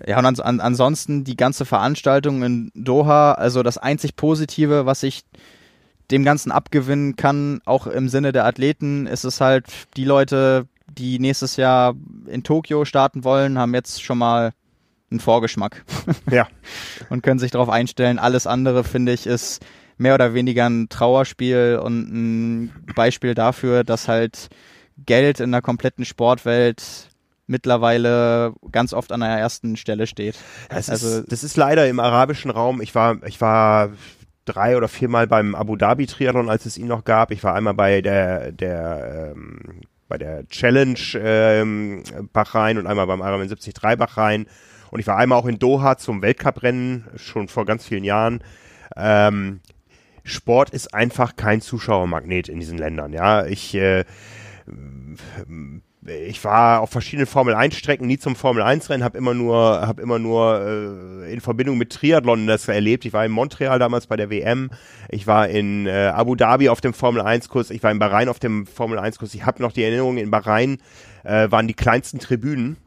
Ja, und an, ansonsten die ganze Veranstaltung in Doha, also das einzig Positive, was ich dem Ganzen abgewinnen kann, auch im Sinne der Athleten, ist es halt, die Leute, die nächstes Jahr in Tokio starten wollen, haben jetzt schon mal einen Vorgeschmack Ja, und können sich darauf einstellen. Alles andere, finde ich, ist mehr oder weniger ein Trauerspiel und ein Beispiel dafür, dass halt Geld in der kompletten Sportwelt mittlerweile ganz oft an der ersten Stelle steht. das, Also- ist, das ist leider im arabischen Raum. Ich war, ich war drei oder viermal beim Abu Dhabi Triathlon, als es ihn noch gab. Ich war einmal bei der, der, ähm, bei der Challenge ähm, Bachrhein und einmal beim Ironman 73 Bachrhein. Und ich war einmal auch in Doha zum Weltcuprennen, schon vor ganz vielen Jahren. Ähm, Sport ist einfach kein Zuschauermagnet in diesen Ländern. Ja, ich äh, ich war auf verschiedenen Formel 1 Strecken, nie zum Formel 1 Rennen, habe immer nur habe immer nur äh, in Verbindung mit Triathlon das erlebt. Ich war in Montreal damals bei der WM, ich war in äh, Abu Dhabi auf dem Formel 1 Kurs, ich war in Bahrain auf dem Formel 1 Kurs. Ich habe noch die Erinnerung in Bahrain äh, waren die kleinsten Tribünen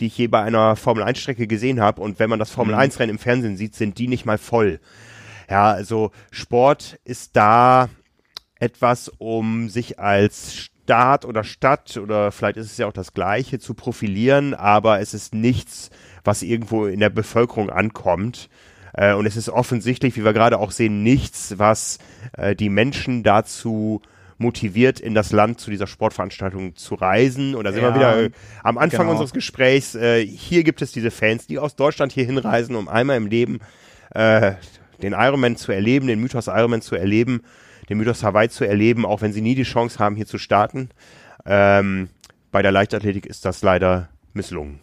die ich je bei einer Formel 1 Strecke gesehen habe und wenn man das Formel 1 Rennen im Fernsehen sieht, sind die nicht mal voll. Ja, also Sport ist da etwas, um sich als Staat oder Stadt oder vielleicht ist es ja auch das Gleiche zu profilieren, aber es ist nichts, was irgendwo in der Bevölkerung ankommt. Äh, und es ist offensichtlich, wie wir gerade auch sehen, nichts, was äh, die Menschen dazu motiviert, in das Land zu dieser Sportveranstaltung zu reisen. Und da sind Ja, wir wieder äh, am Anfang genau. unseres Gesprächs. Äh, hier gibt es diese Fans, die aus Deutschland hier hinreisen, um einmal im Leben äh, den Ironman zu erleben, den Mythos Ironman zu erleben, den Mythos Hawaii zu erleben, auch wenn sie nie die Chance haben, hier zu starten. Ähm, bei der Leichtathletik ist das leider misslungen.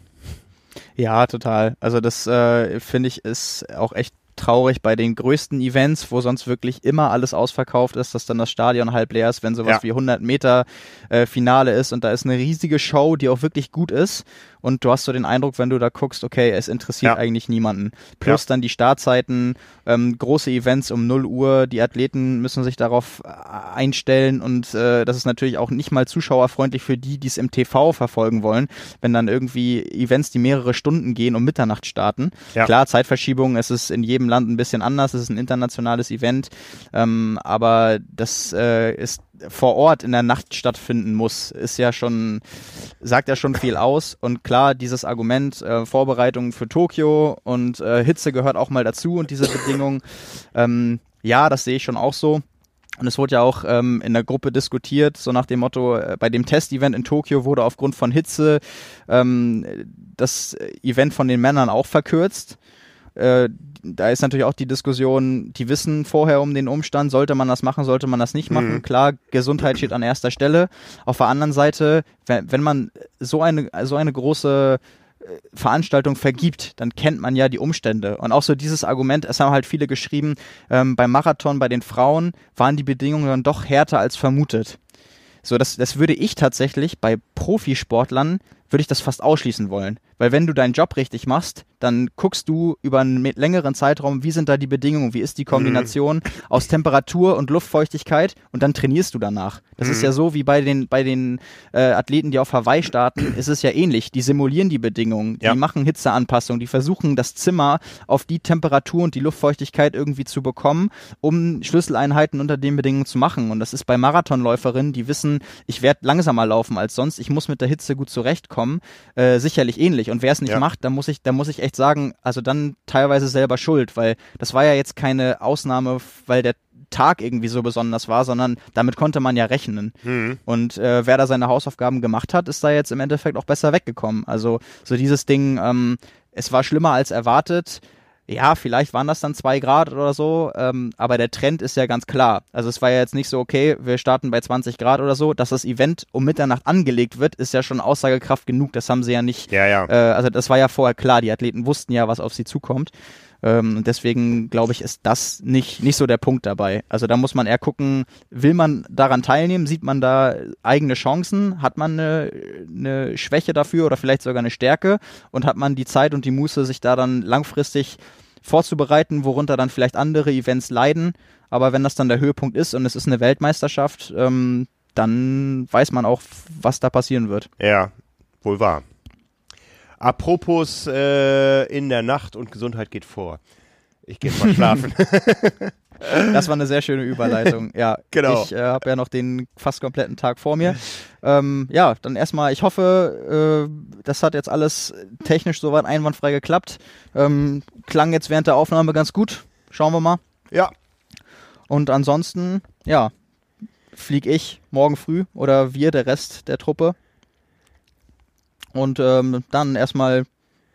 Ja, total. Also das äh, finde ich ist auch echt traurig bei den größten Events, wo sonst wirklich immer alles ausverkauft ist, dass dann das Stadion halb leer ist, wenn sowas Ja. wie 100 Meter äh, Finale ist und da ist eine riesige Show, die auch wirklich gut ist und du hast so den Eindruck, wenn du da guckst, okay, es interessiert Ja. eigentlich niemanden. Plus dann die Startzeiten, ähm, große Events um 0 Uhr, die Athleten müssen sich darauf äh, einstellen und äh, das ist natürlich auch nicht mal zuschauerfreundlich für die, die es im TV verfolgen wollen, wenn dann irgendwie Events, die mehrere Stunden gehen, um Mitternacht starten. Ja. Klar, Zeitverschiebung, es ist in jedem Land ein bisschen anders, es ist ein internationales Event, ähm, aber das äh, ist vor Ort in der Nacht stattfinden muss, ist ja schon, sagt ja schon viel aus. Und klar, dieses Argument, äh, Vorbereitungen für Tokio und äh, Hitze gehört auch mal dazu und diese Bedingungen, ähm, ja, das sehe ich schon auch so. Und es wurde ja auch ähm, in der Gruppe diskutiert, so nach dem Motto, äh, bei dem Testevent in Tokio wurde aufgrund von Hitze ähm, das Event von den Männern auch verkürzt. Äh, da ist natürlich auch die Diskussion, die wissen vorher um den Umstand, sollte man das machen, sollte man das nicht machen. Mhm. Klar, Gesundheit steht an erster Stelle. Auf der anderen Seite, wenn, wenn man so eine, so eine große äh, Veranstaltung vergibt, dann kennt man ja die Umstände. Und auch so dieses Argument, es haben halt viele geschrieben, ähm, beim Marathon bei den Frauen waren die Bedingungen dann doch härter als vermutet. So, das, das würde ich tatsächlich bei Profisportlern, würde ich das fast ausschließen wollen. Weil wenn du deinen Job richtig machst, dann guckst du über einen längeren Zeitraum, wie sind da die Bedingungen, wie ist die Kombination aus Temperatur und Luftfeuchtigkeit und dann trainierst du danach. Das ist ja so wie bei den, bei den äh, Athleten, die auf Hawaii starten, ist es ja ähnlich. Die simulieren die Bedingungen, die Ja. machen Hitzeanpassungen, die versuchen das Zimmer auf die Temperatur und die Luftfeuchtigkeit irgendwie zu bekommen, um Schlüsseleinheiten unter den Bedingungen zu machen. Und das ist bei Marathonläuferinnen, die wissen, ich werde langsamer laufen als sonst, ich muss mit der Hitze gut zurechtkommen, äh, sicherlich ähnlich. Und wer es nicht Ja. macht, dann muss ich, da muss ich echt sagen, also dann teilweise selber schuld, weil das war ja jetzt keine Ausnahme, weil der Tag irgendwie so besonders war, sondern damit konnte man ja rechnen. Mhm. Und äh, wer da seine Hausaufgaben gemacht hat, ist da jetzt im Endeffekt auch besser weggekommen. Also so dieses Ding, ähm, es war schlimmer als erwartet. Ja, vielleicht waren das dann zwei Grad oder so, ähm, aber der Trend ist ja ganz klar. Also es war ja jetzt nicht so, okay, wir starten bei 20 Grad oder so. Dass das Event um Mitternacht angelegt wird, ist ja schon Aussagekraft genug. Das haben sie ja nicht Ja, ja. äh, also das war ja vorher klar, die Athleten wussten ja, was auf sie zukommt. Ähm, deswegen glaube ich, ist das nicht, nicht so der Punkt dabei. Also da muss man eher gucken, will man daran teilnehmen, sieht man da eigene Chancen, hat man eine, eine Schwäche dafür oder vielleicht sogar eine Stärke und hat man die Zeit und die Muße, sich da dann langfristig vorzubereiten, worunter dann vielleicht andere Events leiden. Aber wenn das dann der Höhepunkt ist und es ist eine Weltmeisterschaft, ähm, dann weiß man auch, was da passieren wird. Ja, wohl wahr. Apropos äh, in der Nacht und Gesundheit geht vor. Ich gehe mal schlafen. Das war eine sehr schöne Überleitung. Ja, Genau. Ich äh, habe ja noch den fast kompletten Tag vor mir. Ähm, ja, dann erstmal, ich hoffe, äh, das hat jetzt alles technisch soweit einwandfrei geklappt. Ähm, klang jetzt während der Aufnahme ganz gut. Schauen wir mal. ja, Und ansonsten, ja, flieg ich morgen früh oder wir, der Rest der Truppe. Und ähm, dann erstmal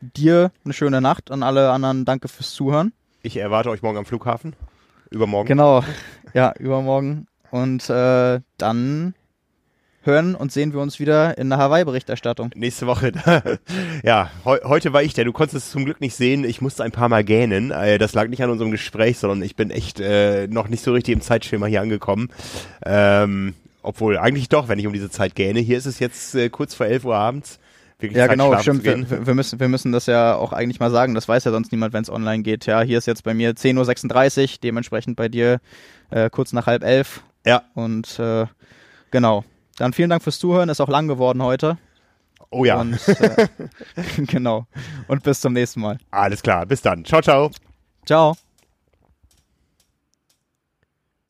dir eine schöne Nacht. An alle anderen danke fürs Zuhören. ich erwarte euch morgen am Flughafen. Übermorgen. Genau, ja, übermorgen. Und äh, dann hören und sehen wir uns wieder in der Hawaii-Berichterstattung. Nächste Woche. ja, heu heute war ich der. Du konntest es zum Glück nicht sehen. Ich musste ein paar Mal gähnen. Äh, Das lag nicht an unserem Gespräch, sondern ich bin echt äh, noch nicht so richtig im Zeitschema hier angekommen. Ähm, obwohl, eigentlich doch, wenn ich um diese Zeit gähne. Hier ist es jetzt äh, kurz vor 11 Uhr abends. Wirklich Ja, genau, stimmt. Wir, wir, müssen, wir müssen das ja auch eigentlich mal sagen. Das weiß ja sonst niemand, wenn es online geht. Ja, hier ist jetzt bei mir 10.36 Uhr, dementsprechend bei dir äh, kurz nach halb elf. Ja. Und äh, genau. Dann vielen Dank fürs Zuhören. Ist auch lang geworden heute. Oh ja, Und äh, genau. Und bis zum nächsten Mal. alles klar. Bis dann. Ciao, ciao. Ciao.